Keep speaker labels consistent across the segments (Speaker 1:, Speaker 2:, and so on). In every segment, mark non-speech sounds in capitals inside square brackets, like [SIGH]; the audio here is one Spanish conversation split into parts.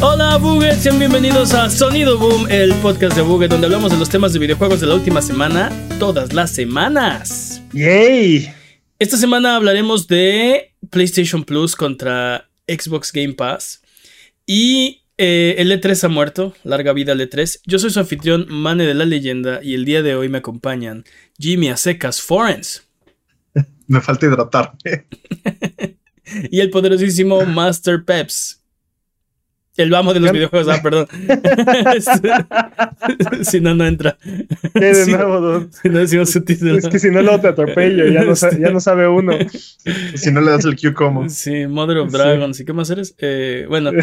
Speaker 1: Hola Buget, sean bienvenidos a Sonido Boom, el podcast de Buget, donde hablamos de los temas de videojuegos de la última semana, todas las semanas.
Speaker 2: ¡Yay!
Speaker 1: Esta semana hablaremos de PlayStation Plus contra Xbox Game Pass. Y eh, el E3 ha muerto, larga vida el E3. Yo soy su anfitrión, Mane de la Leyenda, y el día de hoy me acompañan Jimmy Acecas Forens.
Speaker 2: Me falta hidratarme. [LAUGHS]
Speaker 1: y el poderosísimo Master Peps. El vamos de los videojuegos, ah, perdón. [LAUGHS] si no, no entra.
Speaker 2: ¿Qué de nuevo, Si no decimos su título. Es que si no, lo te atropello, ya no, ya no sabe uno. Si no le das el Q como.
Speaker 1: Sí, Mother of Dragons. ¿Y qué más eres? Eh, bueno. [LAUGHS]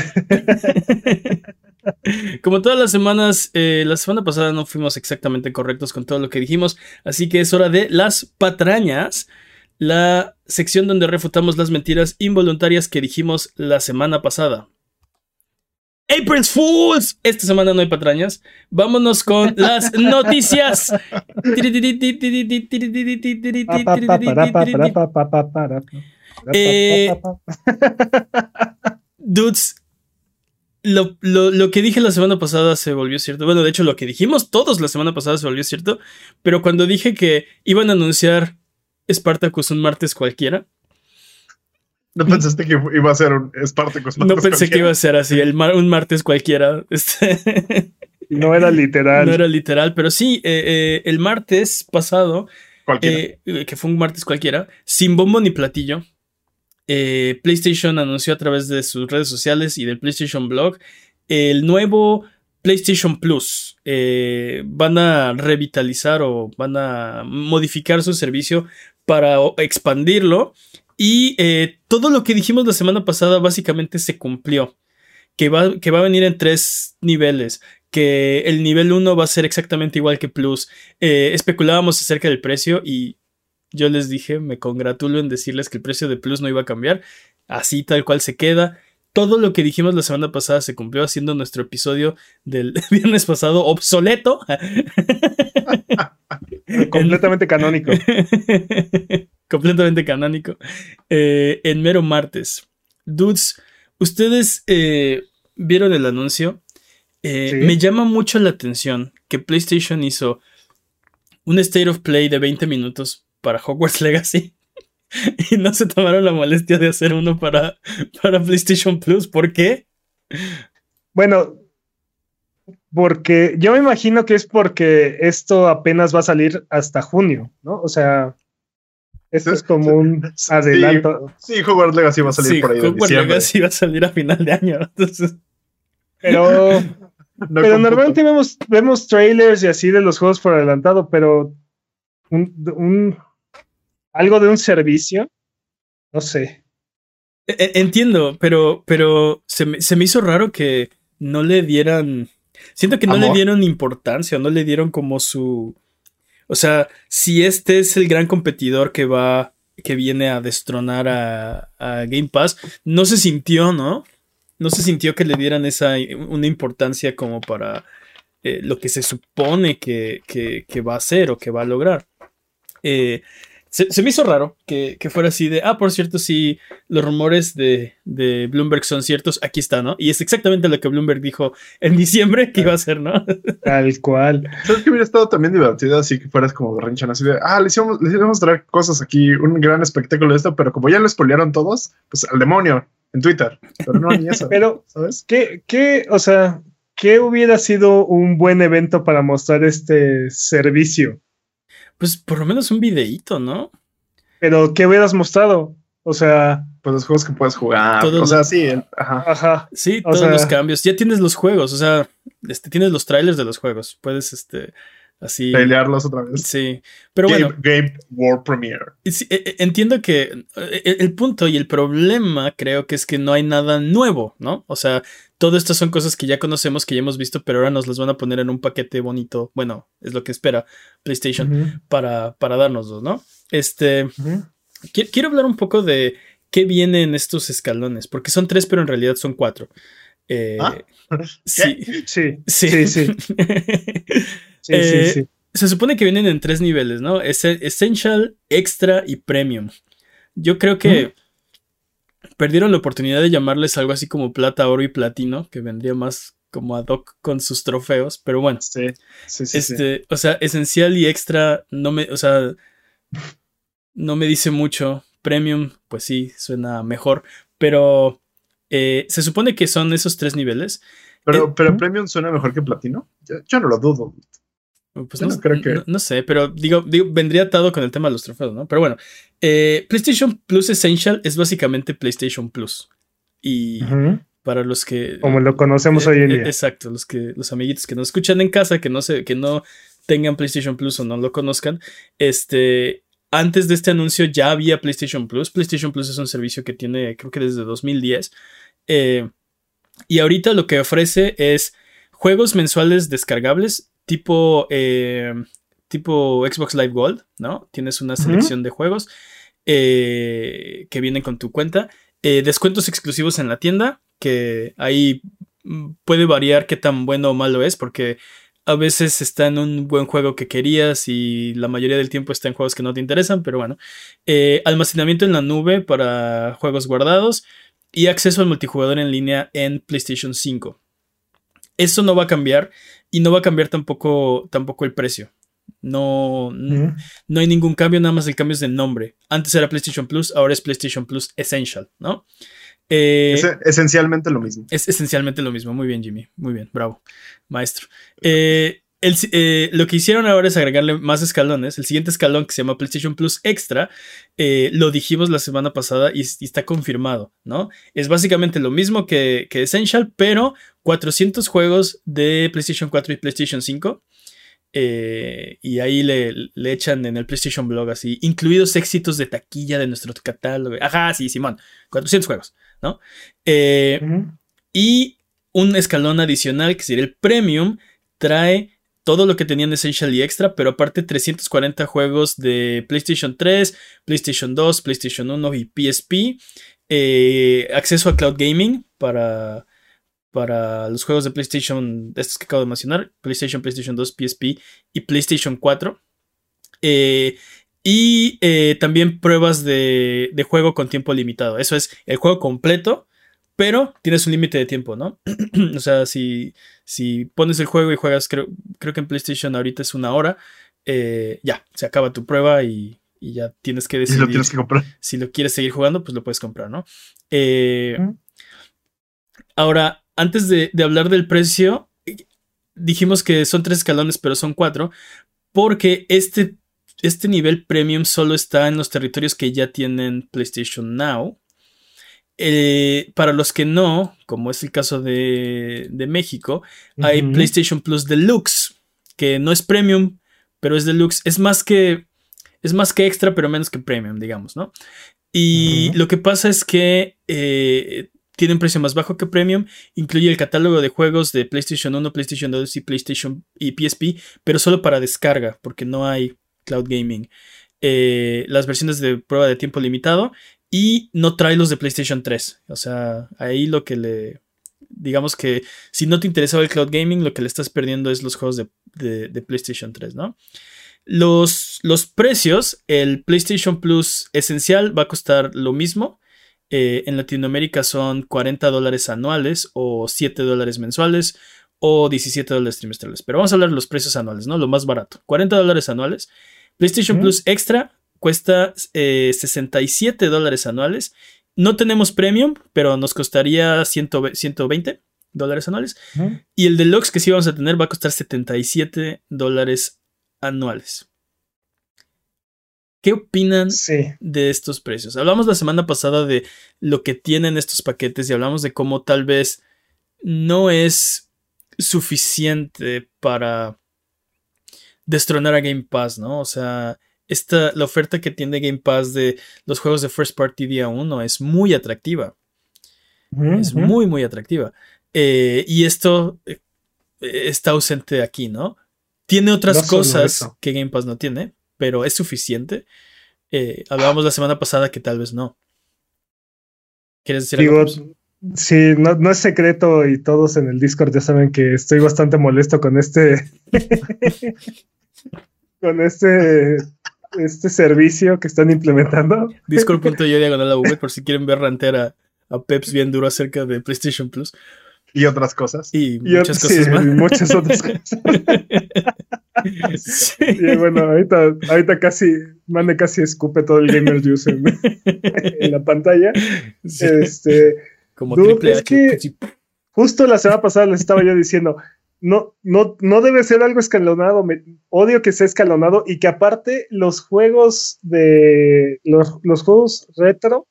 Speaker 1: Como todas las semanas, eh, la semana pasada no fuimos exactamente correctos con todo lo que dijimos, así que es hora de las patrañas, la sección donde refutamos las mentiras involuntarias que dijimos la semana pasada. April's Fools. Esta semana no hay patrañas. Vámonos con [LAUGHS] las noticias. [LAUGHS] dudes, lo, lo, que dije la semana pasada se volvió cierto. Bueno, de hecho, lo que dijimos todos la semana pasada se volvió cierto. Pero cuando dije que iban a anunciar Spartacus un martes cualquiera,
Speaker 2: ¿No pensaste que iba a ser un Spartacus?
Speaker 1: No pensé que iba a ser así, el un martes cualquiera. Este.
Speaker 2: No era literal.
Speaker 1: No era literal, pero sí, eh, eh, el martes pasado, eh, que fue un martes cualquiera, sin bombo ni platillo, PlayStation anunció a través de sus redes sociales y del PlayStation Blog el nuevo PlayStation Plus. van a revitalizar o van a modificar su servicio para expandirlo y eh, todo lo que dijimos la semana pasada básicamente se cumplió. Que va, que va a venir en tres niveles. Que el nivel 1 va a ser exactamente igual que Plus. Eh, especulábamos acerca del precio y yo les dije, me congratulo en decirles que el precio de Plus no iba a cambiar. Así tal cual se queda. Todo lo que dijimos la semana pasada se cumplió haciendo nuestro episodio del [LAUGHS] viernes pasado obsoleto. [LAUGHS] [LAUGHS]
Speaker 2: Completamente canónico. [LAUGHS]
Speaker 1: completamente canónico, eh, en mero martes. Dudes, ustedes eh, vieron el anuncio. Eh, me llama mucho la atención que PlayStation hizo un State of Play de 20 minutos para Hogwarts Legacy. [LAUGHS] y no se tomaron la molestia de hacer uno para, para PlayStation Plus. ¿Por qué?
Speaker 2: Bueno, porque yo me imagino que es porque esto apenas va a salir hasta junio, ¿no? O sea, esto es como un adelanto. Sí, sí, Hogwarts Legacy va a salir por ahí. Hogwarts
Speaker 1: Legacy va a salir a final de año.
Speaker 2: Pero, [LAUGHS] pero normalmente vemos, vemos trailers y así de los juegos por adelantado, pero un, algo de un servicio, no sé.
Speaker 1: E, e, entiendo, pero, pero se, me, se me hizo raro que no le dieran. Siento que no le dieron importancia, no le dieron como su o sea, si este es el gran competidor que va, que viene a destronar a, Game Pass, no se sintió, ¿no? No se sintió que le dieran esa una importancia como para eh, lo que se supone que, que, va a hacer o que va a lograr. Eh, se, me hizo raro que, fuera así de, ah, por cierto, si los rumores de, Bloomberg son ciertos, aquí está, ¿no? Y es exactamente lo que Bloomberg dijo en diciembre que iba a ser, ¿no? [LAUGHS]
Speaker 2: Tal cual. ¿Sabes que hubiera estado también divertido así que fueras como rinchón, así de, ah, les íbamos, les traer cosas aquí, un gran espectáculo de esto, pero como ya lo spoilearon todos, pues al demonio en Twitter. Pero no, ni eso. [LAUGHS] pero, ¿sabes? ¿Qué, qué, o sea, qué hubiera sido un buen evento para mostrar este servicio?
Speaker 1: Pues por lo menos un videíto, ¿no?
Speaker 2: Pero, ¿qué hubieras mostrado? O sea. Pues los juegos que puedes jugar. o sea, sí. ajá.
Speaker 1: ajá. Sí, todos los cambios. Ya tienes los juegos, o sea, este, tienes los trailers de los juegos. Puedes, este, así.
Speaker 2: Pelearlos otra vez.
Speaker 1: Sí. Pero bueno.
Speaker 2: Game World Premiere.
Speaker 1: E, e, entiendo que e, el punto y el problema creo que es que no hay nada nuevo, ¿no? O sea, todo esto son cosas que ya conocemos, que ya hemos visto, pero ahora nos las van a poner en un paquete bonito. Bueno, es lo que espera PlayStation para, para darnoslos, ¿no? Este. Quiero hablar un poco de qué viene en estos escalones, porque son tres, pero en realidad son cuatro. Eh,
Speaker 2: ¿Ah? [LAUGHS] sí, sí, sí, sí. [LAUGHS]
Speaker 1: Eh, se supone que vienen en tres niveles, ¿no? Es Essential, Extra y Premium. Yo creo que perdieron la oportunidad de llamarles algo así como plata, oro y platino, que vendría más como ad hoc con sus trofeos, pero bueno.
Speaker 2: Sí, sí, sí.
Speaker 1: Este, o sea, esencial y extra no me, o sea, no me dice mucho. Premium, pues sí, suena mejor, pero eh, se supone que son esos tres niveles.
Speaker 2: Pero, eh, pero Premium suena mejor que Platino. Yo, no lo dudo.
Speaker 1: Pues no, creo que... no, sé, pero digo, vendría atado con el tema de los trofeos, ¿no? Pero bueno, eh, PlayStation Plus Essential es básicamente PlayStation Plus. Y para los que.
Speaker 3: Como lo conocemos hoy en día.
Speaker 1: Exacto, los que, los amiguitos que nos escuchan en casa, que no se, que no tengan PlayStation Plus o no lo conozcan. Este. Antes de este anuncio ya había PlayStation Plus. PlayStation Plus es un servicio que tiene, creo que desde 2010. Eh, y ahorita lo que ofrece es juegos mensuales descargables tipo, eh, tipo Xbox Live Gold, ¿no? Tienes una selección de juegos eh, que vienen con tu cuenta. descuentos exclusivos en la tienda, que ahí mm, puede variar qué tan bueno o malo es, porque a veces está en un buen juego que querías y la mayoría del tiempo está en juegos que no te interesan, pero bueno. Eh, almacenamiento en la nube para juegos guardados y acceso al multijugador en línea en PlayStation 5. Eso no va a cambiar y no va a cambiar tampoco, tampoco el precio. No, no hay ningún cambio, nada más el cambio es de nombre. Antes era PlayStation Plus, ahora es PlayStation Plus Essential, ¿no?
Speaker 2: Eh, es esencialmente lo mismo.
Speaker 1: Es esencialmente lo mismo. Muy bien, Jimmy. Muy bien, bravo, maestro. Eh, eh, lo que hicieron ahora es agregarle más escalones. El siguiente escalón que se llama PlayStation Plus Extra, lo dijimos la semana pasada y, está confirmado, ¿no? Es básicamente lo mismo que, Essential, pero 400 juegos de PlayStation 4 y PlayStation 5. y ahí le, le, echan en el PlayStation Blog así, incluidos éxitos de taquilla de nuestro catálogo. Ajá, sí, Simón, 400 juegos. ¿no? Eh, y un escalón adicional, que sería el Premium, trae todo lo que tenían Essential y Extra, pero aparte 340 juegos de PlayStation 3, PlayStation 2, PlayStation 1 y PSP. Eh, acceso a Cloud Gaming para, para los juegos de PlayStation, estos que acabo de mencionar, PlayStation, PlayStation 2, PSP y PlayStation 4. Eh, y eh, también pruebas de, juego con tiempo limitado. Eso es el juego completo, pero tienes un límite de tiempo, ¿no? [CLEARS THROAT] o sea, si, si pones el juego y juegas, creo, creo que en PlayStation ahorita es una hora, eh, ya, se acaba tu prueba y, ya tienes que decidir.
Speaker 2: lo tienes que comprar.
Speaker 1: Si lo quieres seguir jugando, pues lo puedes comprar, ¿no? Eh, ahora, antes de, de hablar del precio, dijimos que son tres escalones, pero son cuatro, porque este este nivel premium solo está en los territorios que ya tienen PlayStation Now. Eh, para los que no, como es el caso de, México, hay PlayStation Plus Deluxe, que no es premium, pero es deluxe. Es más que, es más que extra, pero menos que premium, digamos, ¿no? Y lo que pasa es que eh, tiene un precio más bajo que Premium, incluye el catálogo de juegos de PlayStation 1, PlayStation 2 y PlayStation y PSP, pero solo para descarga, porque no hay Cloud Gaming, eh, las versiones de prueba de tiempo limitado y no trae los de PlayStation 3. O sea, ahí lo que le... Digamos que si no te interesaba el cloud gaming, lo que le estás perdiendo es los juegos de, PlayStation 3, ¿no? Los, los, precios, el PlayStation Plus esencial va a costar lo mismo. Eh, en Latinoamérica son 40 dólares anuales o 7 dólares mensuales o 17 dólares trimestrales. Pero vamos a hablar de los precios anuales, ¿no? Lo más barato. 40 dólares anuales. PlayStation Plus Extra cuesta 67 eh, dólares anuales. No tenemos Premium, pero nos costaría 120 dólares anuales. Y el Deluxe que sí vamos a tener va a costar 77 dólares anuales. ¿Qué opinan de estos precios? Hablamos la semana pasada de lo que tienen estos paquetes y hablamos de cómo tal vez no es suficiente para destronar a Game Pass, ¿no? O sea, esta, la oferta que tiene Game Pass de los juegos de First Party día 1 es muy atractiva. Es muy, muy atractiva. Eh, y esto eh, está ausente aquí, ¿no? Tiene otras cosas que Game Pass no tiene, pero es suficiente. Eh, hablábamos la semana pasada que tal vez no. ¿Quieres decir algo?
Speaker 3: Sí, no, es secreto y todos en el Discord ya saben que estoy bastante molesto con este. [LAUGHS] con este este servicio que están implementando.
Speaker 1: Discord.io diagonal la V por si quieren ver ranter a, Peps bien duro acerca de PlayStation Plus.
Speaker 2: Y otras cosas.
Speaker 1: Y, muchas cosas más.
Speaker 3: muchas otras cosas. [LAUGHS] Y bueno, ahorita, ahorita casi, Mane casi escupe todo el gamer juice en, la pantalla. Este,
Speaker 1: Como triple
Speaker 3: H. justo la semana pasada les estaba yo diciendo, no, no, no debe ser algo escalonado. odio que sea escalonado y que aparte los juegos de los, los juegos retro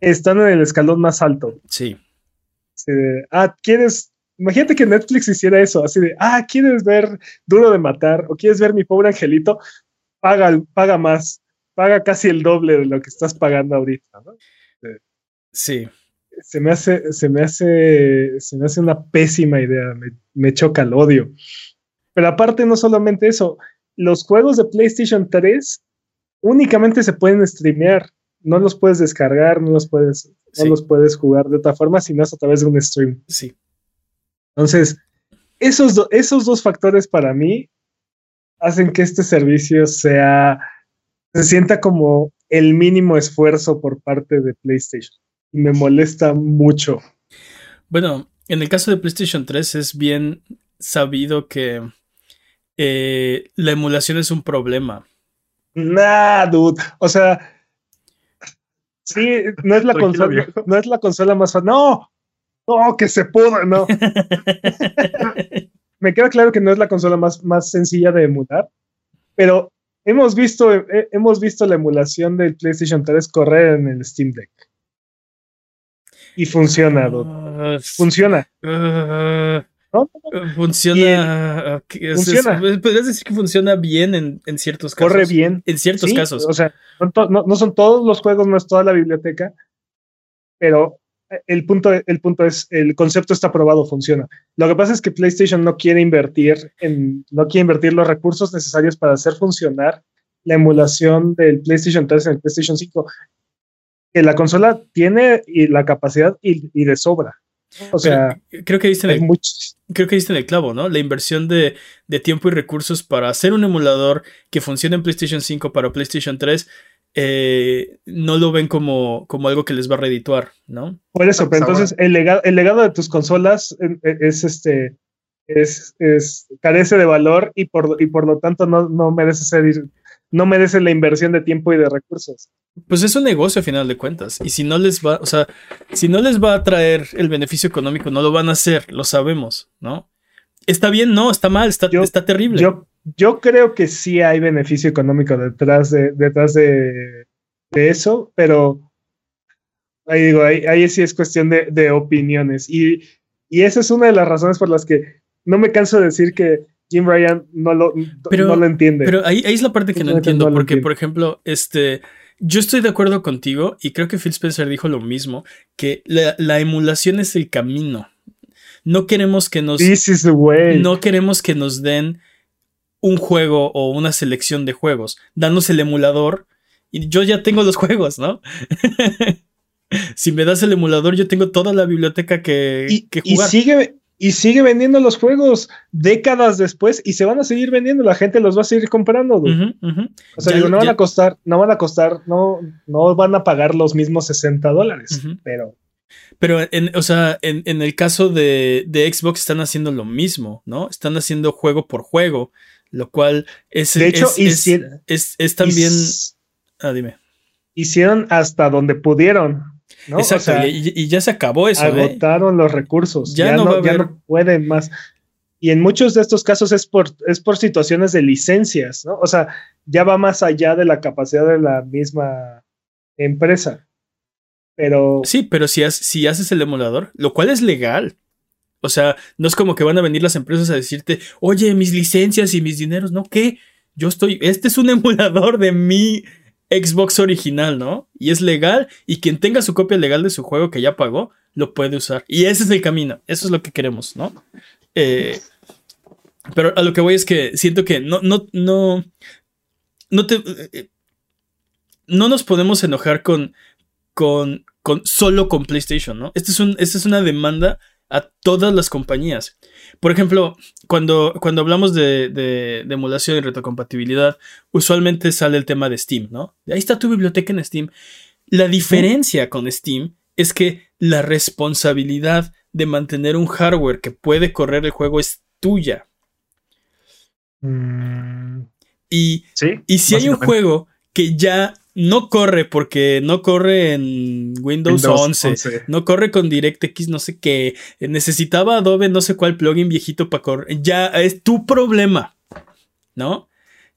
Speaker 3: están en el escalón más alto.
Speaker 1: Sí.
Speaker 3: ah, ¿quieres? Imagínate que Netflix hiciera eso, así de, ah, ¿quieres ver Duro de Matar o quieres ver Mi Pobre Angelito? Paga, paga más, paga casi el doble de lo que estás pagando ahorita, ¿no?
Speaker 1: Sí
Speaker 3: se me hace, se me hace, se me hace una pésima idea, me, choca el odio. Pero aparte, no solamente eso, los juegos de PlayStation 3 únicamente se pueden streamear, no los puedes descargar, no los puedes, no los puedes jugar de otra forma, sino a través de un stream.
Speaker 1: Sí.
Speaker 3: Entonces, esos, esos dos factores para mí hacen que este servicio sea, se sienta como el mínimo esfuerzo por parte de PlayStation me molesta mucho.
Speaker 1: Bueno, en el caso de PlayStation 3 es bien sabido que eh, la emulación es un problema.
Speaker 3: Nah, dude. O sea, sí, no es la consola, no es la consola más fácil. No, no, que se pudo, no. [LAUGHS] Me queda claro que no es la consola más, más sencilla de emular, pero hemos visto, eh, hemos visto la emulación del PlayStation 3 correr en el Steam Deck y funciona, ah, funciona.
Speaker 1: Uh, Funciona. funciona. Podrías decir que funciona bien en, ciertos
Speaker 3: casos. Corre bien.
Speaker 1: En ciertos casos.
Speaker 3: O sea, no, son todos los juegos, no es toda la biblioteca, pero el punto, el punto es, el concepto está probado, funciona. Lo que pasa es que PlayStation no quiere invertir en, no quiere invertir los recursos necesarios para hacer funcionar la emulación del PlayStation 3 en el PlayStation 5 que la consola tiene y la capacidad y, de sobra. O sea,
Speaker 1: creo que diste en el, creo que diste en el clavo, ¿no? La inversión de, tiempo y recursos para hacer un emulador que funcione en PlayStation 5 para PlayStation 3 eh, no lo ven como, como algo que les va a redituar, ¿no?
Speaker 3: Por eso, pero entonces el legado, el legado de tus consolas es, este es, carece de valor y por, y por lo tanto no, no merece ser no merece la inversión de tiempo y de recursos.
Speaker 1: Pues es un negocio a final de cuentas. Y si no les va, o sea, si no les va a traer el beneficio económico, no lo van a hacer, lo sabemos, ¿no? ¿Está bien? No, está mal, está, está terrible.
Speaker 3: Yo, yo creo que sí hay beneficio económico detrás de, detrás de, eso, pero ahí digo, ahí, sí es cuestión de, opiniones. Y, y esa es una de las razones por las que no me canso de decir que Jim Ryan no lo, no lo entiende.
Speaker 1: Pero ahí, es la parte que no entiendo, porque, por ejemplo, este. Yo estoy de acuerdo contigo y creo que Phil Spencer dijo lo mismo, que la, emulación es el camino. No queremos que nos... No queremos que nos den un juego o una selección de juegos. Danos el emulador y yo ya tengo los [LAUGHS] juegos, ¿no? [LAUGHS] si me das el emulador, yo tengo toda la biblioteca que, que jugar.
Speaker 3: Y sigue, y sigue vendiendo los juegos décadas después y se van a seguir vendiendo, la gente los va a seguir comprando. O sea, no van a costar, no van a costar, no, no van a pagar los mismos 60 dólares, pero...
Speaker 1: Pero, en, o sea, en, el caso de, Xbox están haciendo lo mismo, ¿no? Están haciendo juego por juego, lo cual es...
Speaker 3: De hecho,
Speaker 1: es, es, también... ah, dime.
Speaker 3: Hicieron hasta donde pudieron.
Speaker 1: Exacto, y, ya se acabó eso.
Speaker 3: ¿eh? Agotaron los recursos, ya, no, ya no pueden más. Y en muchos de estos casos es por, es por situaciones de licencias, ¿no? O sea, ya va más allá de la capacidad de la misma empresa. Pero.
Speaker 1: Sí, pero si, si haces el emulador, lo cual es legal. O sea, no es como que van a venir las empresas a decirte, oye, mis licencias y mis dineros, ¿no? ¿Qué? Yo estoy, este es un [LAUGHS] emulador de mi Xbox original, ¿no? Y es legal y quien tenga su copia legal de su juego que ya pagó, lo puede usar. Y ese es el camino, eso es lo que queremos, ¿no? Eh, pero a lo que voy es que siento que no, no, no, no te... Eh, no nos podemos enojar con, con, con solo con PlayStation, ¿no? Esta es, un, esta es una demanda a todas las compañías. Por ejemplo, cuando, cuando hablamos de, emulación y retrocompatibilidad, usualmente sale el tema de Steam, ¿no? Ahí está tu biblioteca en Steam. La diferencia con Steam es que la responsabilidad de mantener un hardware que puede correr el juego es tuya. Mm. y, y si hay un juego que ya no corre porque no corre en Windows, 11, no corre con DirectX, no sé qué, necesitaba Adobe no sé cuál plugin viejito para correr, ya es tu problema, ¿no?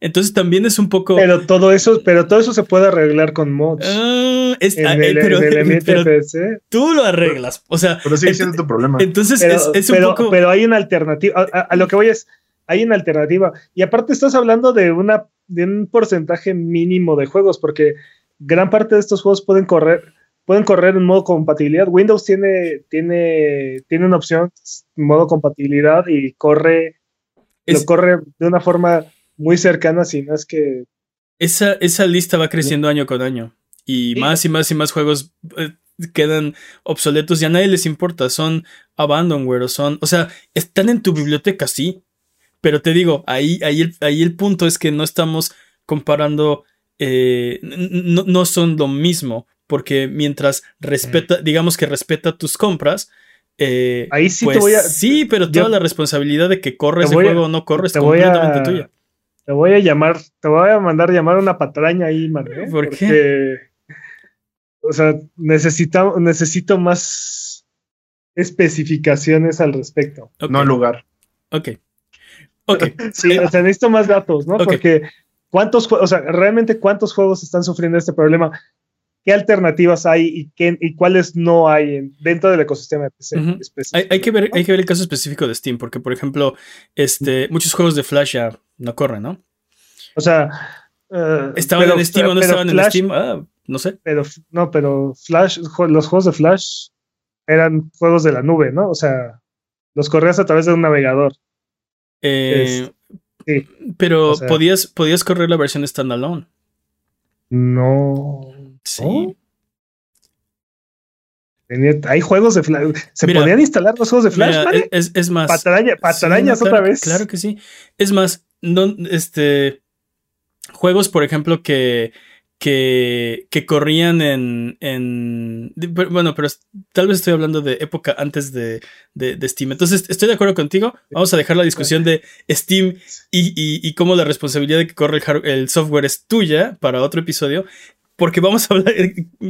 Speaker 1: Entonces también es un poco.
Speaker 3: Pero todo eso, pero todo eso se puede arreglar con mods.
Speaker 1: Ah, es, ah, eh, pero, [LAUGHS] tú lo arreglas. O sea.
Speaker 2: Pero sigue siendo tu problema.
Speaker 1: Entonces es, un poco.
Speaker 3: Pero hay una alternativa. a, lo que voy es. Hay una alternativa. Y aparte estás hablando de una de un porcentaje mínimo de juegos, porque gran parte de estos juegos pueden correr, pueden correr en modo compatibilidad. Windows tiene, tiene, tiene una opción modo compatibilidad y corre, lo corre de una forma muy cercana, si no es que.
Speaker 1: Esa, esa lista va creciendo año con año. Y más y más y más juegos eh, quedan obsoletos y a nadie les importa. Son abandonware o son. O sea, están en tu biblioteca, sí. Pero te digo, ahí, ahí, el, ahí el punto es que no estamos comparando, eh, no, son lo mismo, porque mientras respeta, mm. digamos que respeta tus compras, eh,
Speaker 3: ahí sí te pues voy a.
Speaker 1: Sí, pero toda la responsabilidad de que corre ese juego o no corre es completamente tuya.
Speaker 3: Te voy a llamar, te voy a mandar llamar una patraña ahí, man. ¿eh?
Speaker 1: ¿Por porque, qué?
Speaker 3: O sea, necesito, necesito más especificaciones al respecto.
Speaker 2: No lugar.
Speaker 1: Ok.
Speaker 3: Ok. [LAUGHS] Sí, o sea, necesito más datos, ¿no? Porque cuántos, o sea, realmente cuántos juegos están sufriendo este problema, qué alternativas hay y, qué, y cuáles no hay dentro del ecosistema de PC.
Speaker 1: hay, que ver, hay que ver el caso específico de Steam, porque, por ejemplo, este, muchos juegos de Flash ya no corren, ¿no?
Speaker 3: O sea.
Speaker 1: Uh, ¿Estaban en Steam o no estaban en Steam? Ah, no sé.
Speaker 3: Pero, no, pero Flash, los juegos de Flash eran juegos de la nube, ¿no? O sea, los corrías a través de un navegador.
Speaker 1: Eh, pero podías, podías correr la versión standalone.
Speaker 3: No.
Speaker 1: Sí.
Speaker 3: hay juegos de Flash. ¿Se podían instalar los juegos de Flash?
Speaker 1: es, más.
Speaker 3: patarañas otra vez.
Speaker 1: Claro que sí. Es más, no, este. Juegos, por ejemplo, que que, corrían en, en, Bueno, pero tal vez estoy hablando de época antes de, Steam. Entonces, estoy de acuerdo contigo. Vamos a dejar la discusión de Steam y, cómo la responsabilidad de que corre el, software es tuya para otro episodio. Porque vamos a hablar.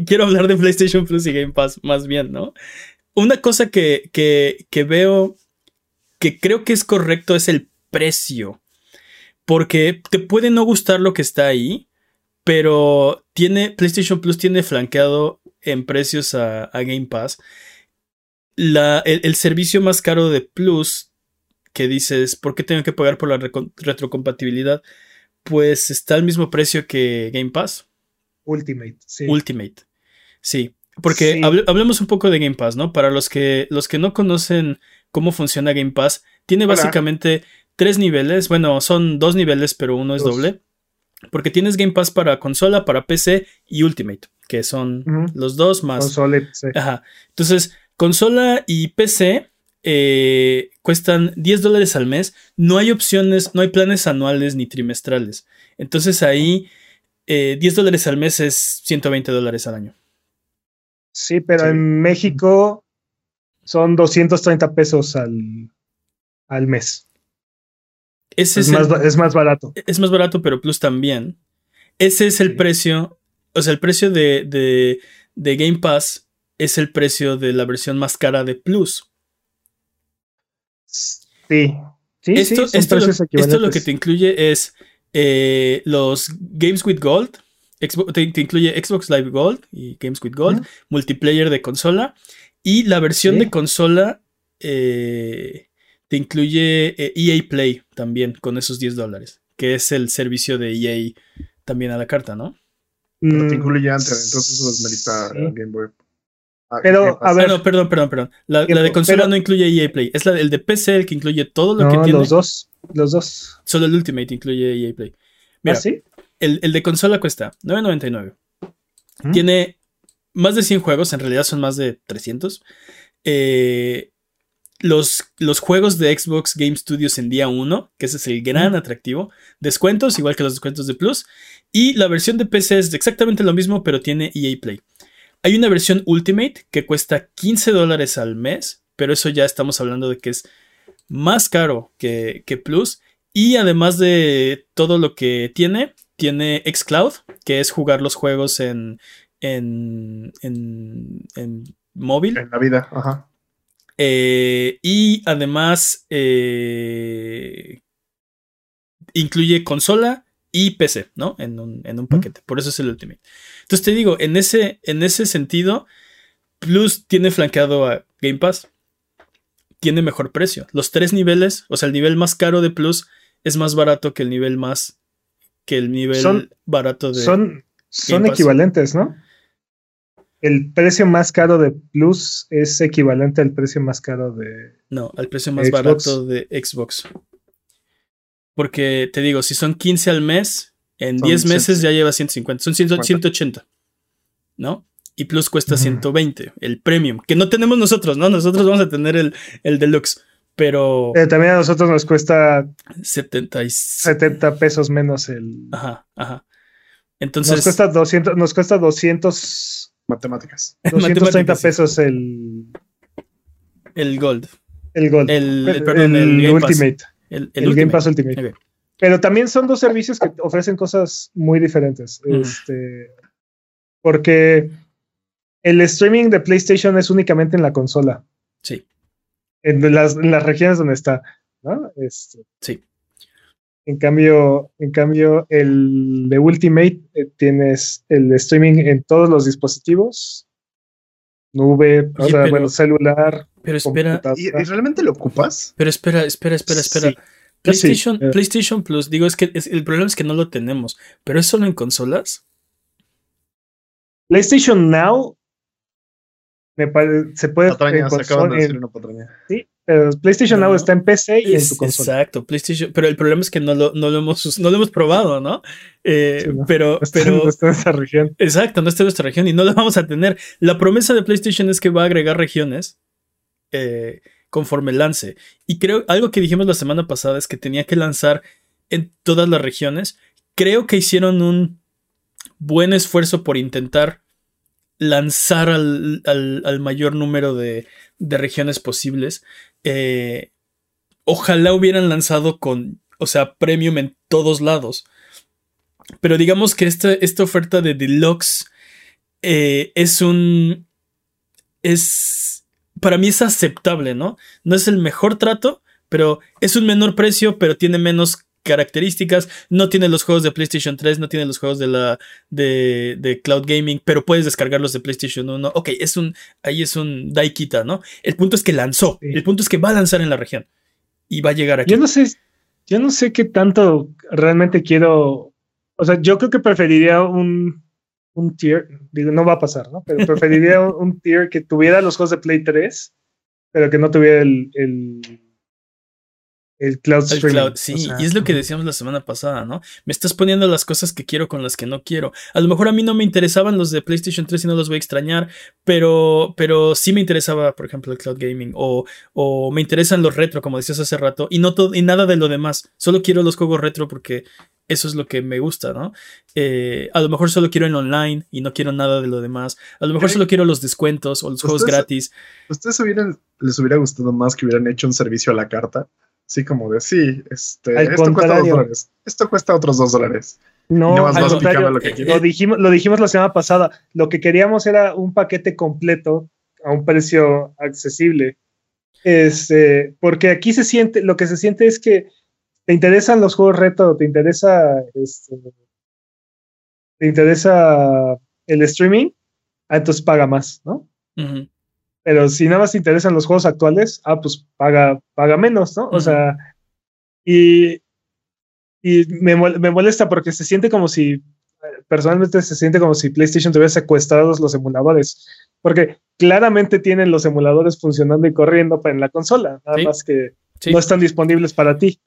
Speaker 1: Quiero hablar de PlayStation Plus y Game Pass más bien, ¿no? Una cosa que, que, que veo que creo que es correcto es el precio. Porque te puede no gustar lo que está ahí pero tiene, PlayStation Plus tiene flanqueado en precios a, Game Pass. La, el, servicio más caro de Plus, que dices, ¿por qué tengo que pagar por la retrocompatibilidad? Pues está al mismo precio que Game Pass.
Speaker 3: Ultimate, sí.
Speaker 1: Ultimate. Sí. Porque hablemos un poco de Game Pass, ¿no? Para los que, los que no conocen cómo funciona Game Pass, tiene básicamente tres niveles. Bueno, son dos niveles, pero uno es doble. Porque tienes Game Pass para consola, para PC y Ultimate, que son los dos más.
Speaker 3: Consola y PC.
Speaker 1: Ajá. Entonces, consola y PC eh, cuestan 10 dólares al mes. No hay opciones, no hay planes anuales ni trimestrales. Entonces ahí 10 eh, dólares al mes es 120 dólares al año.
Speaker 3: Sí, pero en México son 230 pesos al, al mes es, más, es, más, barato.
Speaker 1: Es más barato, pero Plus también. Ese es el precio. O sea, el precio de, de, Game Pass es el precio de la versión más cara de Plus.
Speaker 3: Sí. sí
Speaker 1: esto, esto, lo, que te incluye es eh, los Games with Gold. te, incluye Xbox Live Gold y Games with Gold, multiplayer de consola y la versión de consola eh, te incluye EA e Play también con esos 10 dólares, que es el servicio de EA también a la carta, ¿no?
Speaker 2: Pero te incluye antes, entonces eso merita Game Boy.
Speaker 3: Ah, pero, a ver.
Speaker 1: Ah, perdón, perdón, perdón. La, de consola no incluye EA Play. Es la, el de PC el que incluye todo lo que tiene.
Speaker 3: Los dos. Los dos.
Speaker 1: Solo el Ultimate incluye EA Play. Mira,
Speaker 3: ¿Ah, sí?
Speaker 1: el, el, de consola cuesta 9.99. ¿Mm? Tiene más de 100 juegos, en realidad son más de 300. Eh, los, los juegos de Xbox Game Studios en día 1, que ese es el gran atractivo. Descuentos, igual que los descuentos de Plus. Y la versión de PC es exactamente lo mismo, pero tiene EA Play. Hay una versión Ultimate que cuesta 15 dólares al mes, pero eso ya estamos hablando de que es más caro que, que Plus. Y además de todo lo que tiene, tiene Xcloud, que es jugar los juegos en, en, en, en móvil.
Speaker 2: En la vida, ajá.
Speaker 1: Eh, y además eh, incluye consola y PC, ¿no? En un, paquete. Por eso es el Ultimate. Entonces te digo, en ese, en ese sentido, Plus tiene flanqueado a Game Pass. Tiene mejor precio. Los tres niveles, o sea, el nivel más caro de Plus es más barato que el nivel más. que el nivel barato de.
Speaker 3: Son, son equivalentes, ¿no? El precio más caro de Plus es equivalente al precio más caro de.
Speaker 1: No, al precio más barato de Xbox. Porque te digo, si son 15 al mes, en 10 meses ya lleva 150. Son 180. ¿No? Y Plus cuesta 120, el premium, que no tenemos nosotros, ¿no? Nosotros vamos a tener el, el deluxe. Pero.
Speaker 3: Eh, también a nosotros nos cuesta
Speaker 1: 70,
Speaker 3: 70 pesos menos el.
Speaker 1: Ajá, ajá. Entonces.
Speaker 3: Nos cuesta 200, nos cuesta 200
Speaker 2: matemáticas. [LAUGHS]
Speaker 3: 230 pesos el.
Speaker 1: El Gold.
Speaker 3: El Gold.
Speaker 1: El, perdón, el,
Speaker 3: Ultimate. El, Game Pass Ultimate. Pero también son dos servicios que ofrecen cosas muy diferentes. Este, porque el streaming de PlayStation es únicamente en la consola.
Speaker 1: Sí.
Speaker 3: En las, en las regiones donde está. ¿no? Este,
Speaker 1: sí.
Speaker 3: En cambio, en cambio, el de Ultimate eh, tienes el streaming en todos los dispositivos, nube, bueno, celular.
Speaker 1: Pero espera,
Speaker 2: ¿Y, realmente lo ocupas?
Speaker 1: Pero espera, espera, espera, espera. PlayStation, eh. PlayStation Plus, digo, es que el problema es que no lo tenemos, pero es solo en consolas.
Speaker 3: PlayStation Now me se puede
Speaker 2: patraña, se acaban de decir una patraña.
Speaker 3: Sí, PlayStation Now está en PC y en tu consola.
Speaker 1: Exacto, PlayStation, pero el problema es que no lo, no lo, hemos, no lo hemos probado, ¿no? Eh, pero, [LAUGHS] pero.
Speaker 3: No está en esta región.
Speaker 1: Exacto, no está en nuestra región y no lo vamos a tener. La promesa de PlayStation es que va a agregar regiones eh, conforme lance. Y creo, algo que dijimos la semana pasada es que tenía que lanzar en todas las regiones. Creo que hicieron un buen esfuerzo por intentar lanzar al, al mayor número de, de regiones posibles. Eh, ojalá hubieran lanzado con, o sea, premium en todos lados. Pero digamos que esta, esta oferta de deluxe eh, es un... es... Para mí es aceptable, ¿no? No es el mejor trato, pero es un menor precio, pero tiene menos características. No tiene los juegos de PlayStation 3, no tiene los juegos de la de, de, Cloud Gaming, pero puedes descargarlos de PlayStation 1. Ok, es un ahí es un Daikita, ¿no? El punto es que lanzó, el punto es que va a lanzar en la región y va a llegar aquí.
Speaker 3: Yo no sé, yo no sé qué tanto realmente quiero, o sea, yo creo que preferiría un un tier, digo, no va a pasar, ¿no? Pero preferiría [LAUGHS] un, tier que tuviera los juegos de Play 3, pero que no tuviera el el cloud streaming.
Speaker 1: sí, y es lo que decíamos la semana pasada, ¿no? Me estás poniendo las cosas que quiero con las que no quiero. A lo mejor a mí no me interesaban los de PlayStation 3 y no los voy a extrañar, pero, pero sí me interesaba, por ejemplo, el cloud gaming o, o me interesan los retro, como decías hace rato, y, no todo, y nada de lo demás. Solo quiero los juegos retro porque eso es lo que me gusta, ¿no? Eh, a lo mejor solo quiero en online y no quiero nada de lo demás. A lo mejor solo quiero los descuentos o los juegos gratis.
Speaker 2: ¿Ustedes hubieran, les hubiera gustado más que hubieran hecho un servicio a la carta? Sí, como de sí, este, esto cuesta dos dólares. Esto cuesta otros dos dólares.
Speaker 3: No, lo, que lo, dijimos, lo dijimos la semana pasada. Lo que queríamos era un paquete completo a un precio accesible. Este, porque aquí se siente, lo que se siente es que te interesan los juegos reto, te interesa, este, te interesa el streaming, entonces paga más, ¿no? Pero si nada más te interesan los juegos actuales, ah, pues paga, paga menos, ¿no? O sea, y, y me, me, molesta porque se siente como si, personalmente se siente como si PlayStation tuviera secuestrados los emuladores, porque claramente tienen los emuladores funcionando y corriendo en la consola, nada más que no están disponibles para ti.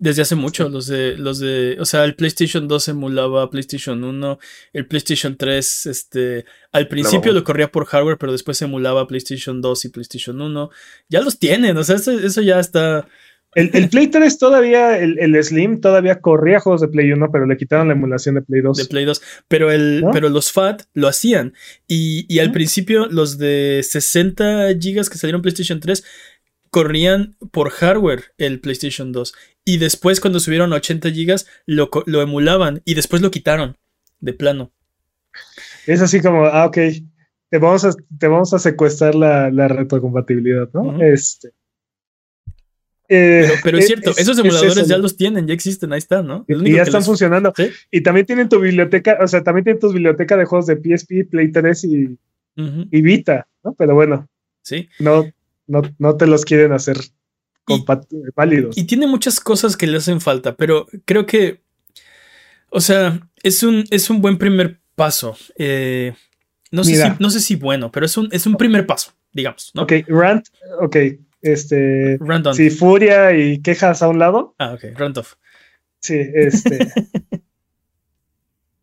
Speaker 1: Desde hace mucho, los de, los de, o sea, el PlayStation 2 emulaba PlayStation 1, el PlayStation 3, este, al principio lo corría por hardware, pero después emulaba PlayStation 2 y PlayStation 1. Ya los tienen, o sea, eso, ya está.
Speaker 3: El, el, Play 3 todavía, el, Slim todavía corría juegos de Play 1, pero le quitaron la emulación de Play 2.
Speaker 1: De Play 2. Pero, el, pero los FAT lo hacían. Y, y al principio, los de 60 GB que salieron PlayStation 3 corrían por hardware el PlayStation 2. Y después, cuando subieron a 80 GB, lo, lo, emulaban y después lo quitaron de plano.
Speaker 3: Es así como, ah, ok, te vamos a, te vamos a secuestrar la, la retrocompatibilidad, ¿no? Este.
Speaker 1: Eh, pero, es, cierto, esos emuladores ya los tienen, ya existen, ahí están, ¿no?
Speaker 3: Y ya están funcionando. Y también tienen tu biblioteca, o sea, también tienen tu biblioteca de juegos de PSP, Play 3 y, y Vita, ¿no? Pero bueno.
Speaker 1: Sí.
Speaker 3: No, no, te los quieren hacer válidos.
Speaker 1: Y tiene muchas cosas que le hacen falta, pero creo que, o sea, es un, es un buen primer paso. Eh, no, sé si, no sé si bueno, pero es un, es un primer paso, digamos.
Speaker 3: Ok, rant, ok, este... Rant on. Si furia y quejas a un lado.
Speaker 1: Ah, ok, rant off.
Speaker 3: Sí, este... [LAUGHS]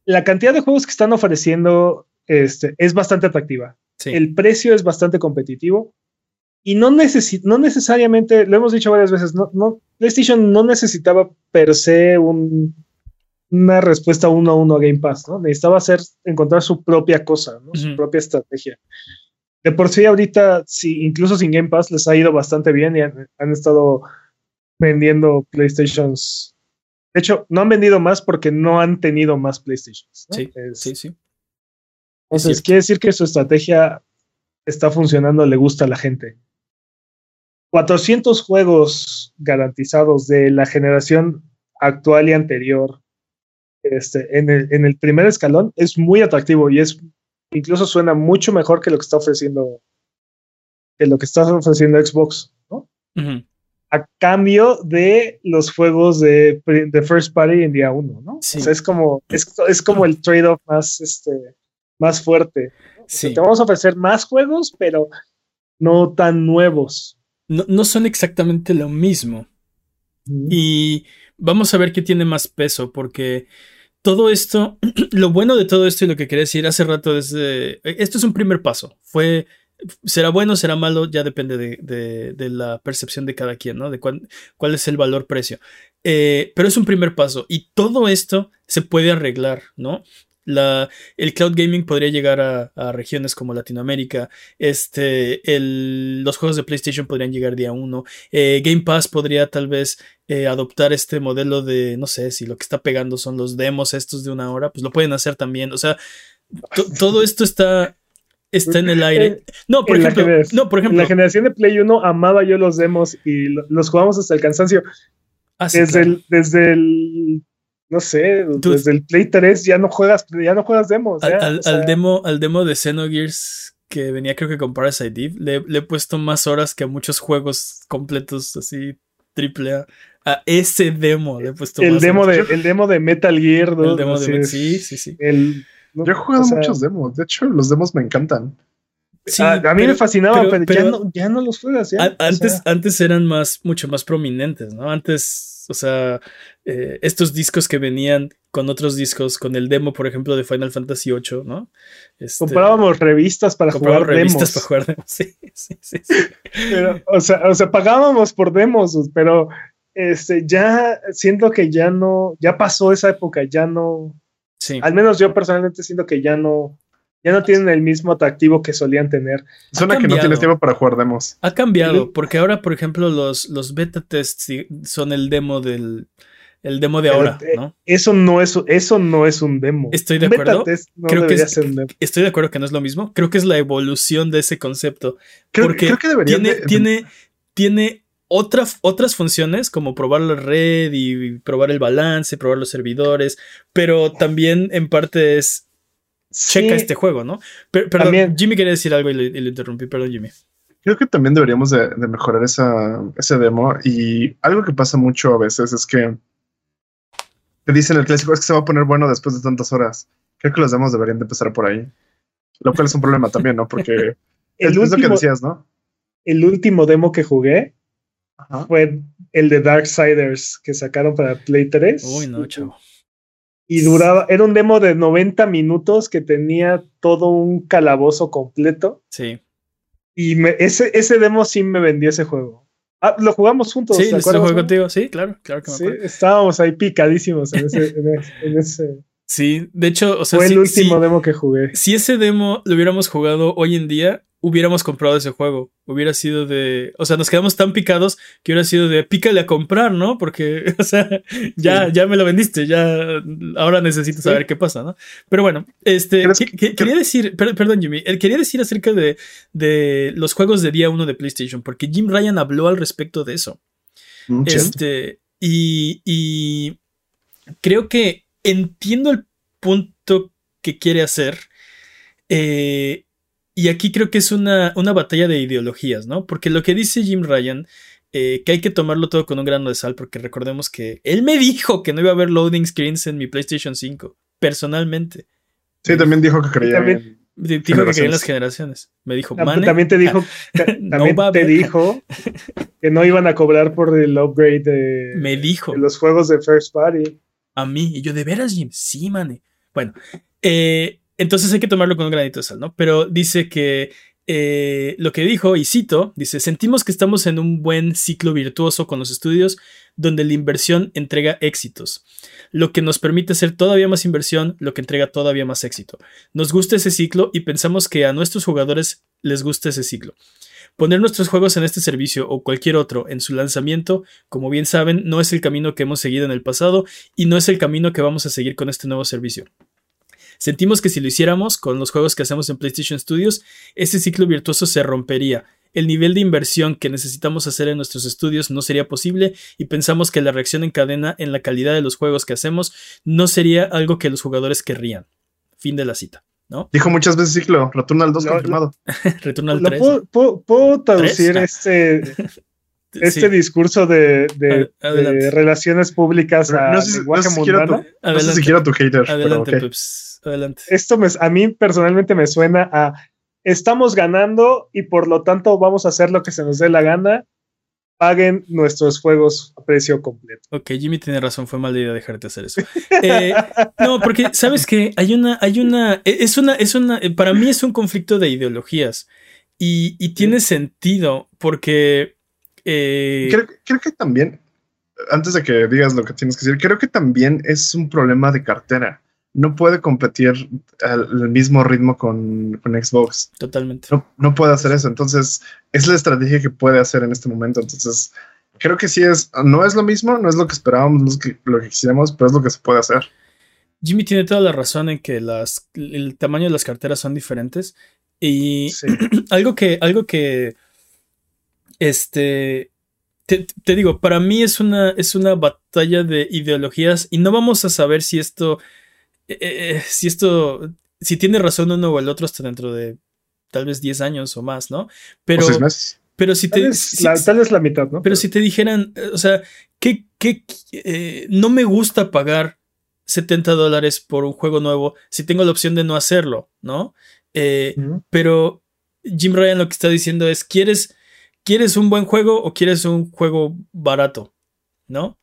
Speaker 3: la cantidad de juegos que están ofreciendo este, es bastante atractiva. El precio es bastante competitivo. Y no, no necesariamente, lo hemos dicho varias veces, no, no, PlayStation no necesitaba per se un, una respuesta uno a uno a Game Pass, ¿no? Necesitaba hacer, encontrar su propia cosa, ¿no? Su propia estrategia. De por sí ahorita, sí, incluso sin Game Pass, les ha ido bastante bien y han, estado vendiendo PlayStations. De hecho, no han vendido más porque no han tenido más PlayStations.
Speaker 1: Sí, sí, sí.
Speaker 3: Entonces, quiere decir que su estrategia está funcionando, le gusta a la gente. 400 juegos garantizados de la generación actual y anterior este, en, el, en el primer escalón es muy atractivo y es incluso suena mucho mejor que lo que está ofreciendo que lo que está ofreciendo Xbox, ¿no? A cambio de los juegos de, de, First Party en día uno, ¿no? O sea, es como, es, es como el trade-off más, este, más fuerte. te vamos a ofrecer más juegos, pero no tan nuevos
Speaker 1: no, son exactamente lo mismo. Y vamos a ver qué tiene más peso, porque todo esto, [CLEARS THROAT] lo bueno de todo esto y lo que quería decir hace rato es, esto es un primer paso. Fue, será bueno, será malo, ya depende de, la percepción de cada quien, ¿no? De cuál, cuál es el valor-precio. Eh, pero es un primer paso y todo esto se puede arreglar, ¿no? La, el cloud gaming podría llegar a, regiones como Latinoamérica. Este, los juegos de PlayStation podrían llegar día uno. Eh, Game Pass podría tal vez eh, adoptar este modelo de, no sé, si lo que está pegando son los demos estos de una hora, pues lo pueden hacer también. O sea, todo esto está, está en el aire. Eh, no, por ejemplo, no, por ejemplo.
Speaker 3: En la generación de Play 1 amaba yo los demos y los jugamos hasta el cansancio. Ah, desde, desde el no sé, desde el Play 3 ya no juegas, ya no juegas demos.
Speaker 1: Al, demo, al demo de Xenogears que venía creo que con Parasite Eve, le, he puesto más horas que a muchos juegos completos así triple A. A ese demo le he puesto
Speaker 3: el demo De, el demo de Metal Gear,
Speaker 1: El demo de, sí, sí, sí.
Speaker 2: Yo he jugado muchos demos, de hecho los demos me encantan.
Speaker 3: Sí, a, mí me fascinaba, pero, ya, no, los juegas.
Speaker 1: antes, antes eran más, mucho más prominentes, ¿no? Antes, o sea, eh, estos discos que venían con otros discos, con el demo, por ejemplo, de Final Fantasy VIII, ¿no?
Speaker 3: Este, comprábamos revistas para jugar revistas para jugar demos. [LAUGHS] Sí, sí, sí. Pero, o, sea, o sea, pagábamos por demos, pero este, ya siento que ya no, ya pasó esa época, ya no. Sí. Al menos yo personalmente siento que ya no, ya no tienen el mismo atractivo que solían tener.
Speaker 2: Suena que no tienes tiempo para jugar demos.
Speaker 1: Ha cambiado, porque ahora, por ejemplo, los, los beta tests son el demo del, el demo de ahora, ¿no?
Speaker 3: Eso no es, eso no es un demo.
Speaker 1: Estoy de acuerdo. creo que Estoy de acuerdo que no es lo mismo. Creo que es la evolución de ese concepto. porque tiene, tiene, tiene otras funciones como probar la red y probar el balance, probar los servidores, pero también en parte es checa este juego, ¿no? Pero, perdón, Jimmy quería decir algo y le, interrumpí, perdón Jimmy.
Speaker 2: Creo que también deberíamos de, mejorar esa, ese demo y algo que pasa mucho a veces es que te dicen el clásico es que se va a poner bueno después de tantas horas. Creo que los demos deberían de empezar por ahí. Lo cual es un problema también, ¿no? Porque [LAUGHS]
Speaker 3: el es, último, lo que decías, ¿no? El último demo que jugué fue el de Darksiders que sacaron para Play 3.
Speaker 1: Uy, no, chavo.
Speaker 3: Y duraba, era un demo de 90 minutos que tenía todo un calabozo completo.
Speaker 1: Sí.
Speaker 3: Y ese, ese demo sí me vendió ese juego. Ah, lo jugamos juntos.
Speaker 1: Sí, lo jugué contigo. Sí, claro, claro que me
Speaker 3: acuerdo. Sí, estábamos ahí picadísimos en ese, en [LAUGHS] ese,
Speaker 1: Sí, de hecho, o sea,
Speaker 3: fue el último demo que jugué.
Speaker 1: Si ese demo lo hubiéramos jugado hoy en día, hubiéramos comprado ese juego. Hubiera sido de. O sea, nos quedamos tan picados que hubiera sido de pícale a comprar, ¿no? Porque, [LAUGHS] o sea, ya, ya me lo vendiste, ya. Ahora necesito saber qué pasa, ¿no? Pero bueno, este. quería decir. perdón, Jimmy. Eh, quería decir acerca de, de los juegos de día uno de PlayStation, porque Jim Ryan habló al respecto de eso. Mm, este. Y. Y. Creo que entiendo el punto que quiere hacer. Eh y aquí creo que es una, una, batalla de ideologías, ¿no? Porque lo que dice Jim Ryan, eh, que hay que tomarlo todo con un grano de sal, porque recordemos que él me dijo que no iba a haber loading screens en mi PlayStation 5, personalmente.
Speaker 2: Sí, también dijo que creía. También,
Speaker 1: dijo que creía en las generaciones. Me dijo,
Speaker 3: ah, también te dijo, [LAUGHS] también te dijo que no iban a cobrar por el upgrade de,
Speaker 1: me dijo.
Speaker 3: los juegos de First Party.
Speaker 1: A mí, y yo, ¿de veras, Jim? Sí, mane. Bueno, eh, entonces hay que tomarlo con un granito de sal, ¿no? Pero dice que eh, lo que dijo, y cito, dice, sentimos que estamos en un buen ciclo virtuoso con los estudios donde la inversión entrega éxitos, lo que nos permite hacer todavía más inversión, lo que entrega todavía más éxito. Nos gusta ese ciclo y pensamos que a nuestros jugadores les gusta ese ciclo. Poner nuestros juegos en este servicio o cualquier otro en su lanzamiento, como bien saben, no es el camino que hemos seguido en el pasado y no es el camino que vamos a seguir con este nuevo servicio. Sentimos que si lo hiciéramos con los juegos que hacemos en PlayStation Studios, ese ciclo virtuoso se rompería. El nivel de inversión que necesitamos hacer en nuestros estudios no sería posible y pensamos que la reacción en cadena en la calidad de los juegos que hacemos no sería algo que los jugadores querrían. Fin de la cita. ¿No?
Speaker 2: Dijo muchas veces ciclo, Returnal 2 confirmado. [LAUGHS]
Speaker 1: Returnal 3.
Speaker 3: Puedo, traducir este, [LAUGHS] este discurso de, relaciones públicas a
Speaker 2: no sé, si, quiero tu, hater.
Speaker 1: Adelante,
Speaker 3: esto a mí personalmente me suena a estamos ganando y por lo tanto vamos a hacer lo que se nos dé la gana. Paguen nuestros juegos a precio completo.
Speaker 1: Ok, Jimmy tiene razón, fue mala idea dejarte hacer eso. Eh, no, porque sabes que hay una, hay una, e, es una, es una, eh, para mí es un conflicto de ideologías y, tiene sentido porque eh,
Speaker 2: creo, que también, antes de que digas lo que tienes que decir, creo que también es un problema de cartera no puede competir al, mismo ritmo con, Xbox.
Speaker 1: Totalmente.
Speaker 2: No, puede hacer eso. Entonces, es la estrategia que puede hacer en este momento. Entonces, creo que sí es, no es lo mismo, no es lo que esperábamos, no es lo que quisiéramos, pero es lo que se puede hacer.
Speaker 1: Jimmy tiene toda la razón en que las, el tamaño de las carteras son diferentes. Y [CLEARS THROAT] algo que, algo que, este, te, te, digo, para mí es una, es una batalla de ideologías y no vamos a saber si esto eh, eh, si esto, si tiene razón uno o el otro hasta dentro de tal vez 10 años o más, ¿no? Pero, pero si te...
Speaker 3: Tal vez, la, mitad, ¿no?
Speaker 1: Pero, si te dijeran, eh, o sea, que, no me gusta pagar 70 dólares por un juego nuevo si tengo la opción de no hacerlo, ¿no? Pero Jim Ryan lo que está diciendo es, ¿quieres, ¿quieres un buen juego o quieres un juego barato? ¿No?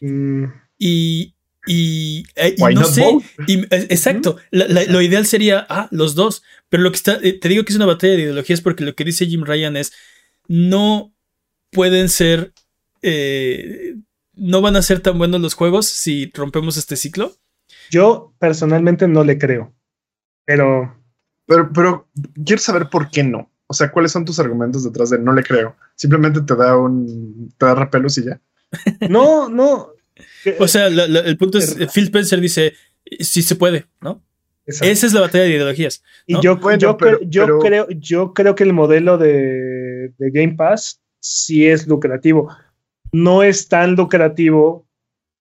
Speaker 3: Mm.
Speaker 1: Y, y, eh, no sé, eh, exacto, lo ideal sería, ah, los dos, pero lo que está, eh, te digo que es una batalla de ideologías porque lo que dice Jim Ryan es, no pueden ser, no van a ser tan buenos los juegos si rompemos este ciclo.
Speaker 3: Yo personalmente no le creo, pero...
Speaker 2: Pero, pero quiero saber por qué no. O sea, ¿cuáles son tus argumentos detrás de no le creo? Simplemente te da un, te da repelos y ya.
Speaker 3: No, no,
Speaker 1: o sea, el punto es, Phil Spencer dice, sí se puede, ¿no? Esa es la batalla de ideologías.
Speaker 3: Y yo, yo, creo, yo creo que el modelo de, Game Pass sí es lucrativo. No es tan lucrativo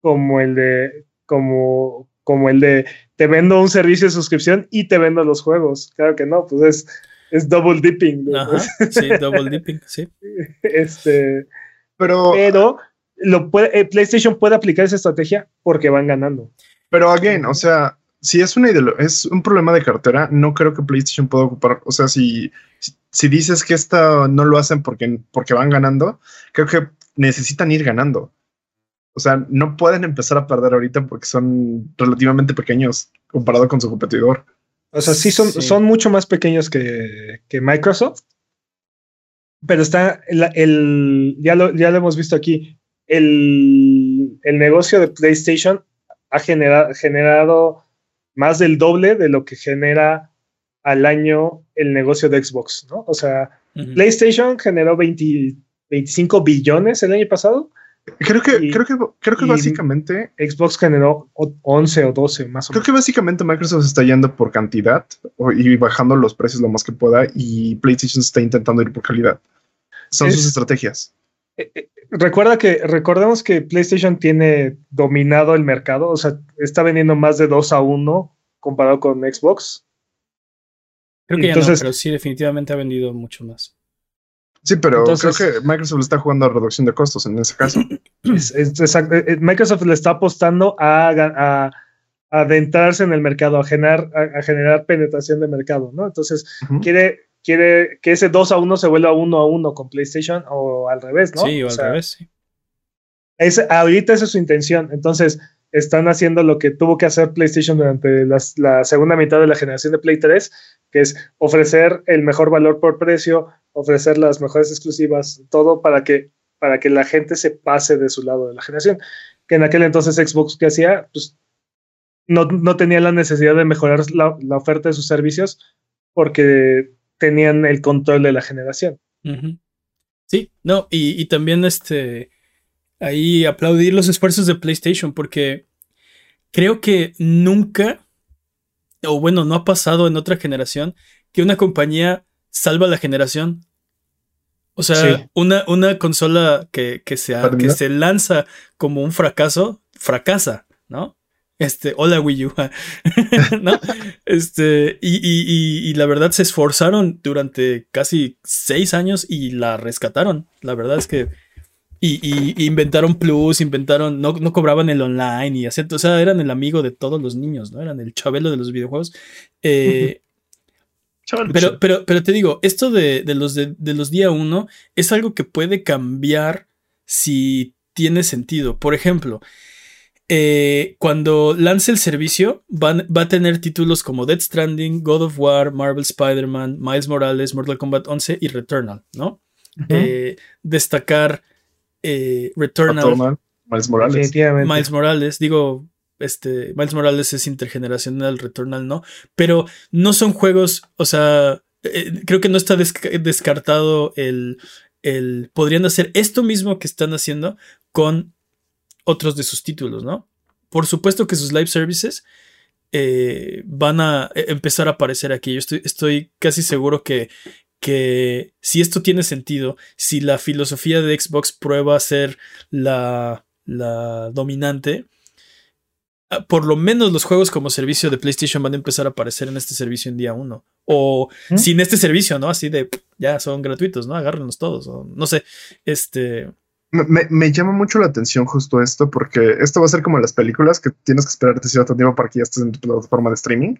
Speaker 3: como el de, como, como el de te vendo un servicio de suscripción y te vendo los juegos. Claro que no, pues es, es double dipping.
Speaker 1: sí, double dipping, sí. [LAUGHS]
Speaker 3: Este, pero, pero lo puede, eh, PlayStation puede aplicar esa estrategia porque van ganando.
Speaker 2: Pero again, o sea, si es una es un problema de cartera, no creo que PlayStation pueda ocupar, o sea, si, si dices que esta no lo hacen porque, porque van ganando, creo que necesitan ir ganando. O sea, no pueden empezar a perder ahorita porque son relativamente pequeños comparado con su competidor.
Speaker 3: O sea, sí son, son mucho más pequeños que, Microsoft. Pero está el, ya, lo, ya lo hemos visto aquí. El, negocio de PlayStation ha generado más del doble de lo que genera al año el negocio de Xbox, ¿no? O sea, PlayStation generó 25 billones el año pasado
Speaker 2: Creo que, creo que, creo que básicamente.
Speaker 3: Xbox generó 11 o 12 más o
Speaker 2: menos. Creo que básicamente Microsoft está yendo por cantidad y bajando los precios lo más que pueda y PlayStation está intentando ir por calidad. Son sus estrategias.
Speaker 3: Recuerda que, recordemos que PlayStation tiene dominado el mercado, o sea, está vendiendo más de 2 a 1 comparado con Xbox.
Speaker 1: Creo que Entonces, ya no, pero sí, definitivamente ha vendido mucho más.
Speaker 2: Sí, pero creo que Microsoft le está jugando a reducción de costos en ese caso. [CLEARS THROAT]
Speaker 3: Eh, eh, Microsoft le está apostando a, adentrarse en el mercado, a generar, a, generar penetración de mercado, ¿no? Entonces, quiere, quiere que ese 2 a 1 se vuelva 1 a 1 con PlayStation o al revés, ¿no?
Speaker 1: Sí, o, al revés, sí.
Speaker 3: ahorita esa es su intención. Entonces, están haciendo lo que tuvo que hacer PlayStation durante la segunda mitad de la generación de Play 3, que es ofrecer el mejor valor por precio, ofrecer las mejores exclusivas, todo para que, para que la gente se pase de su lado de la generación. Que en aquel entonces Xbox que hacía, pues no, no tenía la necesidad de mejorar la, oferta de sus servicios porque tenían el control de la generación.
Speaker 1: Sí, no, y, y, también este ahí aplaudir los esfuerzos de PlayStation porque creo que nunca, o bueno, no ha pasado en otra generación que una compañía salva la generación. O sea, una, una, consola que, que, se, que se lanza como un fracaso, fracasa, ¿no? Este, hola Wii U. [LAUGHS] ¿No? Este, y, y, y, la verdad se esforzaron durante casi seis años y la rescataron. La verdad es que. Y, inventaron Plus, inventaron. No, no cobraban el online y así. O sea, eran el amigo de todos los niños, ¿no? Eran el chabelo de los videojuegos. Eh, pero, pero, pero te digo, esto de, los, de, los día uno es algo que puede cambiar si tiene sentido. Por ejemplo, eh, cuando lance el servicio, va a tener títulos como Dead Stranding, God of War, Marvel Spider-Man, Miles Morales, Mortal Kombat 11 y Returnal, ¿no? Eh, destacar eh, Returnal.
Speaker 2: Miles Morales.
Speaker 1: Miles Morales, digo, este, Miles Morales es intergeneracional, Returnal no, pero no son juegos, o sea, eh, creo que no está descartado el, el, podrían hacer esto mismo que están haciendo con otros de sus títulos, ¿no? Por supuesto que sus live services eh, van a e, empezar a aparecer aquí. Yo estoy, estoy casi seguro que, que si esto tiene sentido, si la filosofía de Xbox prueba a ser la, la dominante, Ah, por lo menos los juegos como servicio de PlayStation van a empezar a aparecer en este servicio en día uno. O ¿Mm? sin este servicio, ¿no? Así de ya son gratuitos, ¿no? Agárrenlos todos. O, no sé. Este.
Speaker 2: Me, llama mucho la atención justo esto, porque esto va a ser como las películas que tienes que esperarte cierto tiempo para que ya estés en tu plataforma de streaming.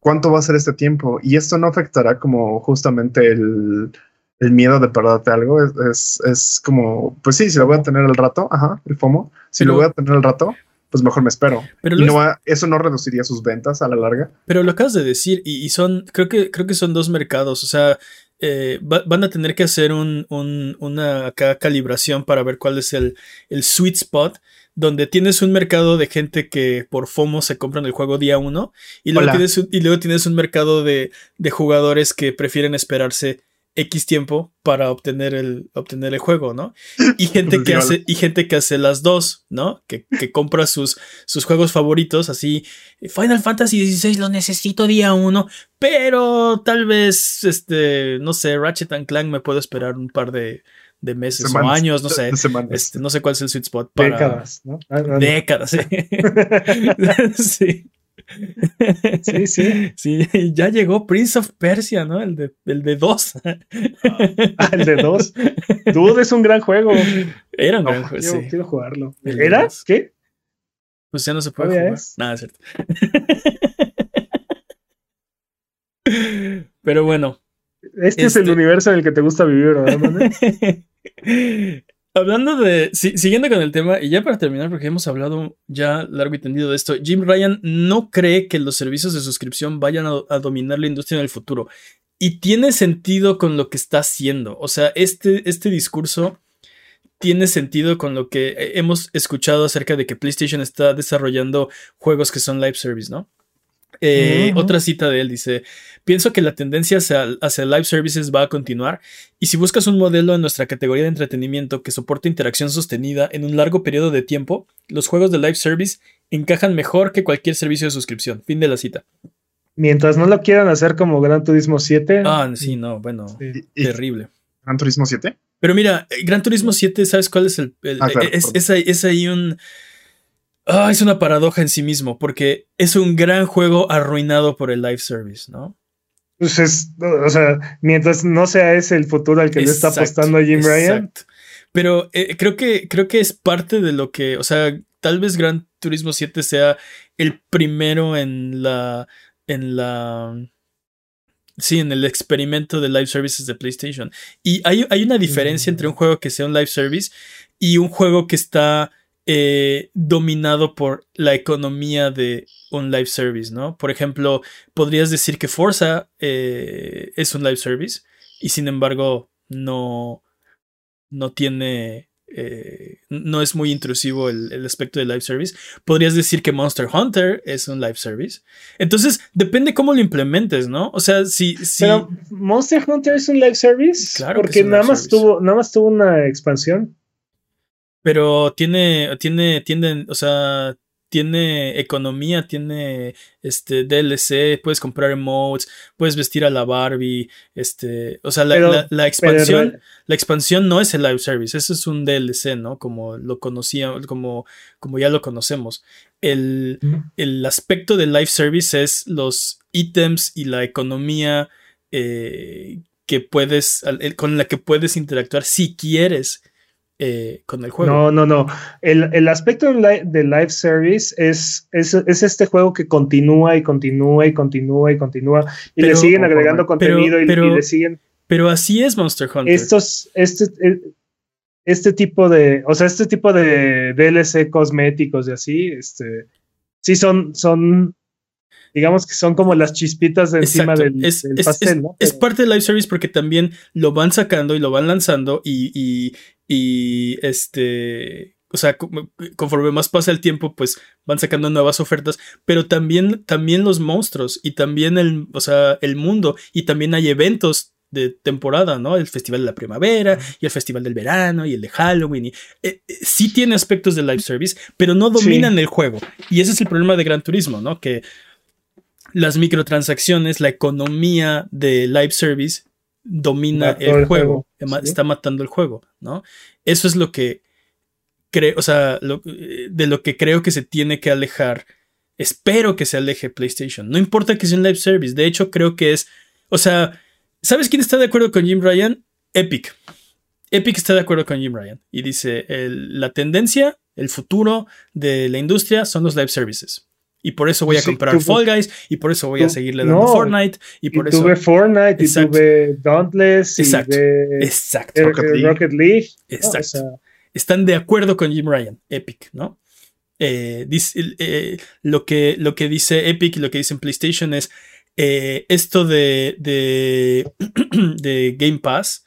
Speaker 2: ¿Cuánto va a ser este tiempo? Y esto no afectará como justamente el, miedo de perderte algo. Es, es, como, pues sí, si lo voy a tener el rato, ajá, el FOMO, si lo voy a tener el rato, pues mejor me espero. Pero y no eso no reduciría sus ventas a la larga.
Speaker 1: Pero lo acabas de decir, y, son, creo que, creo que son dos mercados. O sea, eh, van a tener que hacer un, una calibración para ver cuál es el, el, sweet spot. Donde tienes un mercado de gente que por FOMO se compran el juego día uno. Y luego, tienes un, y luego tienes un mercado de, de jugadores que prefieren esperarse X tiempo para obtener el, obtener el juego, ¿no? Y [LAUGHS] gente que hace, y gente que hace las dos, ¿no? Que, compra sus, sus juegos favoritos, así, Final Fantasy XVI lo necesito día uno, pero tal vez, este, no sé, Ratchet and Clank me puedo esperar un par de, meses o años, no sé. [LAUGHS] Este, no sé cuál es el sweet spot
Speaker 3: para. Décadas, ¿no?
Speaker 1: Ah, Décadas, sí. [LAUGHS]
Speaker 3: sí. [LAUGHS] Sí, sí.
Speaker 1: Sí, ya llegó Prince of Persia, ¿no? El de, el de dos.
Speaker 3: Ah, el de dos. Dude es un gran juego.
Speaker 1: Era un gran juego.
Speaker 3: sí. quiero jugarlo. ¿Era? ¿Qué?
Speaker 1: Pues ya no se puede jugar. Nada, es cierto. [LAUGHS] Pero bueno.
Speaker 3: Este, es el este universo en el que te gusta vivir, ¿verdad? [LAUGHS]
Speaker 1: Hablando de. siguiendo con el tema, y ya para terminar, porque hemos hablado ya largo y tendido de esto, Jim Ryan no cree que los servicios de suscripción vayan a, dominar la industria en el futuro. Y tiene sentido con lo que está haciendo. O sea, este, este discurso tiene sentido con lo que hemos escuchado acerca de que PlayStation está desarrollando juegos que son live service, ¿no? Eh, otra cita de él dice, pienso que la tendencia hacia, live services va a continuar y si buscas un modelo en nuestra categoría de entretenimiento que soporte interacción sostenida en un largo periodo de tiempo, los juegos de live service encajan mejor que cualquier servicio de suscripción. Fin de la cita.
Speaker 3: Mientras no lo quieran hacer como Gran Turismo 7.
Speaker 1: Ah, sí, no, bueno, terrible.
Speaker 2: ¿Gran Turismo 7?
Speaker 1: Pero mira, Gran Turismo 7, ¿sabes cuál es el... Ah, es ahí un Ah, es una paradoja en sí mismo, porque es un gran juego arruinado por el live service, ¿no?
Speaker 3: Pues es, o sea, mientras no sea ese el futuro al que le está apostando a Jim Ryan.
Speaker 1: Pero eh, creo, que, creo que es parte de lo que, o sea, tal vez Gran Turismo 7 sea el primero en la, en la, sí, en el experimento de live services de PlayStation. Y hay, hay una diferencia entre un juego que sea un live service y un juego que está eh, dominado por la economía de un live service, ¿no? Por ejemplo, podrías decir que Forza eh, es un live service y sin embargo no, no tiene, eh, no es muy intrusivo el, aspecto de live service. Podrías decir que Monster Hunter es un live service. Entonces, depende cómo lo implementes, ¿no? O sea, si... si...
Speaker 3: Pero Monster Hunter es un live service. Claro. Porque nada, más tuvo, nada más tuvo una expansión.
Speaker 1: Pero tiene, tiene, tiene, o sea, tiene economía, tiene este DLC, puedes comprar emotes, puedes vestir a la Barbie, este, o sea, la, la, expansión, la expansión no es el live service, eso es un DLC, ¿no? Como lo conocía, como, como ya lo conocemos. El, el aspecto del live service es los ítems y la economía eh, que puedes, con la que puedes interactuar si quieres eh, con el juego.
Speaker 3: No, no, no. El, aspecto de live service es, es, este juego que continúa y continúa y continúa y continúa y le siguen agregando contenido y, le siguen.
Speaker 1: Pero así es Monster Hunter.
Speaker 3: Estos, este, este tipo de, o sea, este tipo de DLC cosméticos y así, este, sí son, son digamos que son como las chispitas de encima del, pastel, ¿no?
Speaker 1: Es parte del live service porque también lo van sacando y lo van lanzando y, y este, o sea, conforme más pasa el tiempo, pues van sacando nuevas ofertas, pero también, también los monstruos y también el, o sea, el mundo y también hay eventos de temporada, ¿no? El Festival de la Primavera y el Festival del Verano y el de Halloween. Y, eh, eh, sí tiene aspectos de live service, pero no dominan el juego. Y ese es el problema de Gran Turismo, ¿no? Que las microtransacciones, la economía de live service domina el, juego, está matando el juego, ¿no? Eso es lo que creo, o sea, de lo que creo que se tiene que alejar. Espero que se aleje PlayStation. No importa que sea un live service. De hecho, creo que es. O sea, ¿sabes quién está de acuerdo con Jim Ryan? Epic. Epic está de acuerdo con Jim Ryan y dice: la tendencia, el futuro de la industria son los live services. Y por eso voy a comprar Fall Guys. Y por eso voy a seguirle dando Fortnite. Y por eso.
Speaker 3: Tuve Fortnite. Y tuve Dauntless.
Speaker 1: Exacto.
Speaker 3: Y
Speaker 1: Exacto.
Speaker 3: Rocket League.
Speaker 1: Exacto. Están de acuerdo con Jim Ryan. Epic, ¿no? Eh, eh, lo, que, lo que dice Epic y lo que dice en PlayStation es eh, esto de, de, [CLEARS THROAT] de Game Pass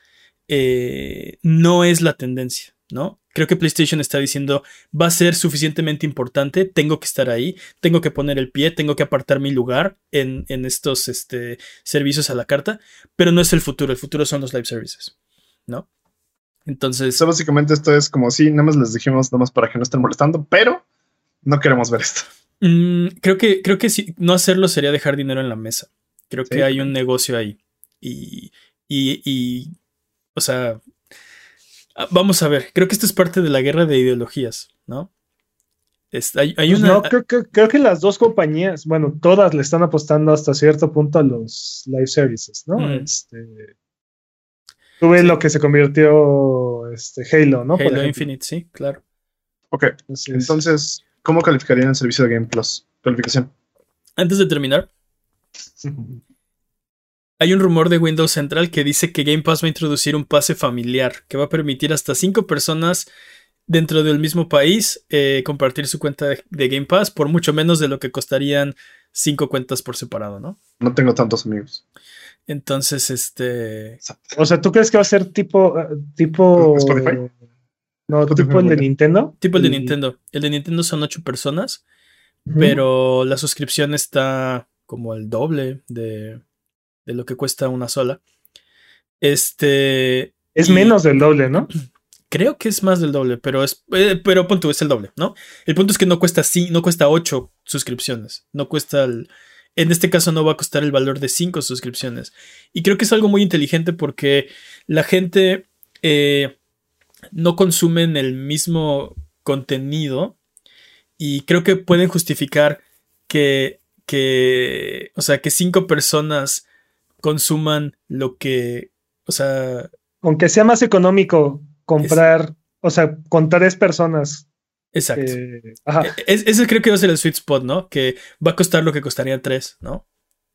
Speaker 1: no es la tendencia, ¿no? Creo que PlayStation está diciendo, va a ser suficientemente importante, tengo que estar ahí, tengo que poner el pie, tengo que apartar mi lugar en, estos este, servicios a la carta, pero no es el futuro, el futuro son los live services, ¿no? Entonces...
Speaker 2: básicamente esto es como si nada más les dijimos, nada más para que no estén molestando, pero no queremos ver esto.
Speaker 1: Mm, creo que, creo que si no hacerlo sería dejar dinero en la mesa. Creo que hay un negocio ahí. Y, y, y, o sea, vamos a ver, creo que esto es parte de la guerra de ideologías, ¿no? hay, pues una...
Speaker 3: No, creo, creo, que las dos compañías, bueno, todas le están apostando hasta cierto punto a los live services, ¿no? Mm. Este, tú ves lo que se convirtió este, Halo, ¿no?
Speaker 1: Halo Infinite, sí, claro.
Speaker 2: Ok, entonces, ¿cómo calificarían el servicio de Game Plus? Calificación.
Speaker 1: Antes de terminar, [LAUGHS] hay un rumor de Windows Central que dice que Game Pass va a introducir un pase familiar que va a permitir hasta cinco personas dentro del mismo país eh, compartir su cuenta de, Game Pass por mucho menos de lo que costarían cinco cuentas por separado, ¿no?
Speaker 2: No tengo tantos amigos.
Speaker 1: Entonces, este.
Speaker 3: O sea, ¿tú crees que va a ser tipo. Eh, tipo. Spotify? No, tipo el de Nintendo.
Speaker 1: Tipo el de Nintendo. El de Nintendo son ocho personas, pero la suscripción está como el doble de, de lo que cuesta una sola. Este.
Speaker 3: Es menos del doble, ¿no? [CLEARS THROAT]
Speaker 1: Creo que es más del doble, pero es. Eh, pero punto, es el doble, ¿no? El punto es que no cuesta sí, no cuesta 8 suscripciones. No cuesta el. En este caso no va a costar el valor de 5 suscripciones. Y creo que es algo muy inteligente porque la gente eh, no consumen el mismo contenido. Y creo que pueden justificar que. que. O sea, que 5 personas consuman lo que. O sea.
Speaker 3: Aunque sea más económico comprar, o sea, con tres personas.
Speaker 1: Exacto. ajá. E, ese creo que va a ser el sweet spot, ¿no? Que va a costar lo que costaría tres, ¿no?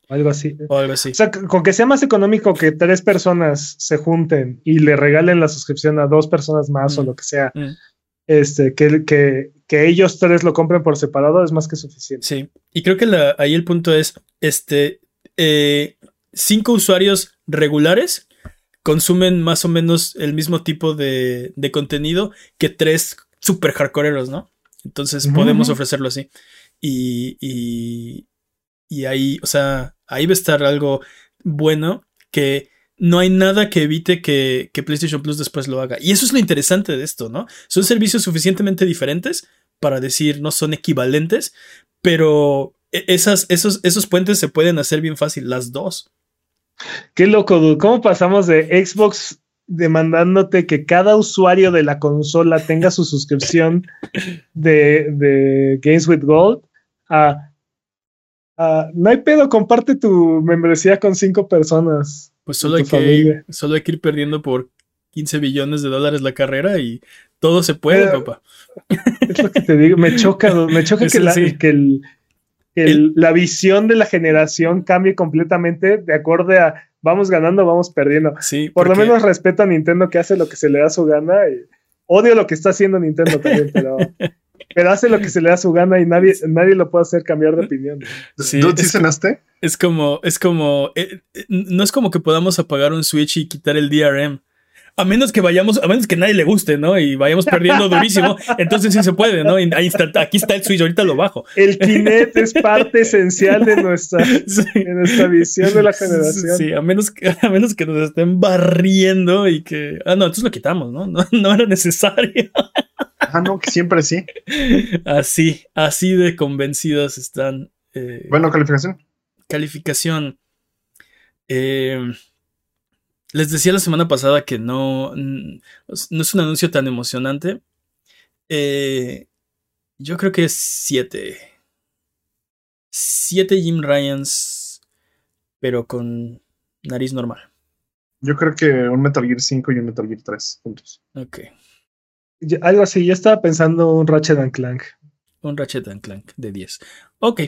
Speaker 3: Algo así.
Speaker 1: O algo así.
Speaker 3: O sea, con que sea más económico que tres personas se junten y le regalen la suscripción a dos personas más o mm, lo que sea, mm. este, que, que, que, ellos tres lo compren por separado es más que suficiente.
Speaker 1: Sí. Y creo que ahí el punto es, este, eh, cinco usuarios regulares consumen más o menos el mismo tipo de, contenido que tres super hardcoreeros, ¿no? Entonces podemos ofrecerlo así. Y, y, y, ahí, o sea, ahí va a estar algo bueno que no hay nada que evite que, que, PlayStation Plus después lo haga. Y eso es lo interesante de esto, ¿no? Son servicios suficientemente diferentes para decir no son equivalentes, pero e, esas, esos, esos puentes se pueden hacer bien fácil, las dos.
Speaker 3: Qué loco, ¿Cómo pasamos de Xbox demandándote que cada usuario de la consola tenga su suscripción de, Games with Gold a, no hay pedo, comparte tu membresía con cinco personas.
Speaker 1: Pues solo hay, que, solo hay que ir perdiendo por 15 billones de dólares la carrera y todo se puede, papá.
Speaker 3: Es lo que te digo, me choca, me choca [LAUGHS] que, que el, la visión de la generación cambie completamente de acuerdo a vamos ganando, vamos perdiendo.
Speaker 1: Sí,
Speaker 3: Por lo menos respeto a Nintendo que hace lo que se le da su gana. Y odio lo que está haciendo Nintendo también, [LAUGHS] pero, pero hace lo que se le da su gana y nadie, nadie lo puede hacer cambiar de opinión.
Speaker 2: Sí, ¿Tú cenaste?
Speaker 1: Es como, es como, eh, eh, no es como que podamos apagar un Switch y quitar el DRM a menos que vayamos, a menos que nadie le guste, ¿no? Y vayamos perdiendo durísimo, entonces sí se puede, ¿no? Ahí está, aquí está el Switch, ahorita lo bajo.
Speaker 3: El Kinect es parte [LAUGHS] esencial de nuestra, nuestra visión de la generación.
Speaker 1: Sí, a menos, que, a menos que nos estén barriendo y que. Ah, no, entonces lo quitamos, ¿no? No, era necesario.
Speaker 2: Ah, no, que siempre sí.
Speaker 1: Así, así de convencidas están.
Speaker 2: Eh, bueno, calificación.
Speaker 1: Calificación. Eh, les decía la semana pasada que no, no es un anuncio tan emocionante. Eh, yo creo que es 7. 7 Jim Ryans, pero con nariz normal.
Speaker 2: Yo creo que un Metal Gear 5 y un Metal Gear 3 juntos.
Speaker 1: Ok.
Speaker 3: algo así, yo estaba pensando un Ratchet and Clank.
Speaker 1: Un Ratchet and Clank de 10. Ok.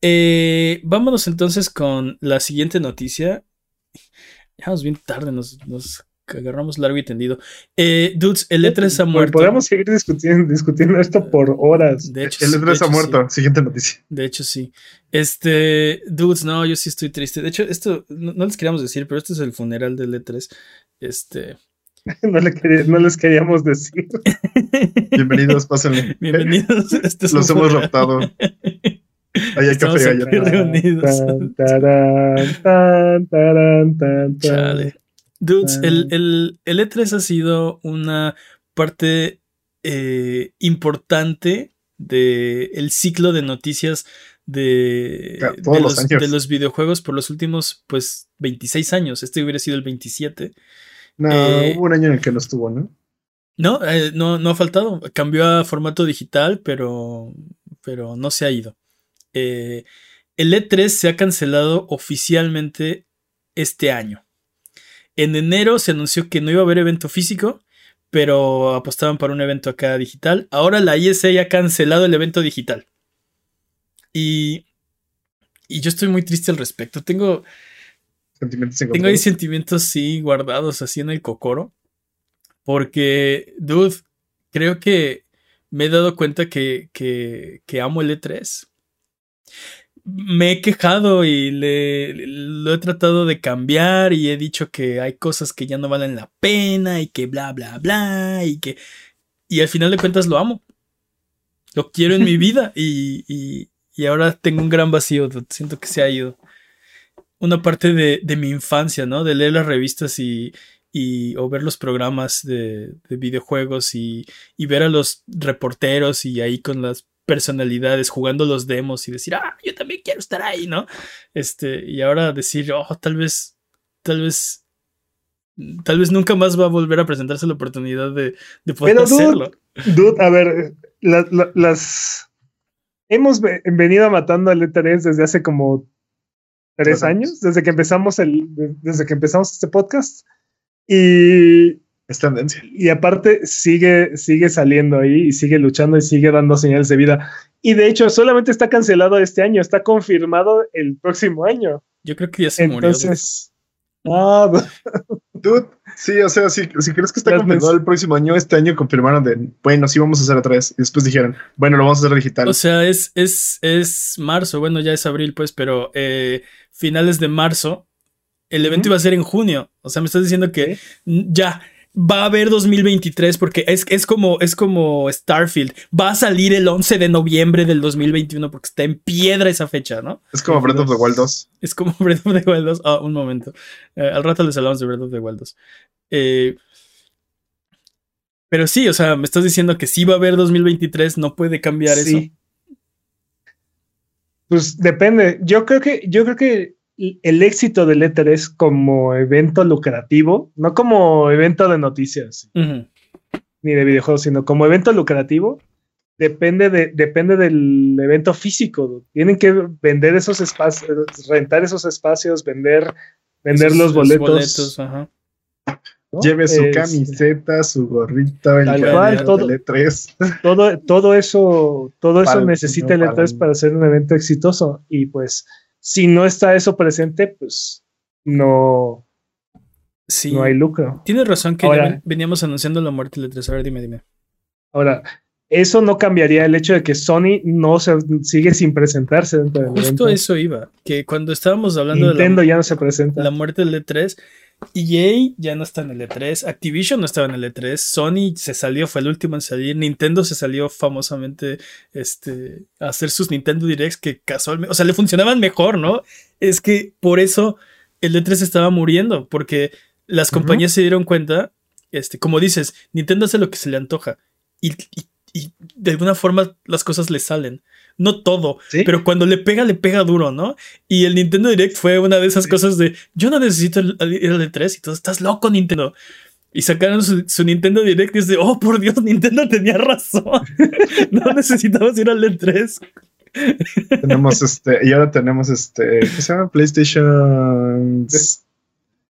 Speaker 1: Eh, vámonos entonces con la siguiente noticia. Ya vamos bien tarde, nos, agarramos largo y tendido. Eh, dudes, el E3 ha muerto.
Speaker 3: Podemos seguir discutiendo, discutiendo esto por horas.
Speaker 2: De hecho, el E3 ha muerto. Siguiente noticia.
Speaker 1: De hecho, sí. Este, dudes, no, yo sí estoy triste. De hecho, esto no, les queríamos decir, pero este es el funeral del E3. Este. [LAUGHS]
Speaker 3: no, les queríamos decir. [LAUGHS]
Speaker 2: Bienvenidos, pásenle.
Speaker 1: Bienvenidos.
Speaker 2: Este Los hemos raptado. [LAUGHS] Ahí hay café
Speaker 1: reunidos. Dudes, el, el, el, E3 ha sido una parte eh, importante del el ciclo de noticias de, de, los, de, los, videojuegos por los últimos, pues, 26 años. Este hubiera sido el 27.
Speaker 2: No, eh, hubo un año en el que no estuvo, ¿no?
Speaker 1: No, eh, no, no ha faltado. Cambió a formato digital, pero, pero no se ha ido. Eh, el E3 se ha cancelado oficialmente este año. En enero se anunció que no iba a haber evento físico, pero apostaban para un evento acá digital. Ahora la ISA ya ha cancelado el evento digital. Y, y yo estoy muy triste al respecto. Tengo,
Speaker 2: Sentimientos
Speaker 1: Tengo ahí sentimientos, sí, guardados así en el cocoro. Porque, dude, creo que me he dado cuenta que, que, que amo el E3 me he quejado y le, lo he tratado de cambiar y he dicho que hay cosas que ya no valen la pena y que bla, bla, bla y que... Y al final de cuentas lo amo. Lo quiero en mi [LAUGHS] vida y, y, y, ahora tengo un gran vacío. Siento que se ha ido. Una parte de, de mi infancia, ¿no? De leer las revistas y, y, o ver los programas de, de videojuegos y, y, ver a los reporteros y ahí con las personalidades jugando los demos y decir, ah, yo también quiero estar ahí, ¿no? Este, y ahora decir, oh, tal vez, tal vez, tal vez nunca más va a volver a presentarse la oportunidad de, de poder hacerlo.
Speaker 3: Dude, a ver, las. Hemos venido matando al E3 desde hace como tres años, desde que empezamos el, desde que empezamos este podcast. Y
Speaker 2: es tendencia.
Speaker 3: Y aparte sigue, sigue saliendo ahí y sigue luchando y sigue dando señales de vida. Y de hecho, solamente está cancelado este año, está confirmado el próximo año.
Speaker 1: Yo creo que ya se
Speaker 3: Entonces, Ah, [LAUGHS]
Speaker 2: Dude, sí, o sea, si, si crees que está confirmado el próximo año, este año confirmaron de, bueno, sí vamos a hacer otra vez. Y después dijeron, bueno, lo vamos a hacer digital.
Speaker 1: O sea, es, es, es marzo, bueno, ya es abril, pues, pero eh, finales de marzo, el evento iba a ser en junio. O sea, me estás diciendo que ya va a haber 2023 porque es, es, como, es como Starfield. Va a salir el 11 de noviembre del 2021 porque está en piedra esa fecha, ¿no?
Speaker 2: Es como Breath of the Wild 2.
Speaker 1: Es como [LAUGHS] Breath of the Wild 2. Ah, un momento. Eh, al rato les hablamos de Breath of the Wild 2. Eh, pero sí, o sea, me estás diciendo que sí va a haber 2023, no puede cambiar eso.
Speaker 3: Pues depende. Yo creo que, yo creo que el éxito del E3 como evento lucrativo, no como evento de noticias ni de videojuegos, sino como evento lucrativo, depende, de, depende del evento físico. Tienen que vender esos espacios, rentar esos espacios, vender, vender los boletos.
Speaker 2: Lleve su camiseta, su gorrita,
Speaker 3: el todo, E3. Todo, todo eso, todo eso necesita el E3 para ser un evento exitoso. Y pues si no está eso presente, pues no, sí. no hay lucro.
Speaker 1: Tienes razón que veníamos anunciando la muerte de 3 A ver, dime, dime.
Speaker 3: Ahora, eso no cambiaría el hecho de que Sony no se sigue sin presentarse dentro del
Speaker 1: Justo eso iba, que cuando estábamos hablando
Speaker 3: de la, ya no se presenta.
Speaker 1: la muerte del E3, EA ya no está en el E3, Activision no estaba en el E3, Sony se salió, fue el último en salir, Nintendo se salió famosamente este, a hacer sus Nintendo Directs que casualmente, o sea, le funcionaban mejor, ¿no? Es que por eso el E3 estaba muriendo, porque las compañías se dieron cuenta, este, como dices, Nintendo hace lo que se le antoja y, y de alguna forma las cosas le salen no todo, pero cuando le pega, le pega duro, ¿no? Y el Nintendo Direct fue una de esas cosas de, yo no necesito ir al E3 y todo, estás loco Nintendo. Y sacaron su, Nintendo Direct y es de, oh, por Dios, [LAUGHS] Nintendo tenía razón. [LAUGHS] no necesitamos ir al E3.
Speaker 2: tenemos este, y ahora tenemos este, ¿qué se llama? PlayStation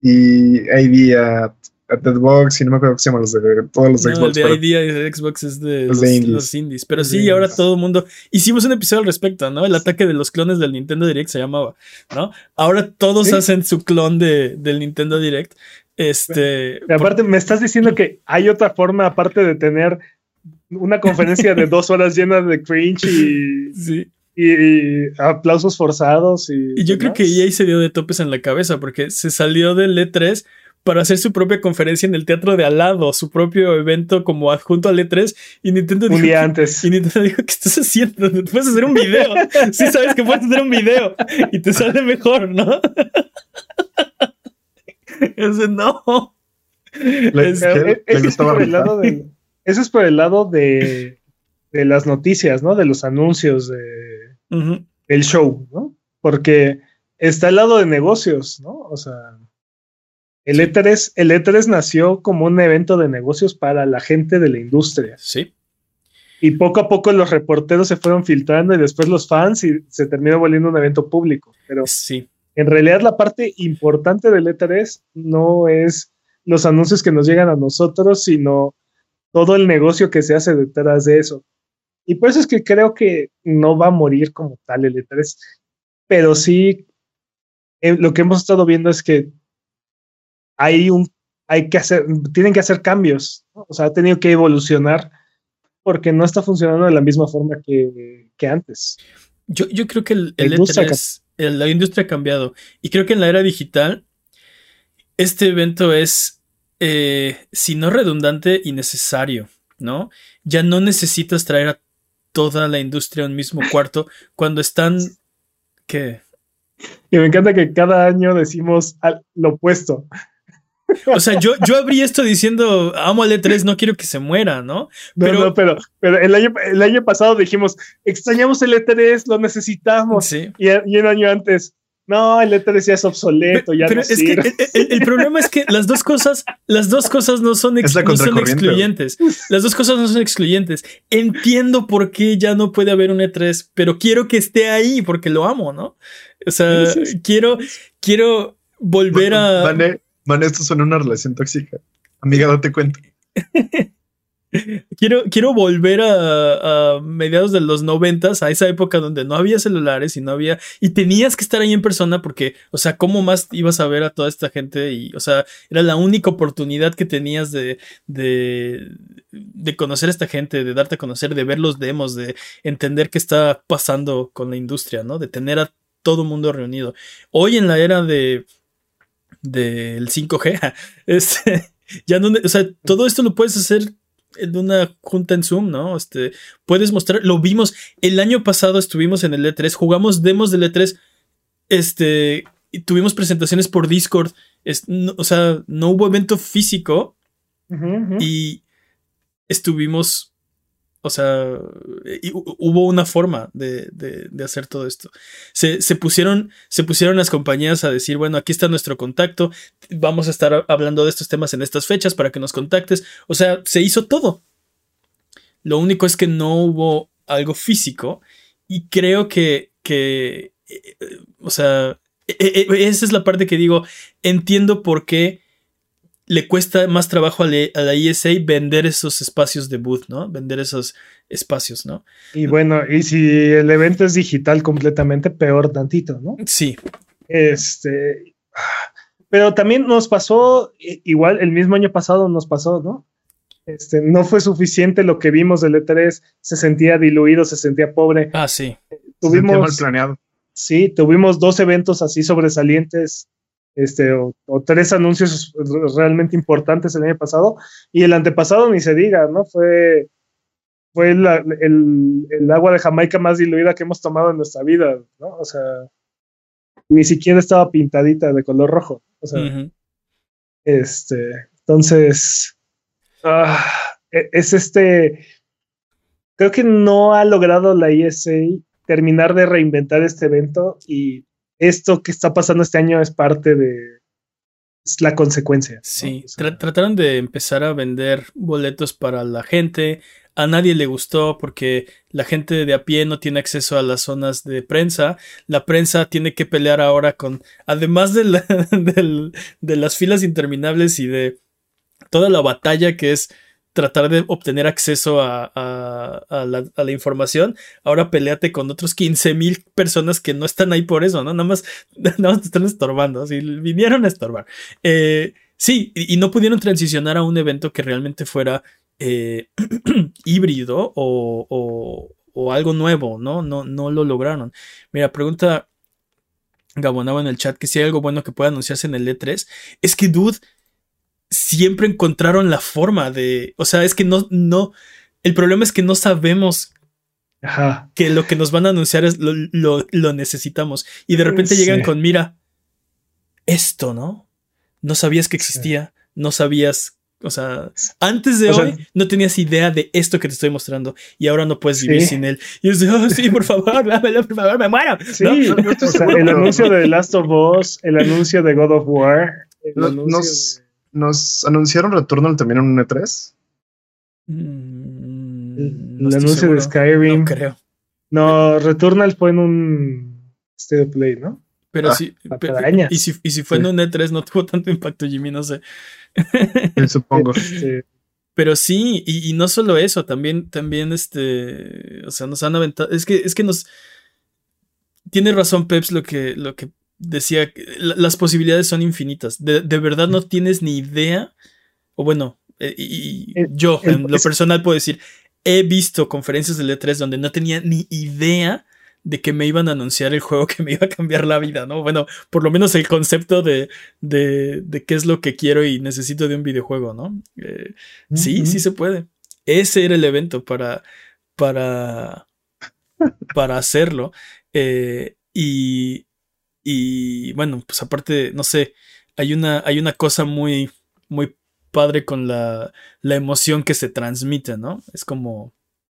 Speaker 2: y Idea Xbox y no me acuerdo qué se llama los de todos los de Xbox.
Speaker 1: El de ID y de Xbox es de los, indies. Pero sí, ahora todo el mundo. Hicimos un episodio al respecto, ¿no? El ataque de los clones del Nintendo Direct se llamaba, ¿no? Ahora todos hacen su clon de, del Nintendo Direct. Este.
Speaker 3: aparte, me estás diciendo que hay otra forma, aparte de tener una conferencia de dos horas llenas de cringe y.
Speaker 1: Sí.
Speaker 3: Y, aplausos forzados. Y,
Speaker 1: y yo creo que EA se dio de topes en la cabeza porque se salió del E3 para hacer su propia conferencia en el teatro de al lado, su propio evento como adjunto al E3 y Nintendo
Speaker 3: dijo, antes.
Speaker 1: Y Nintendo dijo, ¿qué estás haciendo? Puedes hacer un video. [LAUGHS] sí sabes que puedes hacer un video y te sale mejor, ¿no? [LAUGHS] Ese no.
Speaker 3: eso, es por el lado de, eso es por el lado de, de las noticias, ¿no? De los anuncios de, del show, ¿no? Porque está el lado de negocios, ¿no? O sea, el E3, el E3 nació como un evento de negocios para la gente de la industria.
Speaker 1: Sí.
Speaker 3: Y poco a poco los reporteros se fueron filtrando y después los fans y se terminó volviendo un evento público. Pero
Speaker 1: sí.
Speaker 3: en realidad la parte importante del E3 no es los anuncios que nos llegan a nosotros, sino todo el negocio que se hace detrás de eso. Y por eso es que creo que no va a morir como tal el E3, pero sí eh, lo que hemos estado viendo es que hay un, hay que hacer, tienen que hacer cambios, o sea, ha tenido que evolucionar porque no está funcionando de la misma forma que, antes.
Speaker 1: Yo, yo, creo que el, el e la industria ha cambiado y creo que en la era digital este evento es, eh, si no redundante, innecesario, ¿no? Ya no necesitas traer a toda la industria a un mismo cuarto cuando están... ¿Qué?
Speaker 3: Y me encanta que cada año decimos lo opuesto.
Speaker 1: O sea, yo, yo abrí esto diciendo, amo al E3, no quiero que se muera, ¿no?
Speaker 3: Pero, pero, pero el, año, el año pasado dijimos, extrañamos el E3, lo necesitamos. Sí. Y, y un año antes, no, el E3 ya es obsoleto, ya pero es
Speaker 1: que el, problema es que las dos cosas, las dos cosas no son, son excluyentes. Las dos cosas no son excluyentes. Entiendo por qué ya no puede haber un E3, pero quiero que esté ahí porque lo amo, ¿no? O sea, quiero, quiero volver a.
Speaker 2: Man, esto suena una relación tóxica. Amiga, date cuenta. [LAUGHS]
Speaker 1: quiero, quiero volver a, mediados de los noventas, a esa época donde no había celulares y no había, y tenías que estar ahí en persona porque, o sea, ¿cómo más ibas a ver a toda esta gente? Y, o sea, era la única oportunidad que tenías de, de, de conocer a esta gente, de darte a conocer, de ver los demos, de entender qué está pasando con la industria, ¿no? De tener a todo mundo reunido. Hoy en la era de del 5G, [LAUGHS] este, ya no, o sea, todo esto lo puedes hacer en una junta en Zoom, ¿no? Este, puedes mostrar, lo vimos, el año pasado estuvimos en el E3, jugamos demos del E3, este, y tuvimos presentaciones por Discord, o sea, no hubo evento físico y estuvimos o sea, hubo una forma de, hacer todo esto. Se, pusieron, se pusieron las compañías a decir, bueno, aquí está nuestro contacto, vamos a estar hablando de estos temas en estas fechas para que nos contactes. O sea, se hizo todo. Lo único es que no hubo algo físico y creo que, que eh, o sea, e, e, e, esa es la parte que digo, entiendo por qué le cuesta más trabajo a, la ESA vender esos espacios de booth, ¿no? Vender esos espacios, ¿no?
Speaker 3: Y bueno, y si el evento es digital completamente, peor tantito, ¿no?
Speaker 1: Sí.
Speaker 3: Este. Pero también nos pasó, igual el mismo año pasado nos pasó, ¿no? Este, no fue suficiente lo que vimos del E3, se sentía diluido, se sentía pobre.
Speaker 1: Ah, sí.
Speaker 3: Tuvimos,
Speaker 2: mal planeado.
Speaker 3: Sí, tuvimos dos eventos así sobresalientes este, o, tres anuncios realmente importantes el año pasado, y el antepasado ni se diga, ¿no? Fue, fue el, agua de Jamaica más diluida que hemos tomado en nuestra vida, ¿no? O sea, ni siquiera estaba pintadita de color rojo. O sea, este, entonces, ah, e, es este, creo que no ha logrado la ESA terminar de reinventar este evento y esto que está pasando este año es parte de es la consecuencia.
Speaker 1: Sí, trataron de empezar a vender boletos para la gente. A nadie le gustó porque la gente de a pie no tiene acceso a las zonas de prensa. La prensa tiene que pelear ahora con, además de, [LAUGHS] de las filas interminables y de toda la batalla que es tratar de obtener acceso a, la, información, ahora peleate con otros 15 mil personas que no están ahí por eso, ¿no? Nada más, [LAUGHS] nada más te están estorbando, vinieron a estorbar. Eh, sí, y, no pudieron transicionar a un evento que realmente fuera eh, [CLEARS THROAT] híbrido o, algo nuevo, ¿no? ¿no? No lo lograron. Mira, pregunta Gabonaba en el chat que si hay algo bueno que pueda anunciarse en el E3. Es que, dude, siempre encontraron la forma de, o sea, es que no, no, el problema es que no sabemos que lo que nos van a anunciar es lo, lo, necesitamos. Y de repente llegan con, mira, esto, ¿no? No sabías que existía, no sabías, o sea, antes de hoy no tenías idea de esto que te estoy mostrando y ahora no puedes vivir sin él. Y es de, oh, sí, por favor, dámelo, por favor, me muero.
Speaker 3: Sí, [LAUGHS] el anuncio de The Last of Us, el anuncio de God of War, el anuncio de
Speaker 2: ¿Nos anunciaron Returnal también en un E3?
Speaker 3: Mm, el anuncio de Skyrim.
Speaker 1: No creo.
Speaker 3: No, Returnal fue en un State of Play, ¿no?
Speaker 1: Pero ah, sí, y si, y si fue en un E3 no tuvo tanto impacto, Jimmy, no sé.
Speaker 2: Supongo. [LAUGHS]
Speaker 3: Este,
Speaker 1: pero sí, y, no solo eso, también, también, este, o sea, nos han aventado, es que, es que nos, tiene razón Peps lo que, lo que decía que las posibilidades son infinitas. De, verdad no tienes ni idea. O bueno, eh, y, yo en lo personal puedo decir, he visto conferencias de E3 donde no tenía ni idea de que me iban a anunciar el juego [LAUGHS] que me iba a cambiar la vida, ¿no? Bueno, por lo menos el concepto de, de, de qué es lo que quiero y necesito de un videojuego, ¿no? Eh, sí, sí se puede. Ese era el evento para, para, para hacerlo. Eh, y, y bueno, pues aparte, no sé, hay una, hay una cosa muy, muy padre con la, la emoción que se transmite, ¿no? Es como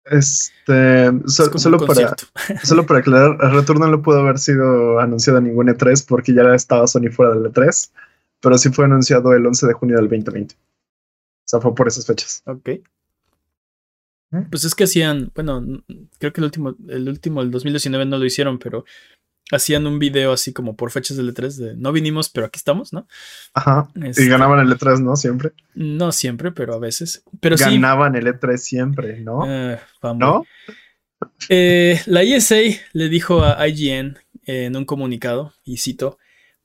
Speaker 2: este, solo, para, [LAUGHS] solo para aclarar, el retorno no pudo haber sido anunciado en ningún E3 porque ya estaba Sony fuera del E3, pero sí fue anunciado el 11 de junio del 2020. O sea, fue por esas fechas.
Speaker 1: Ok. Pues es que hacían, bueno, creo que el último, el último, el 2019 no lo hicieron, pero hacían un video así como por fechas del E3 de no vinimos, pero aquí estamos, ¿no?
Speaker 2: Ajá. y este, ganaban el E3, ¿no? Siempre.
Speaker 1: No siempre, pero a veces. Pero
Speaker 2: ganaban el E3 siempre, ¿no? Eh,
Speaker 1: ¿No? Eh, la ESA le dijo a IGN en un comunicado, y cito,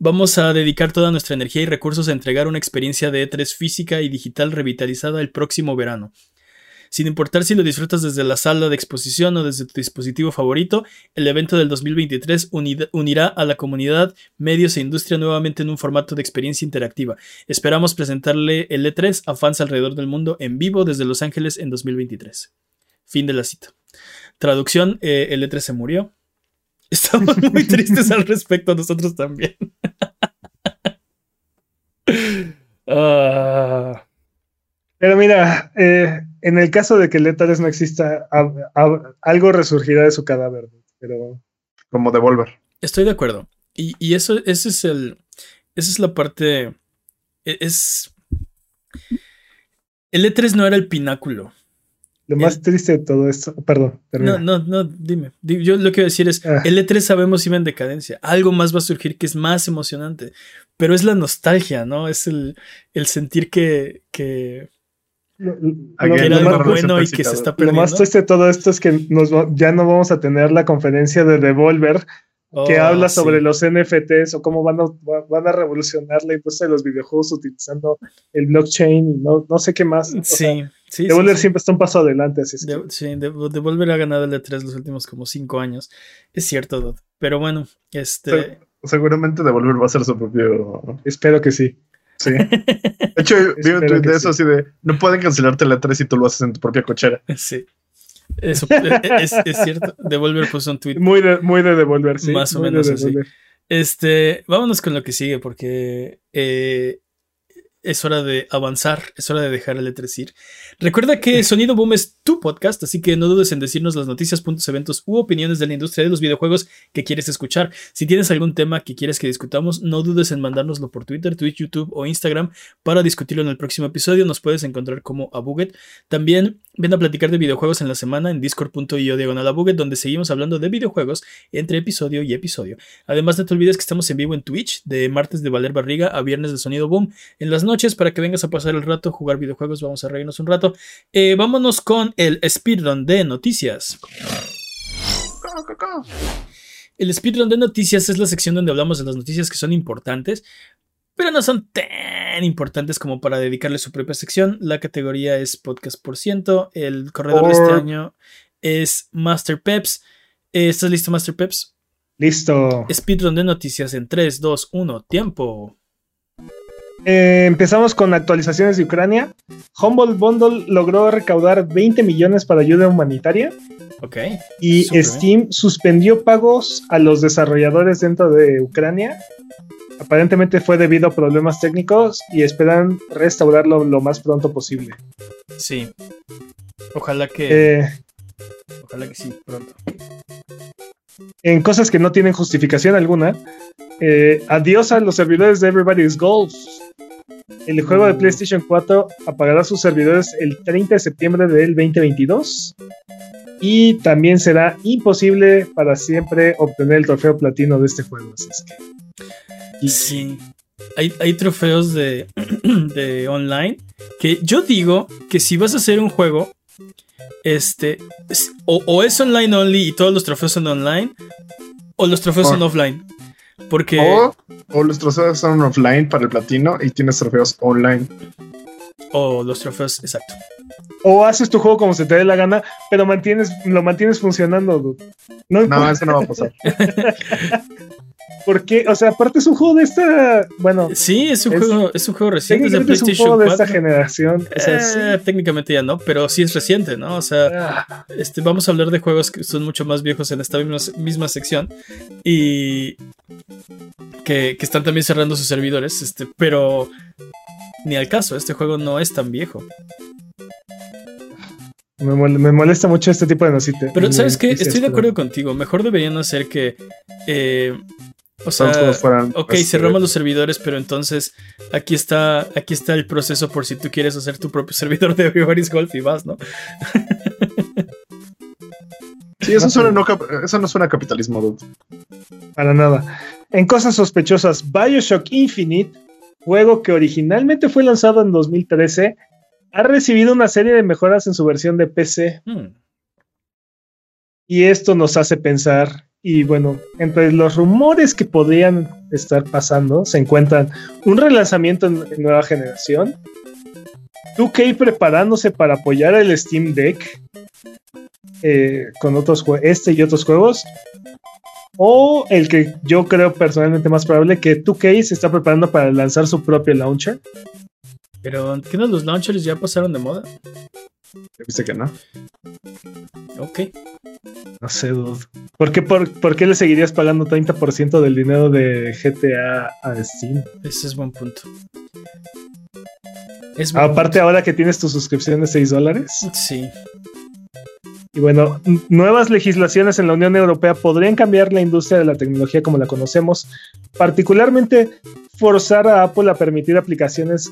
Speaker 1: Vamos a dedicar toda nuestra energía y recursos a entregar una experiencia de E3 física y digital revitalizada el próximo verano sin importar si lo disfrutas desde la sala de exposición o desde tu dispositivo favorito, el evento del 2023 unirá a la comunidad, medios e industria nuevamente en un formato de experiencia interactiva. Esperamos presentarle el E3 a fans alrededor del mundo en vivo desde Los Ángeles en 2023. Fin de la cita. Traducción, eh, el E3 se murió. [LAUGHS] Estamos muy tristes al respecto, nosotros también. [LAUGHS]
Speaker 3: Ah. Pero mira, eh, en el caso de que el E3 no exista, algo resurgirá de su cadáver, pero
Speaker 2: como Devolver.
Speaker 1: Estoy de acuerdo. Y, eso, ese es el, esa es la parte, e, es, el E3 no era el pináculo.
Speaker 3: Lo más triste de todo esto, perdón.
Speaker 1: No, no, no, dime. Yo lo que voy a decir es, ah. el E3 sabemos iba en decadencia. Algo más va a surgir que es más emocionante. Pero es la nostalgia, ¿no? Es el, el sentir que, que, lo,
Speaker 3: más bueno y que se está perdiendo. Lo más triste de todo esto es que nos, ya no vamos a tener la conferencia de Devolver que oh, habla sobre los NFTs o cómo van a, van a revolucionar la industria de los videojuegos utilizando el blockchain y no, no sé qué más.
Speaker 1: Sí, sí.
Speaker 3: Devolver siempre está un paso adelante. Así
Speaker 1: sí, Devolver ha ganado el E3 los últimos como cinco años. Es cierto, Pero bueno, este.
Speaker 2: seguramente Devolver va a ser su propio.
Speaker 3: Espero que sí.
Speaker 2: Sí. [LAUGHS] De hecho, vi un tweet de eso así de no pueden cancelarte la 3 si tú lo haces en tu propia cochera. [LAUGHS]
Speaker 1: Sí. Eso e, e, es, es, cierto. Devolver puso un tweet.
Speaker 3: Muy de, muy de Devolver, sí.
Speaker 1: Más o menos así. Este, vámonos con lo que sigue, porque eh, es hora de avanzar, es hora de dejar el E3 ir. Recuerda que [LAUGHS] Sonido Boom es tu podcast, así que no dudes en decirnos las noticias, puntos, eventos u opiniones de la industria de los videojuegos que quieres escuchar. Si tienes algún tema que quieres que discutamos, no dudes en mandárnoslo por Twitter, Twitch, YouTube o Instagram para discutirlo en el próximo episodio. Nos puedes encontrar como Abuget. También ven a platicar de videojuegos en la semana en discord.io diagonal donde seguimos hablando de videojuegos entre episodio y episodio. Además, no te olvides que estamos en vivo en Twitch de martes de Valer Barriga a viernes de Sonido Boom en las noches para que vengas a pasar el rato, jugar videojuegos, vamos a reírnos un rato. Eh, vámonos con el speedrun de noticias. El speedrun de noticias es la sección donde hablamos de las noticias que son importantes, pero no son tan importantes como para dedicarle su propia sección. La categoría es podcast por ciento. El corredor de este año es Master Peps. ¿Estás listo, Master Peps?
Speaker 3: Listo.
Speaker 1: Speedrun de noticias en 3, 2, 1, tiempo.
Speaker 3: Eh, empezamos con actualizaciones de Ucrania. Humble Bundle logró recaudar 20 millones para ayuda humanitaria.
Speaker 1: Ok.
Speaker 3: Y Steam suspendió pagos a los desarrolladores dentro de Ucrania. Aparentemente fue debido a problemas técnicos y esperan restaurarlo lo más pronto posible.
Speaker 1: Sí. Ojalá que.
Speaker 3: Eh,
Speaker 1: ojalá que sí, pronto.
Speaker 3: En cosas que no tienen justificación alguna. Eh, adiós a los servidores de Everybody's Golf. El juego de PlayStation 4 apagará sus servidores el 30 de septiembre del 2022 y también será imposible para siempre obtener el trofeo platino de este juego. Así es
Speaker 1: que... Sí, hay, trofeos de, [CLEARS THROAT] de, online que yo digo que si vas a hacer un juego, este, o, es online only y todos los trofeos son online, o los trofeos son offline. Porque.
Speaker 2: O, los trofeos son offline para el platino y tienes trofeos online.
Speaker 1: O los trofeos, exacto.
Speaker 3: O haces tu juego como se te dé la gana, pero mantienes, lo mantienes funcionando,
Speaker 2: No, no eso no va a pasar. [LAUGHS]
Speaker 3: Porque, o sea, aparte es un juego de esta. Bueno.
Speaker 1: Sí, es un, juego, es un juego reciente.
Speaker 3: Es, PlayStation un juego de esta generación.
Speaker 1: Eh, técnicamente ya no, pero sí es reciente, ¿no? O sea, ah. este, vamos a hablar de juegos que son mucho más viejos en esta misma, misma sección. Y. Que, que, están también cerrando sus servidores. Este, pero. Ni al caso, este juego no es tan viejo.
Speaker 3: Me, molesta mucho este tipo de noticias.
Speaker 1: Pero, ¿sabes qué? Estoy de acuerdo contigo. Mejor deberían hacer que. Eh, o sea, ok, cerramos los servidores, pero entonces aquí está, aquí está el proceso por si tú quieres hacer tu propio [LAUGHS] servidor de Everybody's Golf y vas, ¿no?
Speaker 2: sí, eso, suena no, eso no suena capitalismo, dude.
Speaker 3: Para nada. En cosas sospechosas, Bioshock Infinite, juego que originalmente fue lanzado en 2013, ha recibido una serie de mejoras en su versión de PC. Hmm. Y esto nos hace pensar y bueno, entre los rumores que podrían estar pasando se encuentran un relanzamiento en, nueva generación, 2K preparándose para apoyar el Steam Deck eh, con otros este y otros juegos, o el que yo creo personalmente más probable que 2K se está preparando para lanzar su propio launcher.
Speaker 1: Pero, ¿qué no los launchers ya pasaron de moda?
Speaker 2: ¿Viste que no?
Speaker 1: Ok.
Speaker 3: No sé, dude. ¿Por qué, por, qué le seguirías pagando 30% del dinero de GTA a Steam?
Speaker 1: Ese es buen punto.
Speaker 3: Aparte, ahora que tienes tu suscripción de 6 dólares.
Speaker 1: Sí.
Speaker 3: Y bueno, nuevas legislaciones en la Unión Europea podrían cambiar la industria de la tecnología como la conocemos, particularmente forzar a Apple a permitir aplicaciones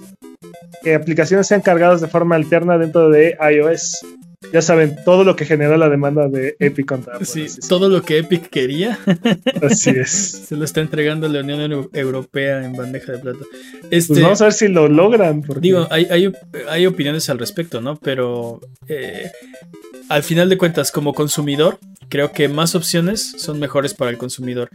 Speaker 3: que aplicaciones sean cargadas de forma alterna dentro de iOS. Ya saben, todo lo que genera la demanda de Epic contra
Speaker 1: Sí, todo lo que Epic quería.
Speaker 3: Así es. [LAUGHS]
Speaker 1: Se lo está entregando la Unión Europea en bandeja de plata.
Speaker 3: Este, pues vamos a ver si lo logran.
Speaker 1: Digo, hay, hay, hay, opiniones al respecto, ¿no? Pero eh, al final de cuentas, como consumidor, creo que más opciones son mejores para el consumidor.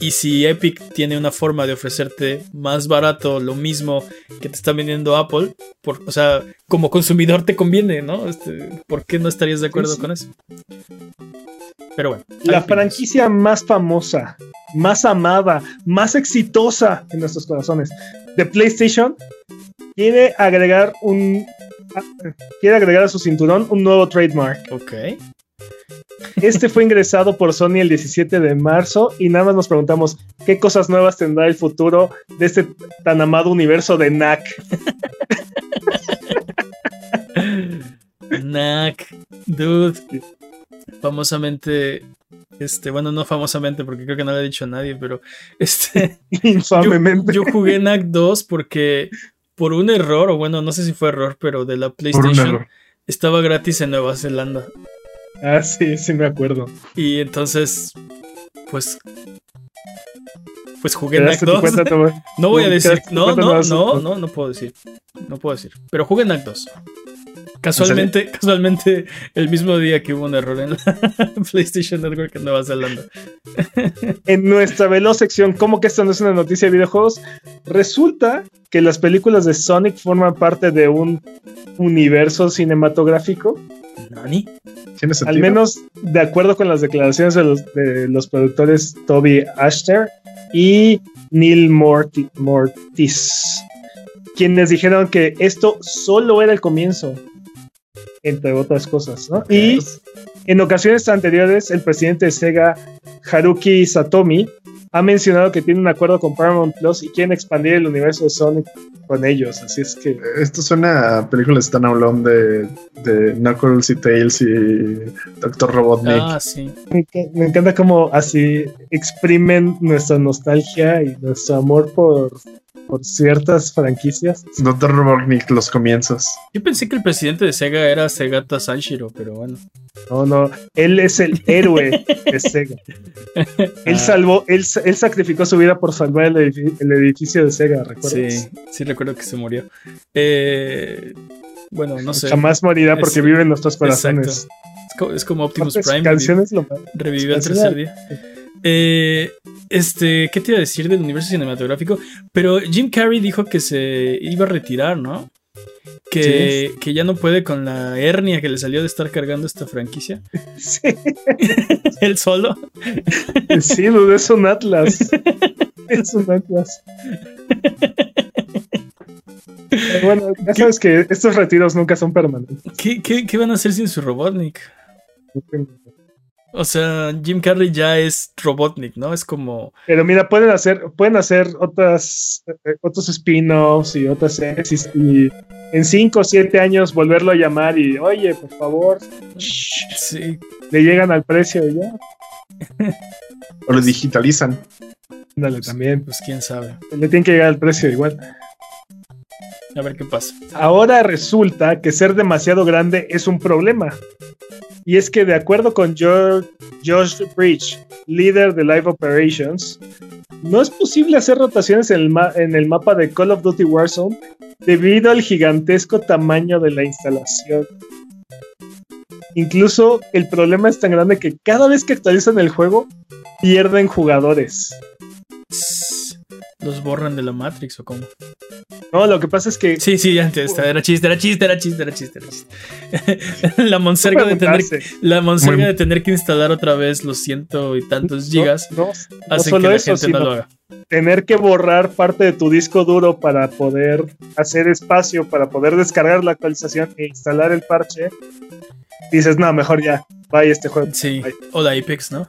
Speaker 1: Y si Epic tiene una forma de ofrecerte más barato lo mismo que te está vendiendo Apple, por, o sea, como consumidor te conviene, ¿no? Este, ¿Por qué no estarías de acuerdo con eso? Pero bueno.
Speaker 3: La franquicia más famosa, más amada, más exitosa en nuestros corazones de PlayStation quiere agregar un quiere agregar a su cinturón un nuevo trademark.
Speaker 1: Ok.
Speaker 3: Este fue ingresado por Sony el 17 de marzo y nada más nos preguntamos qué cosas nuevas tendrá el futuro de este tan amado universo de NAC. [LAUGHS]
Speaker 1: NAC, dude. Famosamente, este, bueno, no famosamente porque creo que no le he dicho a nadie, pero este. [LAUGHS]
Speaker 3: Infamemente.
Speaker 1: Yo, yo jugué NAC 2 porque por un error, o bueno, no sé si fue error, pero de la PlayStation estaba gratis en Nueva Zelanda.
Speaker 3: Ah, sí, sí me acuerdo.
Speaker 1: Y entonces, pues. Pues jugué NAC 2. [LAUGHS] no voy a decir. No, no, no, no, no puedo decir. No puedo decir. Pero jugué NAC 2. Casualmente, casualmente, el mismo día que hubo un error en la [LAUGHS] PlayStation Network en Nueva Zelanda.
Speaker 3: En nuestra veloz sección, ¿cómo que esto no es una noticia de videojuegos? Resulta que las películas de Sonic forman parte de un universo cinematográfico.
Speaker 1: ¿Nani?
Speaker 3: Al menos de acuerdo con las declaraciones de los, de los productores Toby Ashter y Neil Mortis, quienes dijeron que esto solo era el comienzo entre otras cosas, ¿no? Y en ocasiones anteriores, el presidente de Sega, Haruki Satomi, ha mencionado que tiene un acuerdo con Paramount Plus y quieren expandir el universo de Sonic con ellos, así es que...
Speaker 2: Esto suena a películas standalone de, de Knuckles y Tails y Doctor Robotnik.
Speaker 1: Ah, sí.
Speaker 3: Me, me encanta cómo así exprimen nuestra nostalgia y nuestro amor por por ciertas franquicias.
Speaker 2: Doctor Robotnik, los comienzos.
Speaker 1: Yo pensé que el presidente de Sega era Segata Sanshiro, pero bueno.
Speaker 3: No, no, él es el héroe de Sega. [LAUGHS] Él ah. salvó, él, él, sacrificó su vida por salvar el, edificio, de Sega, ¿recuerdas?
Speaker 1: Sí, sí recuerdo que se murió. Eh, bueno, no sé.
Speaker 3: Jamás morirá porque vive en nuestros corazones.
Speaker 1: Es como, Optimus Prime. Canciones revivió al tercer día. Eh, Este, ¿qué te iba a decir del universo cinematográfico? Pero Jim Carrey dijo que se iba a retirar, ¿no? Que, que, ya no puede con la hernia que le salió de estar cargando esta franquicia. [LAUGHS] Sí. [LAUGHS] Él solo.
Speaker 3: Sí, es un Atlas. Es un Atlas. Bueno, ya sabes que estos retiros nunca son permanentes.
Speaker 1: ¿Qué, qué, qué van a hacer sin su Robotnik? O sea, Jim Carrey ya es Robotnik, ¿no? Es como.
Speaker 3: Pero mira, pueden hacer, pueden hacer otras, eh, otros spin-offs y otras series y en 5 o 7 años volverlo a llamar y, oye, por favor. Sí. Le llegan al precio y ya. [LAUGHS]
Speaker 2: o lo digitalizan.
Speaker 3: Dale, pues, también.
Speaker 1: Pues quién sabe.
Speaker 3: Le tienen que llegar al precio igual.
Speaker 1: A ver qué pasa.
Speaker 3: Ahora resulta que ser demasiado grande es un problema. Y es que de acuerdo con George, Josh Bridge, líder de Live Operations, no es posible hacer rotaciones en el, en el mapa de Call of Duty Warzone debido al gigantesco tamaño de la instalación. Incluso el problema es tan grande que cada vez que actualizan el juego, pierden jugadores.
Speaker 1: ¿Los borran de la Matrix o cómo?
Speaker 3: No, lo que pasa es que.
Speaker 1: Sí, sí, antes. Era chiste, era chiste, era chiste, era chiste, era chiste. [LAUGHS] la monserga de tener. La monserga de tener que instalar otra vez los ciento y tantos gigas. No, hace que la gente no lo haga.
Speaker 3: Tener que borrar parte de tu disco duro para poder hacer espacio, para poder descargar la actualización e instalar el parche. Dices, no, mejor ya. Vaya este juego.
Speaker 1: Sí. O la Apex, ¿no?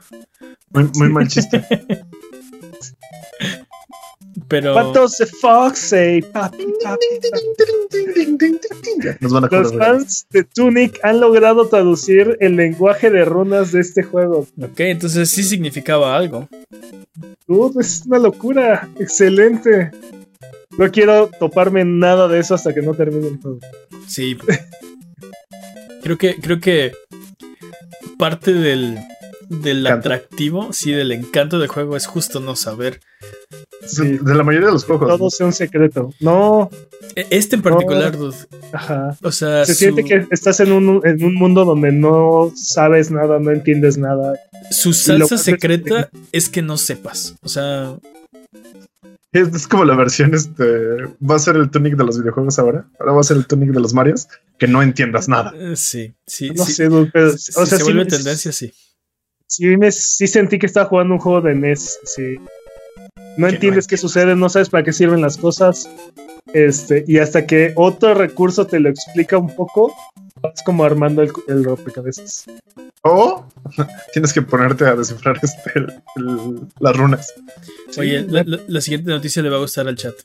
Speaker 2: Muy, muy mal chiste. [LAUGHS]
Speaker 1: Pero.
Speaker 3: The fox say? Los fans de Tunic han logrado traducir el lenguaje de runas de este juego.
Speaker 1: Ok, entonces sí significaba algo.
Speaker 3: es una locura. Excelente. No quiero toparme nada de eso hasta que no termine el juego.
Speaker 1: Sí. creo que, creo que parte del, del atractivo, sí, del encanto del juego es justo no saber
Speaker 2: de la mayoría de los juegos.
Speaker 3: Todo sea un secreto. No.
Speaker 1: E, este en particular, Ajá. O sea,
Speaker 3: se siente que estás en un, en un mundo donde no sabes nada, no entiendes nada.
Speaker 1: Su salsa secreta es que no sepas. O sea.
Speaker 2: Es, como la versión, este. Va a ser el tunic de los videojuegos ahora. Ahora va a ser el tunic de los Marios. Que no entiendas nada.
Speaker 1: Eh, sí, sí.
Speaker 3: No sé, pero,
Speaker 1: o sea, se vuelve tendencia, sí.
Speaker 3: Sí, me, sí sentí que estaba jugando un juego de NES, sí no entiendes qué sucede, no sabes para qué sirven las cosas. Este, y hasta que otro recurso te lo explica un poco, es como armando el, el rompecabezas.
Speaker 2: O [LAUGHS] tienes que ponerte a descifrar este, las runas.
Speaker 1: Oye, la, siguiente noticia le va a gustar al chat.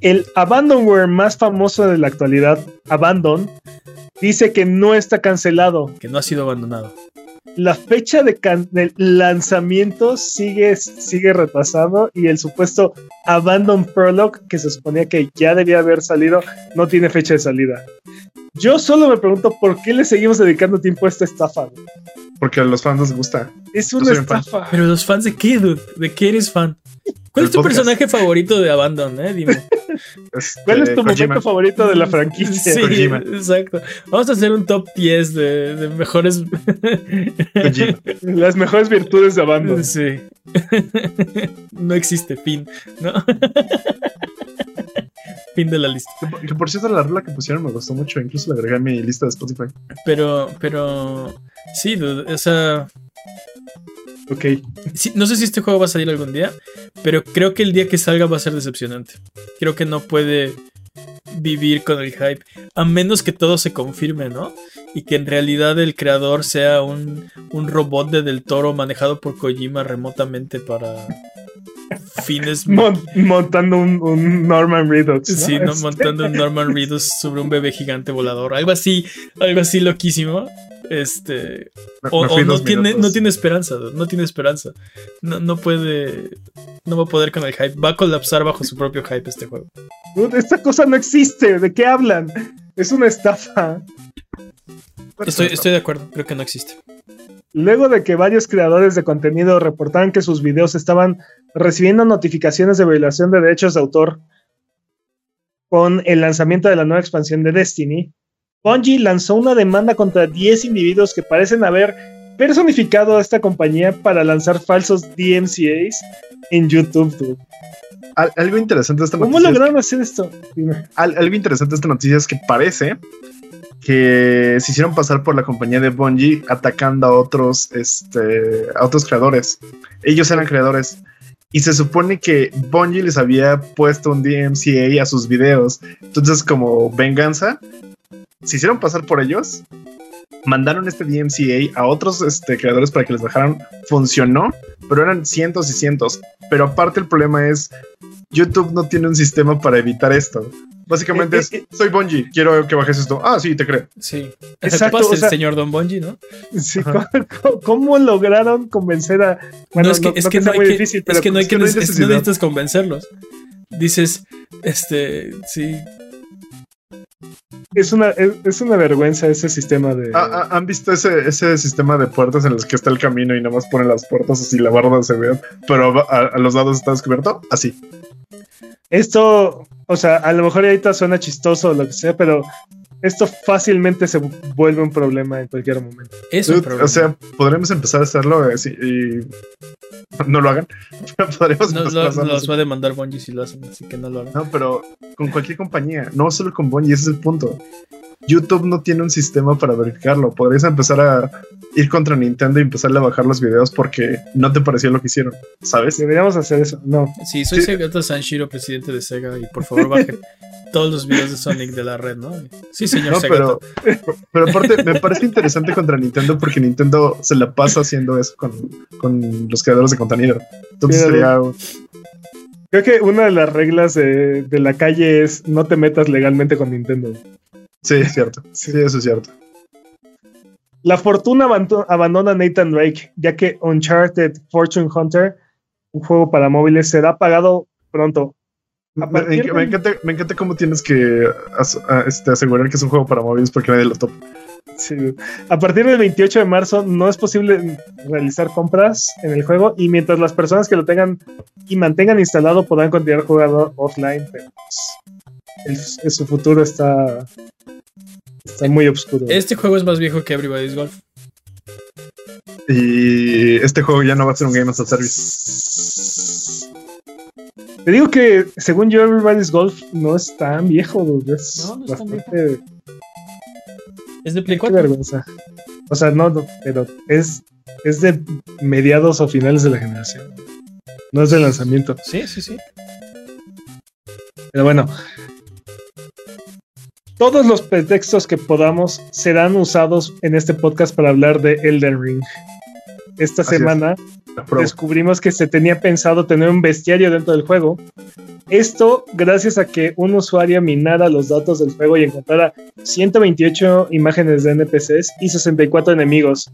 Speaker 3: El Abandonware más famoso de la actualidad, Abandon, dice que no está cancelado.
Speaker 1: Que no ha sido abandonado
Speaker 3: la fecha de, lanzamiento sigue, sigue retrasado y el supuesto Abandon Prologue, que se suponía que ya debía haber salido, no tiene fecha de salida. Yo solo me pregunto por qué le seguimos dedicando tiempo a esta estafa.
Speaker 2: Porque a los fans les gusta.
Speaker 3: Es una estafa.
Speaker 1: Pero los fans de qué, dude? ¿De qué eres fan? ¿Cuál es tu personaje favorito de Abandon, eh? Dime. [LAUGHS]
Speaker 3: Este, ¿Cuál es tu momento favorito de la franquicia? [LAUGHS]
Speaker 1: Sí, exacto. Vamos a hacer un top 10 de, mejores. [LAUGHS]
Speaker 3: Las mejores virtudes de Abandon.
Speaker 1: Sí. No existe fin, ¿no? [LAUGHS] fin de la lista.
Speaker 2: Que, por cierto, la regla que pusieron me gustó mucho. Incluso la agregué a mi lista de Spotify.
Speaker 1: Pero, pero. Sí, dude, o sea.
Speaker 3: Ok.
Speaker 1: no sé si este juego va a salir algún día, pero creo que el día que salga va a ser decepcionante. Creo que no puede vivir con el hype, a menos que todo se confirme, ¿no? Y que en realidad el creador sea un, robot de Del Toro manejado por Kojima remotamente para fines...
Speaker 3: montando un, Norman Reedus.
Speaker 1: Sí, este. [LAUGHS] montando un Norman Reedus sobre un bebé gigante volador. Algo así, algo así loquísimo. Este. o, no, tiene, no tiene esperanza, no tiene esperanza. No, no puede. No va a poder con el hype. Va a colapsar bajo su propio hype este juego.
Speaker 3: Esta cosa no existe. ¿De qué hablan? Es una estafa.
Speaker 1: Estoy, estoy de acuerdo, creo que no existe.
Speaker 3: Luego de que varios creadores de contenido reportaban que sus videos estaban recibiendo notificaciones de violación de derechos de autor con el lanzamiento de la nueva expansión de Destiny, Bungie lanzó una demanda contra 10 individuos que parecen haber personificado a esta compañía para lanzar falsos DMCAs en YouTube.
Speaker 2: algo interesante de esta
Speaker 3: noticia. ¿Cómo lograron hacer esto?
Speaker 2: algo interesante de esta noticia es que parece que se hicieron pasar por la compañía de Bungie atacando a otros, este, a otros creadores. Ellos eran creadores. Y se supone que Bungie les había puesto un DMCA a sus videos. Entonces, como venganza, se hicieron pasar por ellos. Mandaron este DMCA a otros este, creadores para que les dejaran. Funcionó, pero eran cientos y cientos. Pero aparte, el problema es: YouTube no tiene un sistema para evitar esto. Básicamente eh, es, eh, soy Bungie, quiero que bajes esto. Ah, sí, te creo.
Speaker 1: Sí. Exacto. el señor Don Bungie, ¿no?
Speaker 3: Sí, ¿cómo, lograron convencer a...
Speaker 1: Bueno, es que no, es que no, hay que, es que no hay que, necesitas convencerlos. Dices, este, sí.
Speaker 3: Es una, es, una vergüenza ese sistema de.
Speaker 2: Ah, ah, ¿Han visto ese, ese sistema de puertas en los que está el camino y nada más ponen las puertas así la barda se ve, pero a, a los lados está descubierto? Así.
Speaker 3: Esto, o sea, a lo mejor ahorita suena chistoso o lo que sea, pero esto fácilmente se vuelve un problema en cualquier momento.
Speaker 1: Es un problema.
Speaker 2: O sea, podremos empezar a hacerlo así eh, y [LAUGHS] no lo hagan. [LAUGHS]
Speaker 1: podremos no, los va a demandar Bungie si lo hacen, así que no lo hagan.
Speaker 2: No, pero con cualquier compañía, no solo con Bungie, ese es el punto. YouTube no tiene un sistema para verificarlo. Podrías empezar a ir contra Nintendo y empezarle a bajar los videos porque no te pareció lo que hicieron, ¿sabes?
Speaker 3: Deberíamos hacer eso. No.
Speaker 1: Sí, soy Segato Sanshiro, presidente de Sega, y por favor bajen [LAUGHS] todos los videos de Sonic de la red, ¿no? Sí, señor no,
Speaker 2: Pero, pero aparte, me parece interesante contra Nintendo porque Nintendo se la pasa haciendo eso con, con los creadores de contenido. Entonces sería.
Speaker 3: Creo que una de las reglas de, de la calle es no te metas legalmente con Nintendo.
Speaker 2: Sí, es cierto. Sí, eso es cierto.
Speaker 3: La fortuna abandona Nathan Drake, ya que Uncharted Fortune Hunter, un juego para móviles, será pagado pronto.
Speaker 2: Me, encanta, cómo tienes que este, asegurar que es un juego para móviles porque nadie lo topa.
Speaker 3: Sí. A partir del 28 de marzo no es posible realizar compras en el juego y mientras las personas que lo tengan y mantengan instalado podrán continuar jugando offline, pero su futuro está Está muy oscuro.
Speaker 1: Este juego es más viejo que Everybody's Golf.
Speaker 2: Y este juego ya no va a ser un Game as a Service.
Speaker 3: Te digo que, según yo, Everybody's Golf no es tan viejo. Es no, no es tan viejo.
Speaker 1: Es de Play 4. vergüenza.
Speaker 3: O sea, no, no, pero es, es de mediados o finales de la generación. No es de lanzamiento.
Speaker 1: Sí, sí, sí.
Speaker 3: Pero bueno, todos los pretextos que podamos serán usados en este podcast para hablar de Elden Ring. Esta semana descubrimos que se tenía pensado tener un bestiario dentro del juego. Esto gracias a que un usuario minara los datos del juego y encontrara 128 imágenes de NPCs y 64 enemigos.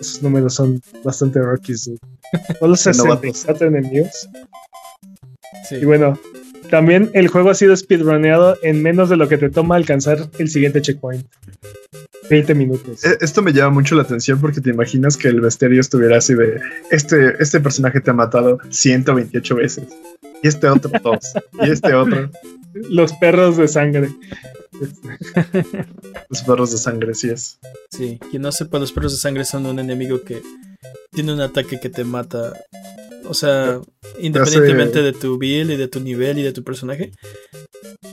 Speaker 3: Esos números son bastante rockies. [LAUGHS] Solo 64 enemigos. Sí. Y bueno, también el juego ha sido speedruneado en menos de lo que te toma alcanzar el siguiente checkpoint. 20 minutos.
Speaker 2: E, esto me llama mucho la atención porque te imaginas que el bestiario estuviera así de este, este personaje te ha matado 128 veces. Y este otro dos. y este otro. [LAUGHS]
Speaker 3: Los perros de sangre. [LAUGHS]
Speaker 2: los perros de sangre, sí es.
Speaker 1: Sí, quien no sepa, los perros de sangre son un enemigo que tiene un ataque que te mata o sea, independientemente de tu build y de tu nivel y de tu personaje,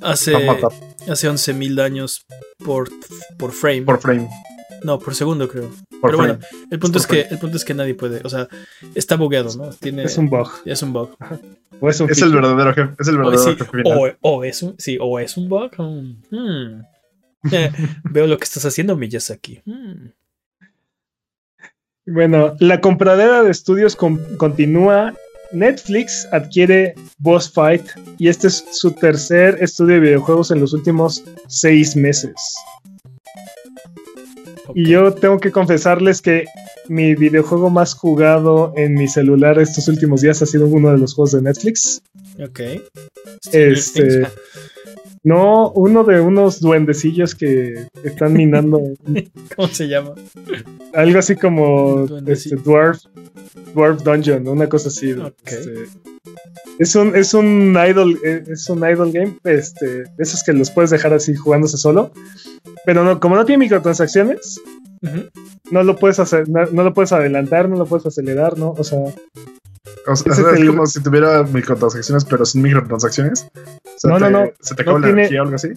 Speaker 1: hace, hace 11.000 daños por, por frame.
Speaker 2: Por frame.
Speaker 1: No, por segundo creo. Pero bueno, el punto es, que el punto es que nadie puede, o sea, está bugueado, ¿no? Tiene,
Speaker 3: es un bug.
Speaker 1: Es un bug.
Speaker 2: es, el verdadero jefe. Es el verdadero
Speaker 1: jefe. O, es un, sí, o es un bug. Hmm. [LAUGHS] veo lo que estás haciendo, Miyazaki. Hmm.
Speaker 3: Bueno, la compradera de estudios continúa. Netflix adquiere Boss Fight y este es su tercer estudio de videojuegos en los últimos seis meses. Y yo tengo que confesarles que mi videojuego más jugado en mi celular estos últimos días ha sido uno de los juegos de Netflix.
Speaker 1: Ok.
Speaker 3: Este, no, uno de unos duendecillos que están minando. [LAUGHS]
Speaker 1: ¿Cómo se llama?
Speaker 3: Algo así como este, Dwarf, Dwarf Dungeon, una cosa así. Este, es un, es un idol, eh, es un idol game, este, esos que los puedes dejar así jugándose solo. Pero no, como no tiene microtransacciones, no lo puedes hacer, no, lo puedes adelantar, no lo puedes acelerar, ¿no? O sea.
Speaker 2: O sea, es, como si tuviera microtransacciones, pero sin microtransacciones.
Speaker 3: no, no, no.
Speaker 2: ¿Se te acaba la energía o algo así?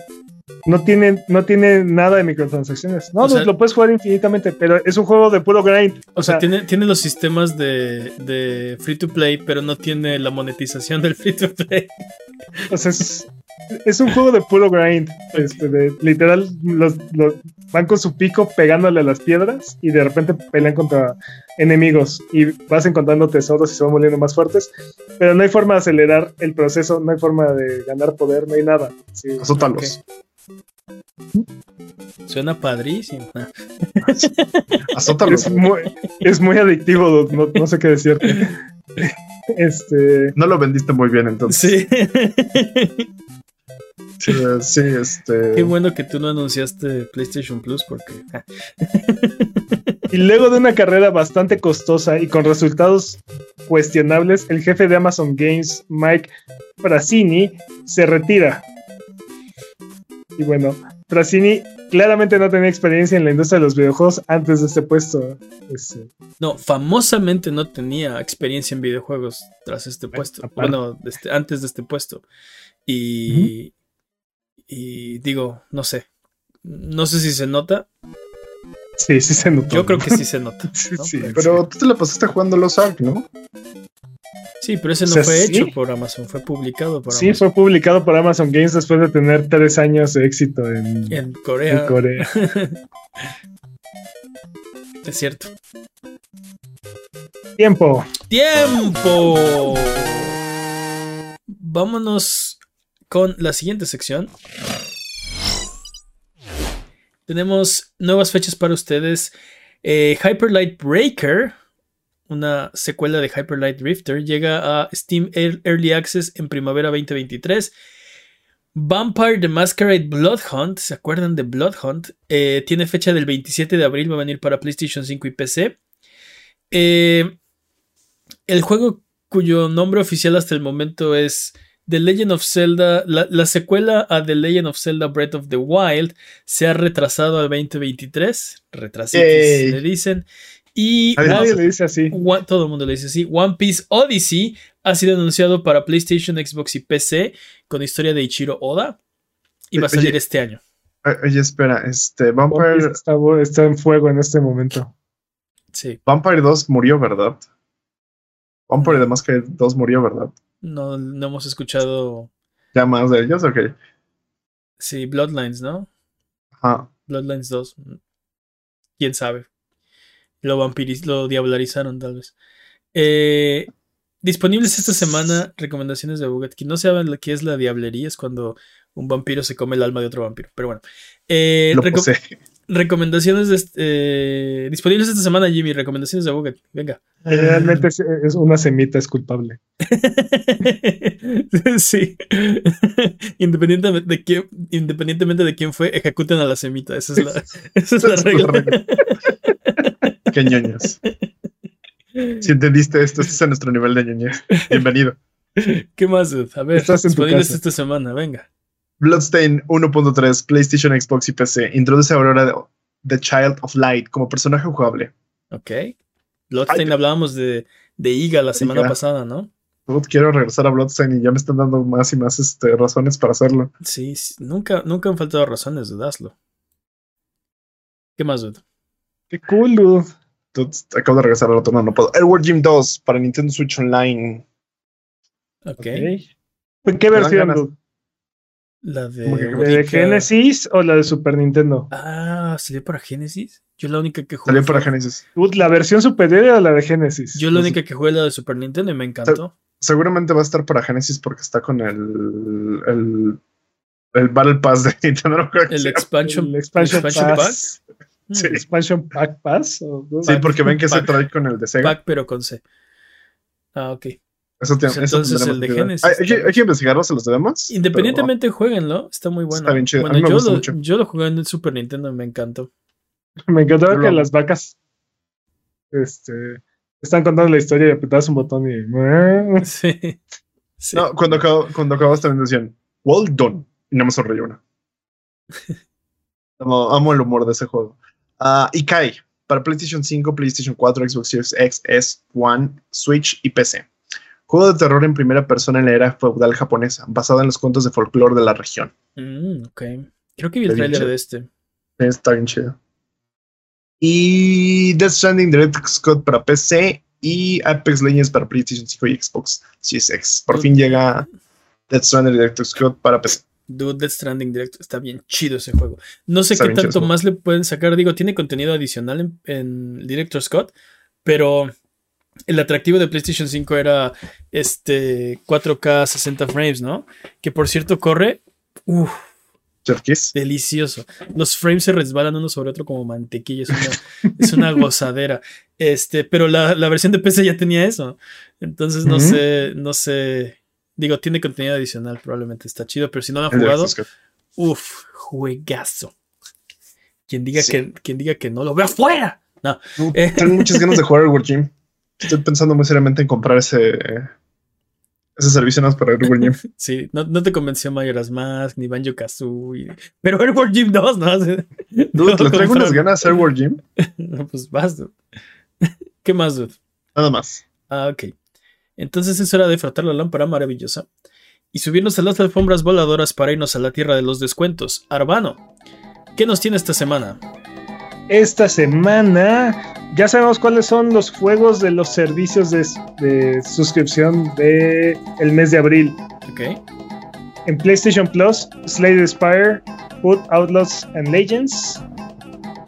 Speaker 3: No tiene, no tiene nada de microtransacciones. No, lo puedes jugar infinitamente, pero es un juego de puro grind.
Speaker 1: O, sea, tiene, tiene los sistemas de, de free to play, pero no tiene la monetización del free to play.
Speaker 3: O sea, es, es un juego de puro grind. Este, de, literal, los, van con su pico pegándole a las piedras y de repente pelean contra enemigos y vas encontrando tesoros y se van volviendo más fuertes. Pero no hay forma de acelerar el proceso, no hay forma de ganar poder, no hay nada.
Speaker 2: Sí, Azótalos.
Speaker 1: Suena padrísimo. [LAUGHS]
Speaker 3: Azótalos. Es muy, es muy adictivo, no, no sé qué decirte. [LAUGHS] Este.
Speaker 2: No lo vendiste muy bien entonces.
Speaker 1: Sí.
Speaker 2: Sí, este.
Speaker 1: Qué bueno que tú no anunciaste PlayStation Plus porque. [LAUGHS]
Speaker 3: Y luego de una carrera bastante costosa y con resultados cuestionables, el jefe de Amazon Games, Mike Frassini, se retira. Y bueno, Frassini claramente no tenía experiencia en la industria de los videojuegos antes de este puesto. Este.
Speaker 1: No, famosamente no tenía experiencia en videojuegos tras este puesto. Bueno, este, antes de este puesto. Y, y digo, no sé. No sé si se nota.
Speaker 3: Sí, sí se nota.
Speaker 1: Yo creo que sí se nota. [LAUGHS]
Speaker 2: sí, pero tú te la pasaste jugando los Ark, ¿no?
Speaker 1: Sí, pero ese no fue hecho por Amazon, fue publicado por
Speaker 3: sí, fue publicado por Amazon Games después de tener tres años de éxito en,
Speaker 1: en Corea.
Speaker 3: En Corea. [LAUGHS]
Speaker 1: es cierto.
Speaker 3: Tiempo.
Speaker 1: Tiempo. Vámonos con la siguiente sección. Tenemos nuevas fechas para ustedes. Eh, Hyper Light Breaker, una secuela de Hyper Light Drifter, llega a Steam Early Access en primavera 2023. Vampire the Masquerade Blood Hunt, ¿se acuerdan de Blood Hunt? Eh, tiene fecha del 27 de abril, va a venir para PlayStation 5 y PC. Eh, el juego cuyo nombre oficial hasta el momento es The Legend of Zelda, la, secuela a The Legend of Zelda Breath of the Wild se ha retrasado al 2023. Retrasitos le dicen. Y
Speaker 3: nadie le dice así.
Speaker 1: todo el mundo le dice así. One Piece Odyssey ha sido anunciado para PlayStation, Xbox y PC con historia de Ichiro Oda y va a salir este año.
Speaker 2: Oye, espera, este Vampire
Speaker 3: está, está, en fuego en este momento.
Speaker 1: Sí.
Speaker 2: Vampire 2 murió, ¿verdad? Vampire de que 2 murió, ¿verdad?
Speaker 1: No, no hemos escuchado.
Speaker 2: ¿Ya más de ellos? Ok.
Speaker 1: Sí, Bloodlines, ¿no?
Speaker 2: Ajá.
Speaker 1: Bloodlines 2. Quién sabe. Lo vampiriz, lo diablarizaron, tal vez. Eh, disponibles esta semana recomendaciones de Buget. Quien no sabe lo que es la diablería es cuando un vampiro se come el alma de otro vampiro. Pero bueno. Eh, recomendaciones de este, disponibles esta semana, Jimmy. Recomendaciones de Buget. Venga. [LAUGHS]
Speaker 3: Realmente es, una semita, es culpable. [LAUGHS]
Speaker 1: sí. independientemente, de quién, independientemente de quién fue, ejecuten a la semita. Esa es la, [LAUGHS] esa es la regla.
Speaker 2: Qué ñoños. Si entendiste esto, este es nuestro nivel de ñoñez. Bienvenido.
Speaker 1: ¿Qué más, A ver, Estás esta semana, venga.
Speaker 2: Bloodstain 1.3, PlayStation, Xbox y PC. Introduce a Aurora The Child of Light como personaje jugable.
Speaker 1: Ok. Bloodstain hablábamos de, de Iga la semana pasada, ¿no?
Speaker 2: quiero regresar a Bloodstain y ya me están dando más y más este, razones para hacerlo.
Speaker 1: Sí, nunca, nunca han faltado razones, dudaslo. ¿Qué más, dude?
Speaker 3: Qué cool, dude.
Speaker 2: acabo de regresar al otro, no, no puedo. Airward Gym 2 para Nintendo Switch Online.
Speaker 1: Ok.
Speaker 3: ¿En qué versión, dude?
Speaker 1: La de,
Speaker 3: de Genesis o la de Super Nintendo.
Speaker 1: Ah, ¿salió para Genesis? Yo la única que
Speaker 2: jugué. Salió para Genesis.
Speaker 3: ¿La versión superior o la de Genesis?
Speaker 1: Yo la única que jugué la de Super Nintendo y me encantó.
Speaker 2: seguramente va a estar para Genesis porque está con el. el, el Battle Pass de Nintendo.
Speaker 1: el Expansion,
Speaker 3: el expansion, Pass. Sí. Expansion Pack Pass.
Speaker 2: Sí, porque ven que se trae con el de Sega.
Speaker 1: Pack, pero con C. Ah, ok.
Speaker 2: Eso tiene,
Speaker 1: pues entonces el de Genesis.
Speaker 2: ¿Hay, hay, que investigarlos en los demás.
Speaker 1: Independientemente, jueguenlo. Está muy bueno.
Speaker 2: Está bien chido.
Speaker 1: Bueno, yo, lo, yo lo jugué en el Super Nintendo y me encantó. [LAUGHS]
Speaker 3: Me encantó que las vacas este, están contando la historia y apretabas un botón y. [LAUGHS] [LAUGHS]
Speaker 1: Sí. sí.
Speaker 2: No, cuando, acabo, cuando acabas también decían, well done. Y no me sonreí una. amo, amo, el humor de ese juego. Uh, Ikai para PlayStation 5, PlayStation 4, Xbox Series X, S, One, Switch y PC. Juego de terror en primera persona en la era feudal japonesa, basado en los cuentos de folclore de la región.
Speaker 1: Mm, ok. Creo que vi el trailer de este.
Speaker 2: Está bien chido. Y Death Stranding Direct Scott para PC y Apex Legends para PlayStation 5 y Xbox Series X. Por fin llega Death Stranding Direct Scott para PC.
Speaker 1: Dude, Death Stranding Direct está bien chido ese juego. No sé qué tanto más le pueden sacar. Digo, tiene contenido adicional en, en, Director Scott, pero el atractivo de PlayStation 5 era este 4K 60 frames, ¿no? Que por cierto corre. Uff Delicioso. Los frames se resbalan uno sobre otro como mantequilla. Es una, [LAUGHS] gozadera. Este, pero la, versión de PC ya tenía eso. Entonces no sé, no sé. Digo, tiene contenido adicional, probablemente está chido, pero si no lo han jugado, uff, juegazo. Quien diga, que, quien diga que no lo vea afuera. No.
Speaker 2: tengo muchas ganas de jugar World Gym. Estoy pensando muy seriamente en comprar ese ese servicio no es para Airborne Gym. [LAUGHS]
Speaker 1: sí, no, no, te convenció Majora's Mask ni Banjo Kazooie. Pero Airborne Gym 2, ¿no? [LAUGHS]
Speaker 2: Dude, ¿le traigo unas ganas a Airborne Gym? [LAUGHS]
Speaker 1: no, pues vas, dude. ¿Qué más, dude?
Speaker 2: Nada más.
Speaker 1: Ah, ok. Entonces es hora de frotar la lámpara maravillosa y subirnos a las alfombras voladoras para irnos a la tierra de los descuentos. Arbano, ¿qué nos tiene esta semana?
Speaker 3: esta semana. Ya sabemos cuáles son los juegos de los servicios de, suscripción de el mes de abril.
Speaker 1: Ok.
Speaker 3: En PlayStation Plus, Slade Spire, Food Outlaws and Legends.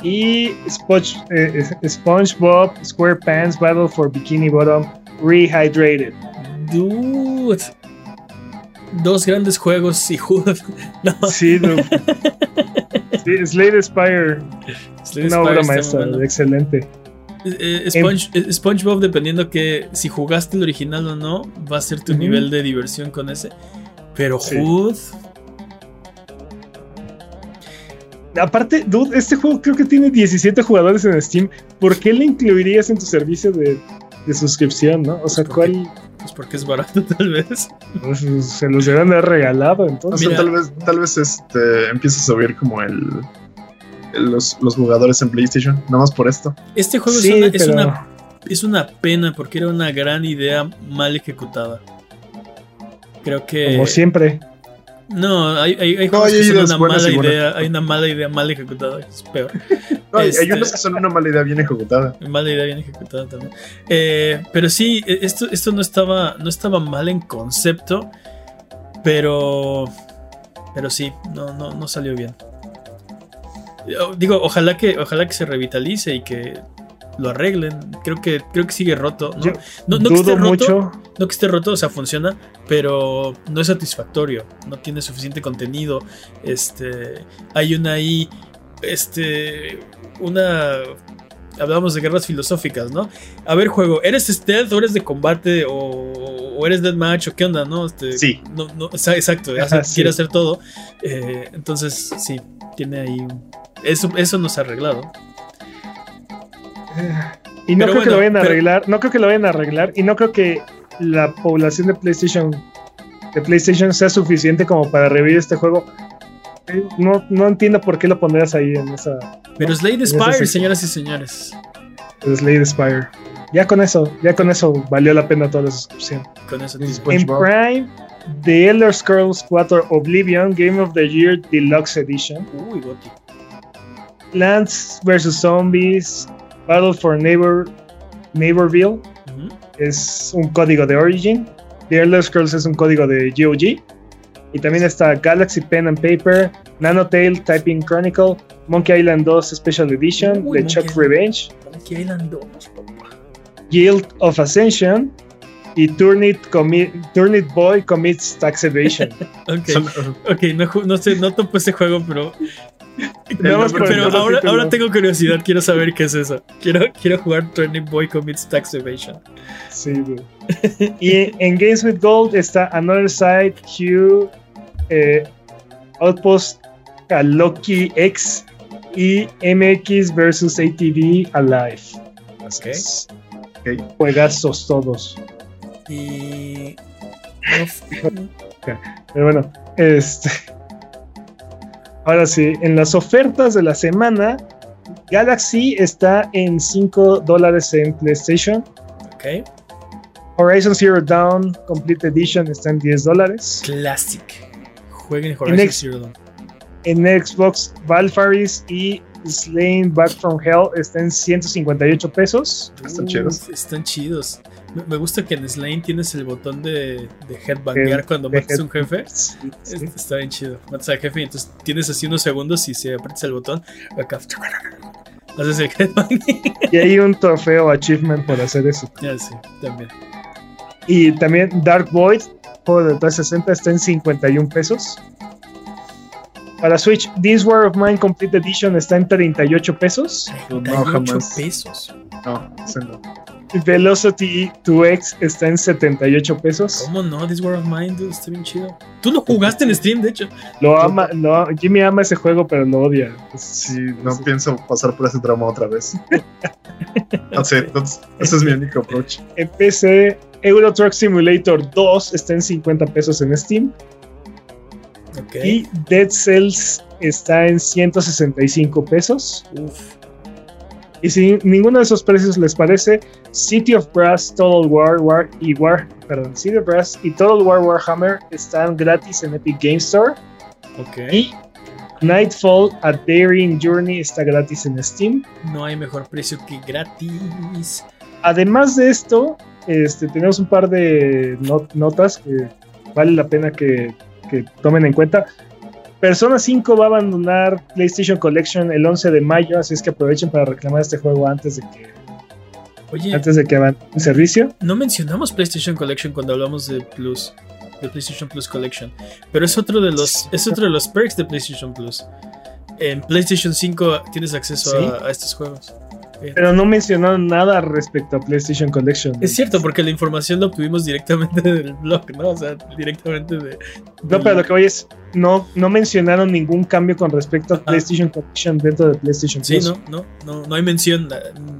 Speaker 3: Y Sponge, eh, SpongeBob SquarePants Battle for Bikini Bottom Rehydrated.
Speaker 1: Dude. Dos grandes juegos y juegos. [LAUGHS]
Speaker 3: Sí, dude. [LAUGHS] sí, Slade Spire una obra maestra, excelente.
Speaker 1: Eh, em- eh, SpongeBob, dependiendo que si jugaste el original o no, va a ser tu nivel de diversión con ese. Pero Hood.
Speaker 3: Aparte, dude, este juego creo que tiene 17 jugadores en Steam. ¿Por qué le incluirías en tu servicio de, suscripción, no? O sea, pues ¿cuál?
Speaker 1: Pues porque es barato, [LAUGHS] tal vez.
Speaker 3: Pues, se los deben haber regalado, entonces.
Speaker 2: tal vez, tal vez este, empieza a subir como el los, jugadores en PlayStation, nada más por esto.
Speaker 1: Este juego es, una, es, una, es, una, pena porque era una gran idea mal ejecutada. Creo que.
Speaker 3: Como siempre.
Speaker 1: No, hay, hay, juegos que son una mala idea. Hay una mala idea mal ejecutada. Es peor. [LAUGHS]
Speaker 2: hay, este, unos que son una mala idea bien ejecutada.
Speaker 1: Mala idea bien ejecutada también. Eh, pero sí, e, esto, esto no estaba. No estaba mal en concepto. Pero. Pero sí, no, no, no salió bien. Digo, ojalá que, ojalá que se revitalice y que lo arreglen. Creo que, creo que sigue roto. No, no, que esté roto, no que esté roto, o sea, funciona, pero no es satisfactorio. No tiene suficiente contenido. Este. Hay una ahí. Este. Una. Hablamos de guerras filosóficas, ¿no? A ver, juego, ¿eres stealth o eres de combate o, o eres deathmatch o qué onda, no? Este,
Speaker 2: sí.
Speaker 1: No, no, exacto, [LAUGHS] quiere hacer todo. Eh, entonces, sí, tiene ahí un, eso, eso nos ha arreglado.
Speaker 3: Y no creo que lo vayan a arreglar. No creo que lo vayan a arreglar. Y no creo que la población de PlayStation de PlayStation sea suficiente como para revivir este juego. No, no entiendo por qué lo pondrías ahí en esa.
Speaker 1: Pero Slade Spire, señoras y señores.
Speaker 3: Slade Spire. Ya con eso, ya con eso valió la pena toda la suscripción.
Speaker 1: Con eso
Speaker 3: En Prime, The Elder Scrolls 4 Oblivion Game of the Year Deluxe Edition.
Speaker 1: Uy, goti.
Speaker 3: Plants vs. Zombies, Battle for Neighbor, Neighborville es un código de Origin. The Elder Scrolls es un código de GOG. Y también está Galaxy Pen and Paper, Nanotale Typing Chronicle, Monkey Island 2 Special Edition, The Chuck Revenge,
Speaker 1: Monkey Island 2,
Speaker 3: Guild of Ascension y Turnit, Turnit Boy Commits Tax Evasion. [LAUGHS]
Speaker 1: ok, okay no, no, sé, no topo ese juego, pero pero ahora, ahora, tengo curiosidad, quiero saber qué es eso. Quiero, quiero jugar Turning Boy Commits Tax Evasion.
Speaker 3: Sí, [LAUGHS] y en Games with Gold está Another Side, Q, eh, Outpost, Loki X y MX versus ATV Alive.
Speaker 1: Okay.
Speaker 3: Juegazos todos.
Speaker 1: Y. [LAUGHS]
Speaker 3: Pero bueno, este. Ahora sí, en las ofertas de la semana Galaxy está en 5 dólares en PlayStation.
Speaker 1: Ok.
Speaker 3: Horizon Zero Dawn Complete Edition está en 10 dólares.
Speaker 1: Classic. Jueguen Horizon Zero Dawn.
Speaker 3: En Xbox, Valfaris y Slain Back from Hell está en 158 pesos.
Speaker 2: Están chidos.
Speaker 1: Están chidos. Me gusta que en Slain tienes el botón de, de headbanguear cuando matas a un jefe. [LAUGHS] Está bien chido. Matas al jefe y entonces tienes así unos segundos y si aprietas el botón, acá haces el headbang.
Speaker 3: Y hay un [LAUGHS] trofeo achievement por hacer eso.
Speaker 1: Ya sí, también.
Speaker 3: Y también Dark Void, juego de 360, está en 51 pesos. Para Switch, This War of Mine Complete Edition está en 38 pesos.
Speaker 1: 38 pesos.
Speaker 2: No, no.
Speaker 3: Velocity 2X está en 78 pesos.
Speaker 1: ¿Cómo no? This War of Mine, está bien chido. Tú lo jugaste en Steam, de hecho.
Speaker 3: Lo ama, no, Jimmy ama ese juego, pero lo odia.
Speaker 2: Sí, no pienso pasar por ese drama otra vez. no sé, ese es mi único approach.
Speaker 3: En PC, Euro Truck Simulator 2 está en 50 pesos en Steam. Y Dead Cells está en 165 pesos. Y si ninguno de esos precios les parece, City of Brass, Total War, War y War, perdón, City of Brass y Total War Warhammer están gratis en Epic Game Store. Y Nightfall a Daring Journey está gratis en Steam.
Speaker 1: No hay mejor precio que gratis.
Speaker 3: Además de esto, este, tenemos un par de notas que vale la pena que que tomen en cuenta. Persona 5 va a abandonar PlayStation Collection el 11 de mayo, así es que aprovechen para reclamar este juego antes de que
Speaker 1: Oye,
Speaker 3: antes de que van en servicio.
Speaker 1: No mencionamos PlayStation Collection cuando hablamos de Plus, de PlayStation Plus Collection, pero es otro de los es otro de los perks de PlayStation Plus. En PlayStation 5 tienes acceso a estos juegos.
Speaker 3: Pero no mencionaron nada respecto a PlayStation Collection.
Speaker 1: Es cierto, porque la información la obtuvimos directamente [LAUGHS] del blog, ¿no? O sea, directamente de.
Speaker 3: No, pero lo que voy es. No, no mencionaron ningún cambio con respecto a PlayStation Collection dentro de PlayStation
Speaker 1: Sí, no, no, no, no hay mención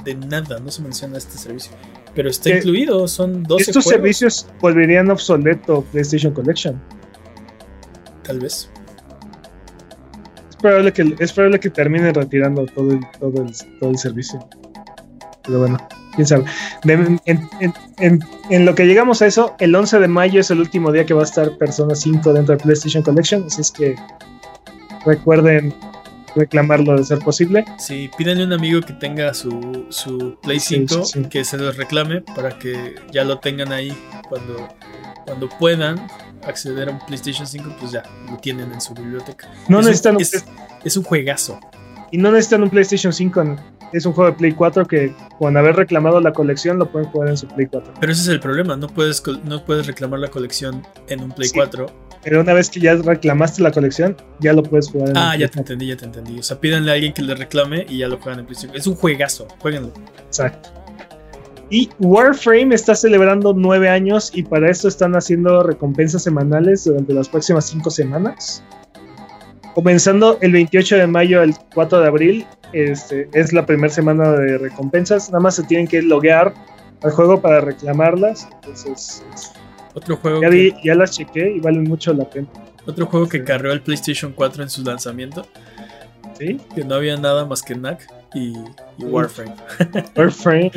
Speaker 1: de nada, no se menciona este servicio. Pero está incluido, son 12
Speaker 3: Estos servicios volverían obsoleto PlayStation Collection.
Speaker 1: Tal vez
Speaker 3: probable que, es probable que terminen retirando todo el, todo el, todo el servicio. Pero bueno, quién sabe. en, lo que llegamos a eso, el 11 de mayo es el último día que va a estar Persona 5 dentro de PlayStation Collection. Así es que recuerden reclamarlo de ser posible.
Speaker 1: Sí, pídanle a un amigo que tenga su, su Play 5 que se los reclame para que ya lo tengan ahí cuando, cuando puedan acceder a un PlayStation 5, pues ya lo tienen en su biblioteca.
Speaker 3: No es necesitan
Speaker 1: un, es, un juegazo.
Speaker 3: Y no necesitan un PlayStation 5, es un juego de Play 4 que con haber reclamado la colección lo pueden jugar en su Play 4.
Speaker 1: Pero ese es el problema, no puedes, no puedes reclamar la colección en un Play 4.
Speaker 3: Pero una vez que ya reclamaste la colección, ya lo puedes jugar en
Speaker 1: Ah, ya te entendí, ya te entendí. O sea, pídanle a alguien que le reclame y ya lo juegan en PlayStation. Es un juegazo, jueguenlo.
Speaker 3: Exacto. Y Warframe está celebrando nueve años y para esto están haciendo recompensas semanales durante las próximas cinco semanas. Comenzando el 28 de mayo al 4 de abril, este, es la primera semana de recompensas. Nada más se tienen que loguear al juego para reclamarlas. Entonces,
Speaker 1: otro juego
Speaker 3: ya, que, ya las chequé y valen mucho la pena.
Speaker 1: Otro juego que cargó el PlayStation 4 en su lanzamiento.
Speaker 3: Sí.
Speaker 1: Que no había nada más que NAC y, Warframe. [LAUGHS]
Speaker 3: Warframe.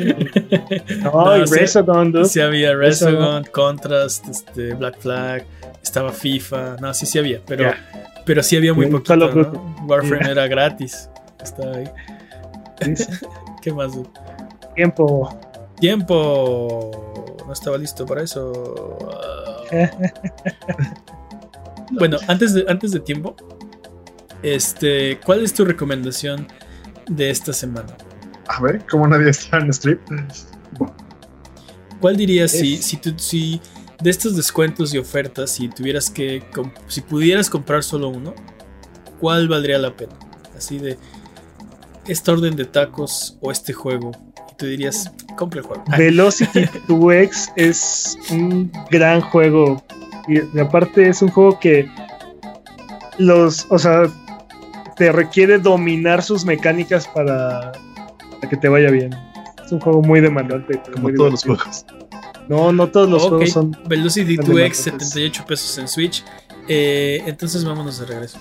Speaker 3: no, y Resogun,
Speaker 1: Sí, había Resogun, Contrast, este, Black Flag, estaba FIFA. No, sí, sí había, pero, pero sí había muy poquito. ¿no? Warframe era gratis. Estaba ahí. [LAUGHS] ¿Qué más?
Speaker 3: Tiempo.
Speaker 1: Tiempo. No estaba listo para eso. [LAUGHS] bueno, antes de, antes de tiempo, este, ¿cuál es tu recomendación de esta semana?
Speaker 2: A ver, ¿cómo nadie está en strip?
Speaker 1: ¿Cuál dirías si, si, si de estos descuentos y ofertas, si tuvieras que, si pudieras comprar solo uno, cuál valdría la pena? Así de esta orden de tacos o este juego. Y tú dirías, compre el juego. [LAUGHS]
Speaker 3: Velocity 2X es un gran juego. Y aparte es un juego que los, o sea, te requiere dominar sus mecánicas para, que te vaya bien. Es un juego muy demandante.
Speaker 2: Como todos los juegos.
Speaker 3: No, no todos los juegos son.
Speaker 1: Velocity 2X, 78 pesos en Switch. Eh, entonces vámonos de regreso.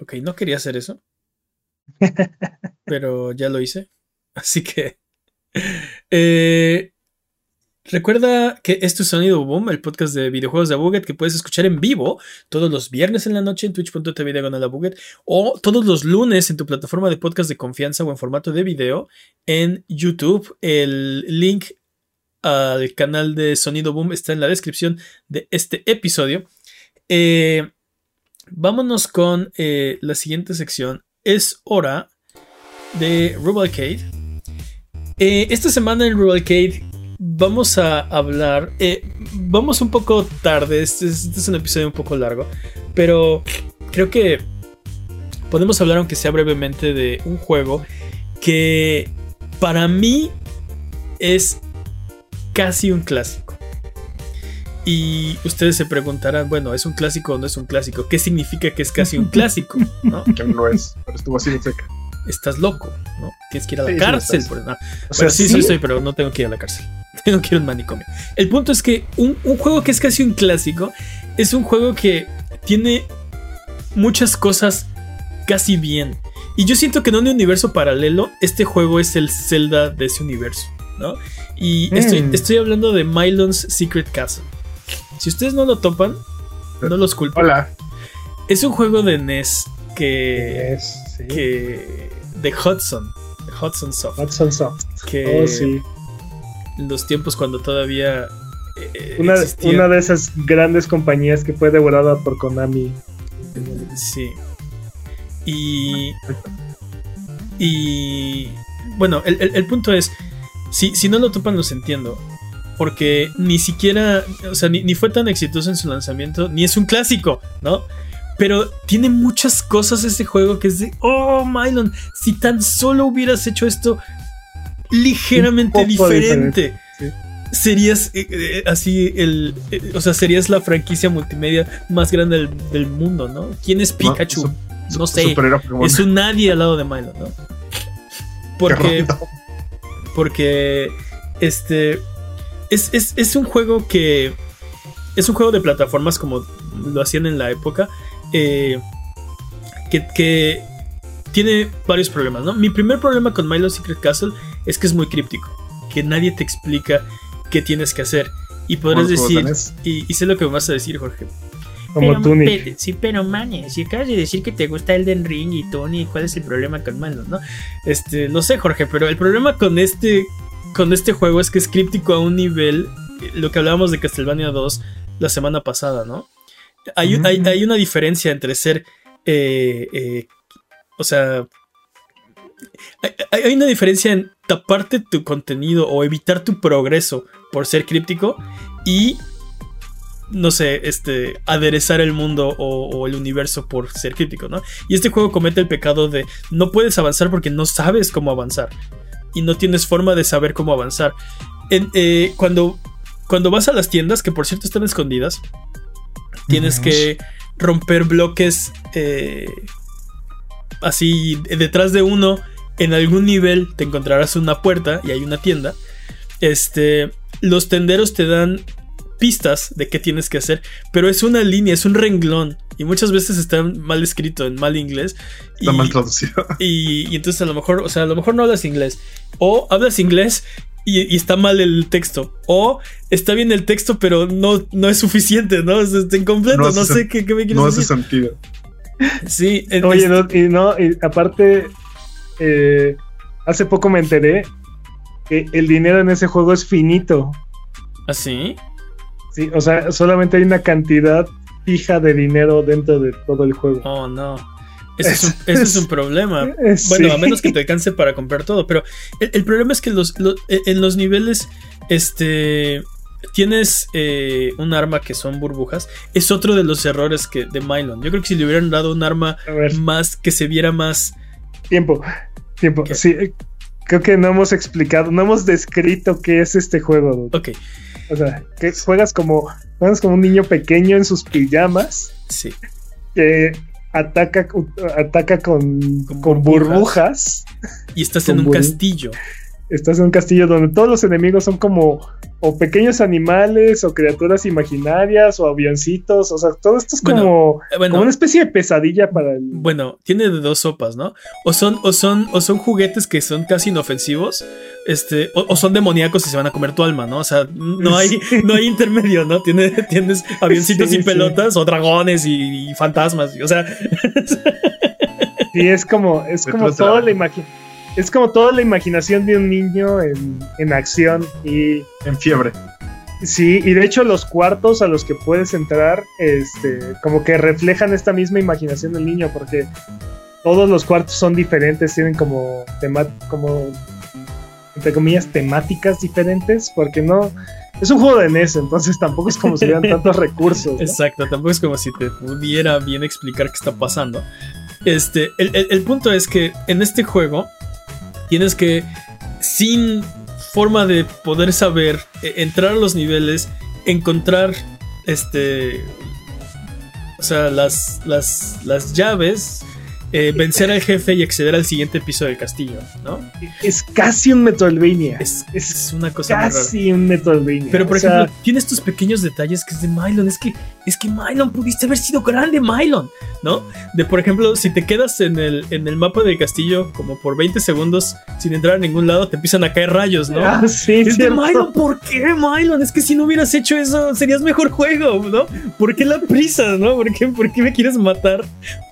Speaker 1: Ok, no quería hacer eso. [LAUGHS] pero ya lo hice. Así que. Eh, recuerda que esto es Sonido Boom, el podcast de videojuegos de Abuget que puedes escuchar en vivo todos los viernes en la noche en twitch.tv diagonal o todos los lunes en tu plataforma de podcast de confianza o en formato de video en YouTube. El link al canal de Sonido Boom está en la descripción de este episodio. Eh, vámonos con eh, la siguiente sección. Es hora de Rubalcade. Eh, esta semana en Rubalcade vamos a hablar. vamos un poco tarde. Este es, este es, un episodio un poco largo. Pero creo que podemos hablar, aunque sea brevemente, de un juego que para mí es casi un clásico. Y ustedes se preguntarán, bueno, ¿es un clásico o no es un clásico? ¿Qué significa que es casi un [LAUGHS] clásico? ¿no?
Speaker 2: Que no es, pero estuvo así de seca.
Speaker 1: Estás loco, ¿no? Tienes que ir a la cárcel. Por, no. o sea, sí, sí, estoy, pero no tengo que ir a la cárcel. [LAUGHS] Tengo que ir a un manicomio. El punto es que un, un juego que es casi un clásico es un juego que tiene muchas cosas casi bien. Y yo siento que en un universo paralelo, este juego es el Zelda de ese universo, ¿no? Y estoy, mm. estoy hablando de Mylon's Secret Castle. Si ustedes no lo topan, no los culpo.
Speaker 2: Hola.
Speaker 1: Es un juego de NES que. que de Hudson. De Hudson Soft.
Speaker 3: Hudson Soft.
Speaker 1: Que oh, sí. Los tiempos cuando todavía.
Speaker 3: Eh, una, una, de esas grandes compañías que fue devorada por Konami.
Speaker 1: Sí. Y. Y. Bueno, el, el punto es si, no lo topan, los entiendo. Porque ni siquiera, o sea, ni, fue tan exitoso en su lanzamiento, ni es un clásico, ¿no? Pero tiene muchas cosas este juego que es de, oh, Mylon, si tan solo hubieras hecho esto ligeramente diferente. Serías eh, eh, así el. Eh, o sea, serías la franquicia multimedia más grande del, mundo, ¿no? ¿Quién es Pikachu? No, sé. Es un nadie al lado de Mylon, ¿no? Porque porque este es, un juego que es un juego de plataformas como lo hacían en la época eh, que, tiene varios problemas, ¿no? Mi primer problema con Milo Secret Castle es que es muy críptico, que nadie te explica qué tienes que hacer. Y podrás decir, y, y, sé lo que me vas a decir, Jorge.
Speaker 3: Como
Speaker 1: pero, sí, pero manes, si acabas de decir que te gusta Elden Ring y Tony, ¿cuál es el problema con Malo, no? Este, no sé, Jorge, pero el problema con este con este juego es que es críptico a un nivel lo que hablábamos de Castlevania 2 la semana pasada, ¿no? Hay, hay, una diferencia entre ser eh, eh, o sea, hay, una diferencia en taparte tu contenido o evitar tu progreso por ser críptico y no sé, este, aderezar el mundo o, el universo por ser crítico, ¿no? Y este juego comete el pecado de no puedes avanzar porque no sabes cómo avanzar y no tienes forma de saber cómo avanzar. Eh, cuando, cuando vas a las tiendas, que por cierto están escondidas, tienes que romper bloques eh, así detrás de uno. En algún nivel te encontrarás una puerta y hay una tienda. Este, los tenderos te dan pistas de qué tienes que hacer, pero es una línea, es un renglón. Y muchas veces está mal escrito, en mal inglés.
Speaker 2: Está mal traducido.
Speaker 1: Y, entonces a lo mejor, o sea, a lo mejor no hablas inglés. O hablas inglés y, está mal el texto. O está bien el texto, pero no, no es suficiente, ¿no? Es, incompleto. No, sé qué, me quieres
Speaker 2: no
Speaker 1: decir.
Speaker 2: hace sentido.
Speaker 1: Sí.
Speaker 3: Oye, no, y no, y aparte, eh, hace poco me enteré que el dinero en ese juego es finito.
Speaker 1: ¿Ah, sí?
Speaker 3: Sí, o sea, solamente hay una cantidad fija de dinero dentro de todo el juego.
Speaker 1: Oh, no. Ese es, un, problema. Bueno, a menos que te alcance para comprar todo. Pero el, problema es que los, e, en los niveles, este, tienes eh, un arma que son burbujas. Es otro de los errores que de Mylon. Yo creo que si le hubieran dado un arma más que se viera más.
Speaker 3: Tiempo, tiempo. Sí, creo que no hemos explicado, no hemos descrito qué es este juego.
Speaker 1: Ok.
Speaker 3: O sea, que juegas como, juegas como un niño pequeño en sus pijamas.
Speaker 1: Sí.
Speaker 3: Que ataca, ataca con, con, burbujas.
Speaker 1: Y estás en un castillo.
Speaker 3: Estás en un castillo donde todos los enemigos son como o pequeños animales o criaturas imaginarias o avioncitos, o sea, todo esto es como, eh, una especie de pesadilla para el...
Speaker 1: Bueno, tiene de dos sopas, ¿no? O son, o son, o son juguetes que son casi inofensivos, este, o, son demoníacos y se van a comer tu alma, ¿no? O sea, no hay, [LAUGHS] no hay intermedio, ¿no? Tienes, tienes avioncitos [LAUGHS] y pelotas, o dragones y, fantasmas, o sea...
Speaker 3: Sí, es como, es como toda la imaginación es como toda la imaginación de un niño en, acción y.
Speaker 2: En fiebre.
Speaker 3: Sí, y de hecho los cuartos a los que puedes entrar, este, como que reflejan esta misma imaginación del niño, porque todos los cuartos son diferentes, tienen como tema, como entre comillas temáticas diferentes, porque no es un juego de NES, entonces tampoco es como si hubieran [LAUGHS] tantos recursos.
Speaker 1: Exacto, tampoco es como si te pudiera bien explicar qué está pasando. Este, el punto es que en este juego Tienes que, sin forma de poder saber, e, entrar a los niveles, encontrar este. O sea, las, las, las llaves eh, vencer al jefe y acceder al siguiente piso del castillo, ¿no?
Speaker 3: Es casi un Metroidvania.
Speaker 1: Es, es una cosa
Speaker 3: casi un Metroidvania.
Speaker 1: Pero por ejemplo, tiene estos pequeños detalles que es de Mylon. Es que, es que Mylon pudiste haber sido grande, Mylon, ¿no? De por ejemplo, si te quedas en el, en el mapa del castillo como por 20 segundos sin entrar a ningún lado, te empiezan a caer rayos, ¿no?
Speaker 3: Ah, sí,
Speaker 1: es de Mylon, ¿por qué, Mylon? Es que si no hubieras hecho eso, serías mejor juego, ¿no? ¿Por qué la prisa, ¿no? ¿Por qué, por qué me quieres matar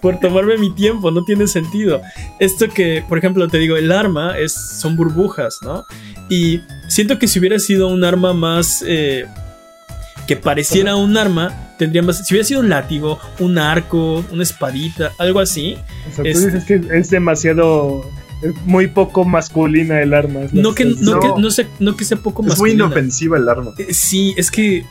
Speaker 1: por tomarme mi tiempo? No tiene sentido. Esto que, por ejemplo, te digo, el arma es, son burbujas, ¿no? Y siento que si hubiera sido un arma más... Eh, que pareciera un arma, tendría más... Si hubiera sido un látigo, un arco, una espadita, algo así.
Speaker 3: O sea, tú dices que es demasiado muy poco masculina el arma.
Speaker 1: No que, no, que, no, no que sea poco
Speaker 2: masculina. Es muy inofensiva el arma.
Speaker 1: Eh, sí, es que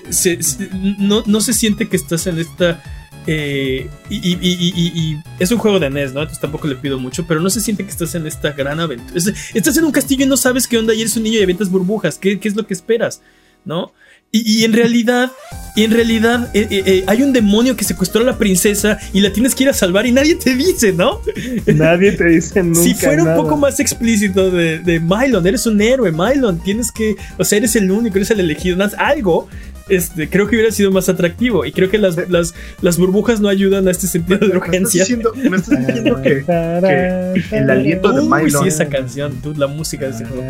Speaker 1: no, no, se siente que estás en esta eh, y, es un juego de NES, ¿no? Entonces tampoco le pido mucho, pero no se siente que estás en esta gran aventura. Estás en un castillo y no sabes qué onda y eres un niño y avientas burbujas. ¿Qué, es lo que esperas? ¿No? Y, en realidad, y en realidad eh, eh, hay un demonio que secuestró a la princesa y la tienes que ir a salvar y nadie te dice, ¿no? [LAUGHS]
Speaker 3: Nadie te dice nunca.
Speaker 1: Si fuera un poco más explícito de, de Mylon, eres un héroe, Mylon, tienes que, o sea, eres el único, eres el elegido, algo este, creo que hubiera sido más atractivo. Y creo que las, las, burbujas no ayudan a este sentido de urgencia.
Speaker 2: Me estás diciendo, que, el aliento de Mylon.
Speaker 1: sí, esa canción, la música de ese juego.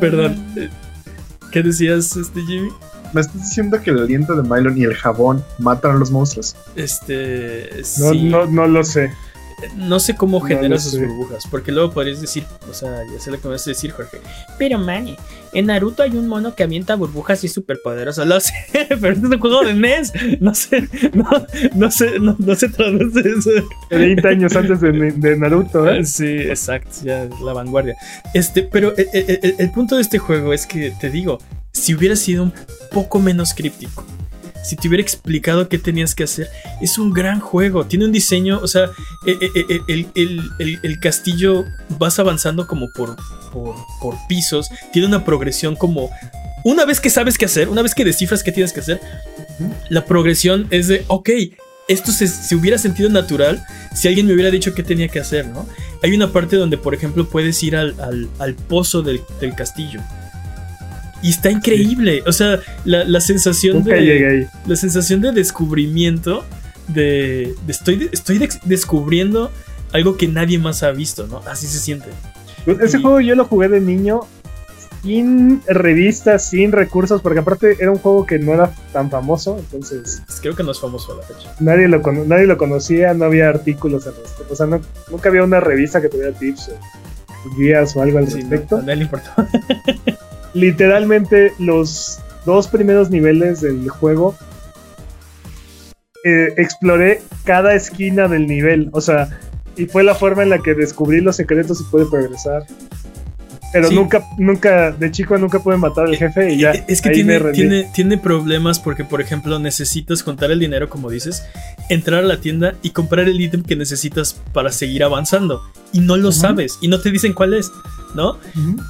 Speaker 1: Perdón. ¿Qué decías, este Jimmy?
Speaker 2: ¿Me estás diciendo que el aliento de Mylon y el jabón matan a los monstruos?
Speaker 1: Este.
Speaker 3: No, no, no lo sé
Speaker 1: no sé cómo genera sus burbujas, porque luego podrías decir, o sea, ya sé lo que me vas a decir, Jorge. Pero, man, en Naruto hay un mono que avienta burbujas y es súper poderoso. Lo sé, [LAUGHS] pero este es un juego de NES. No sé, no, no sé, no, no se traduce eso.
Speaker 3: 30 años antes de, Naruto, ¿eh?
Speaker 1: Sí, exacto, ya la vanguardia. Este, pero el, el punto de este juego es que, te digo, si hubiera sido un poco menos críptico si te hubiera explicado qué tenías que hacer. Es un gran juego, tiene un diseño, o sea, eh, eh, eh, el, castillo vas avanzando como por, por, pisos, tiene una progresión como... Una vez que sabes qué hacer, una vez que descifras qué tienes que hacer, la progresión es de, ok, esto se, hubiera sentido natural si alguien me hubiera dicho qué tenía que hacer, ¿no? Hay una parte donde, por ejemplo, puedes ir al, pozo del, del castillo. Y está increíble. O sea, la, sensación de. La sensación de descubrimiento. De. estoy, estoy descubriendo algo que nadie más ha visto, ¿no? Así se siente.
Speaker 3: Pues, ese juego yo lo jugué de niño sin revistas, sin recursos, porque aparte era un juego que no era tan famoso, entonces...
Speaker 1: Creo que no es famoso a la fecha.
Speaker 3: Nadie lo, nadie lo conocía, no había artículos al respecto, o sea, nunca había una revista que tuviera tips o guías o algo al respecto.
Speaker 1: No, a nadie le importaba. [LAUGHS]
Speaker 3: literalmente los dos primeros niveles del juego eh, exploré cada esquina del nivel. O sea, y fue la forma en la que descubrí los secretos y pude progresar. Pero nunca, nunca, de chico nunca pude matar al eh, jefe y ya. Eh,
Speaker 1: es que tiene, tiene, tiene, problemas porque, por ejemplo, necesitas contar el dinero, como dices, entrar a la tienda y comprar el ítem que necesitas para seguir avanzando. Y no lo sabes y no te dicen cuál es, ¿no?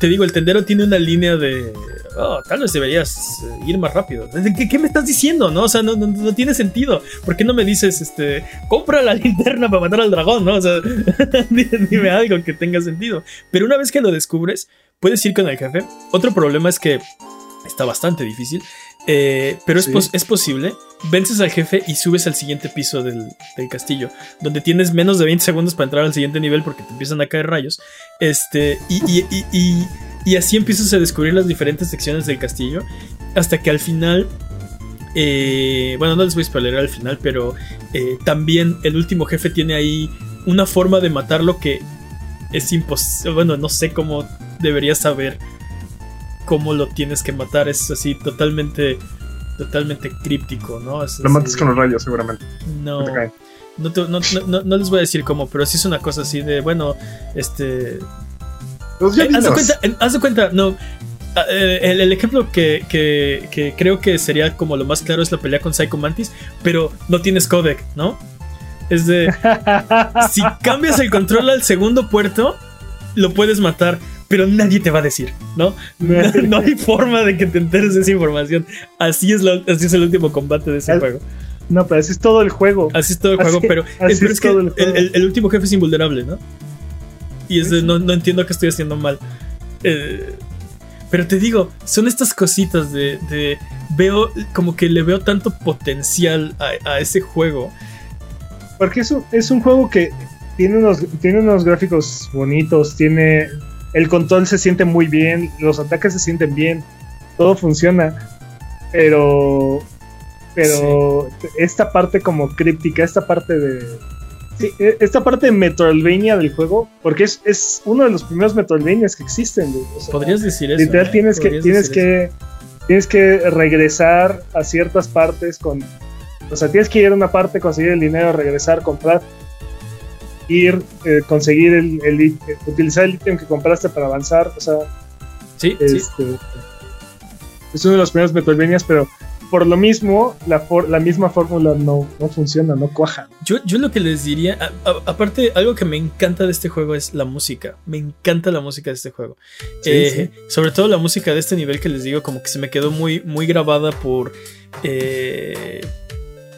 Speaker 1: Te digo, el tendero tiene una línea de. Oh, tal vez deberías eh, ir más rápido. ¿Qué, ¿Qué, me estás diciendo? No, o sea, no, no, tiene sentido. ¿Por qué no me dices, este, compra la [LAUGHS] linterna para matar al dragón, no? O sea, [LAUGHS] dime algo que tenga sentido. Pero una vez que lo descubres, puedes ir con el jefe. Otro problema es que Está bastante difícil. Eh, pero es, es, posible. Vences al jefe y subes al siguiente piso del, castillo. Donde tienes menos de 20 segundos para entrar al siguiente nivel porque te empiezan a caer rayos. Este. Y, y, así empiezas a descubrir las diferentes secciones del castillo. Hasta que al final. Eh, bueno, no les voy a spoiler al final, pero eh, también el último jefe tiene ahí una forma de matarlo que es imposible. Bueno, no sé cómo deberías saber cómo lo tienes que matar. Es así totalmente, totalmente críptico, ¿no?
Speaker 2: lo matas con los rayos, seguramente.
Speaker 1: No. No, les voy a decir cómo, pero sí es una cosa así de, bueno, este...
Speaker 2: Pues eh, haz, de
Speaker 1: cuenta, haz de cuenta, no, eh, el, ejemplo que, que, creo que sería como lo más claro es la pelea con Psycho Mantis, pero no tienes codec, ¿no? Es de. [LAUGHS] si cambias el control al segundo puerto, lo puedes matar pero nadie te va a decir, ¿no? [LAUGHS] No, hay forma de que te enteres de esa información. Así es, así es el último combate de ese juego.
Speaker 3: No, pero así es todo el juego.
Speaker 1: Así es todo el juego, pero, es, que el, último jefe es invulnerable, ¿no? Y es de, no, entiendo que estoy haciendo mal. Eh, pero te digo, son estas cositas de, Veo, como que le veo tanto potencial a, ese juego.
Speaker 3: Porque es un, es un juego que tiene unos, tiene unos gráficos bonitos, tiene el control se siente muy bien, los ataques se sienten bien, todo funciona, pero pero esta parte como críptica, esta parte de sí, e, esta parte de Metroidvania del juego, porque es, es uno de los primeros Metroidvanias que existen.
Speaker 1: Podrías decir eso.
Speaker 3: Literal ¿eh? tienes que tienes que tienes que regresar a ciertas partes con o sea, tienes que ir a una parte, conseguir el dinero, regresar, comprar ir, eh, conseguir el, el, utilizar el ítem que compraste para avanzar, o sea,
Speaker 1: sí,
Speaker 3: este, es uno de los primeros Metroidvanias, pero por lo mismo, la, la misma fórmula no, no, funciona, no cuaja.
Speaker 1: Yo, yo lo que les diría, aparte, algo que me encanta de este juego es la música. Me encanta la música de este juego. Eh, sobre todo la música de este nivel que les digo, como que se me quedó muy, muy grabada por. Eh,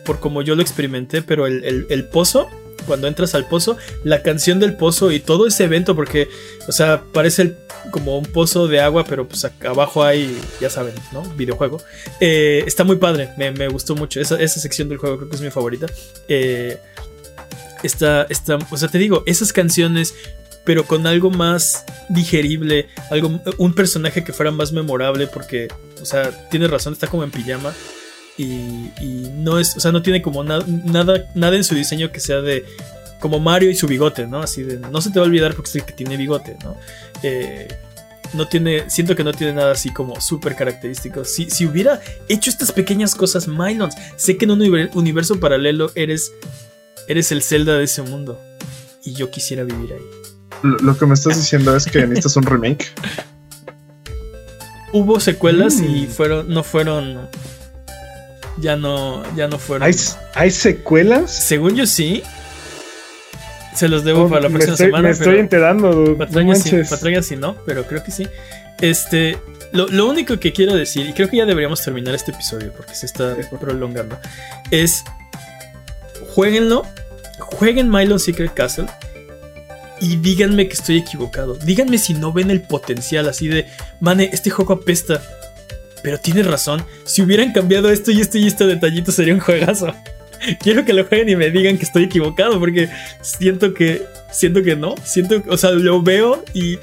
Speaker 1: por como yo lo experimenté, pero el, el pozo cuando entras al pozo, la canción del pozo y todo ese evento, porque, o sea, parece como un pozo de agua, pero pues abajo hay, ya saben, ¿no? Videojuego. Eh, está muy padre, me, gustó mucho. Esa, sección del juego creo que es mi favorita. Eh, está, está, o sea, te digo, esas canciones pero con algo más digerible, algo, un personaje que fuera más memorable, porque, o sea, tienes razón, está como en pijama. Y, no es, o sea, no tiene como nada, nada en su diseño que sea de como Mario y su bigote, ¿no? Así de, no se te va a olvidar porque es el que tiene bigote, ¿no? Eh, no tiene, siento que no tiene nada así como súper característico. Si, si, hubiera hecho estas pequeñas cosas, Mylons, sé que en un universo paralelo eres, eres el Zelda de ese mundo. Y yo quisiera vivir ahí.
Speaker 2: Lo, que me estás diciendo es que necesitas un remake. [LAUGHS]
Speaker 1: Hubo secuelas y mm. fueron, no fueron ya no, ya no fueron.
Speaker 3: ¿Hay, secuelas?
Speaker 1: Según yo sí. Se los debo oh, para la próxima semana.
Speaker 3: Me estoy enterando.
Speaker 1: Patraña, sí, no, pero creo que sí. Este, lo, único que quiero decir, y creo que ya deberíamos terminar este episodio porque se está prolongando, es jueguenlo, jueguen Milo Secret Castle y díganme que estoy equivocado. Díganme si no ven el potencial así de, mane, este juego apesta pero tienes razón, si hubieran cambiado esto y esto y este detallito sería un juegazo. [LAUGHS] Quiero que lo jueguen y me digan que estoy equivocado porque siento que siento que no, siento, o sea, lo veo y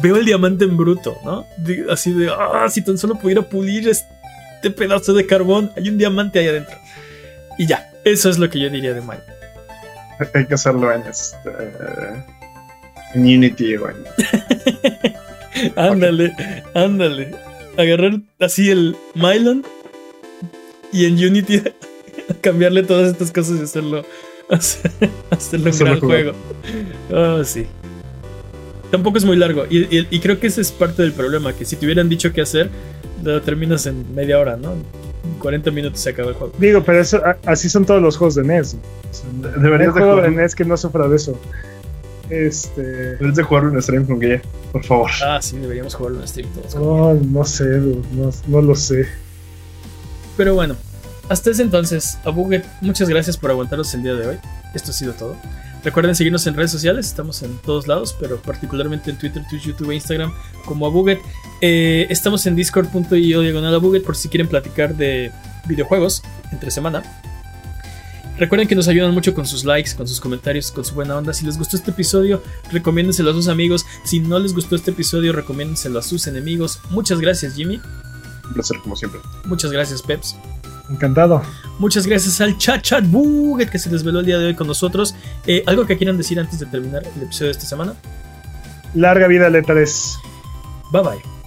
Speaker 1: veo el diamante en bruto, ¿no? así de, ah, si tan solo pudiera pulir este pedazo de carbón, hay un diamante ahí adentro. Y ya, eso es lo que yo diría de Mike. [LAUGHS]
Speaker 2: Hay que hacerlo en este en Unity, bueno. [LAUGHS]
Speaker 1: ándale, ándale agarrar así el Mylon y en Unity [LAUGHS] cambiarle todas estas cosas y hacerlo, [LAUGHS] hacerlo un gran juego. Oh, sí. Tampoco es muy largo. Y, creo que ese es parte del problema. Que si te hubieran dicho qué hacer, lo terminas en media hora, ¿no? En 40 minutos se acaba el juego.
Speaker 3: Digo, pero eso, así son todos los juegos de NES. Deberías de juego de NES que no sufra de eso. Este.
Speaker 2: Deberías de jugarlo en stream con Guille, por favor.
Speaker 1: Ah, sí, deberíamos jugarlo en stream todos.
Speaker 3: No, no sé, no, no lo sé.
Speaker 1: Pero bueno, hasta ese entonces, Abuget, muchas gracias por aguantarnos el día de hoy. Esto ha sido todo. Recuerden seguirnos en redes sociales, estamos en todos lados, pero particularmente en Twitter, Twitch, YouTube e Instagram como Abuget. Eh, estamos en discord.io diagonal buget por si quieren platicar de videojuegos entre semana. Recuerden que nos ayudan mucho con sus likes, con sus comentarios, con su buena onda. Si les gustó este episodio, recomiéndenselo a sus amigos. Si no les gustó este episodio, recomiéndenselo a sus enemigos. Muchas gracias, Jimmy.
Speaker 2: Un placer, como siempre.
Speaker 1: Muchas gracias, Peps.
Speaker 3: Encantado.
Speaker 1: Muchas gracias al Chat Chat Buget que se desveló el día de hoy con nosotros. Eh, ¿Algo que quieran decir antes de terminar el episodio de esta semana?
Speaker 3: Larga vida, Letra 3.
Speaker 1: Bye bye.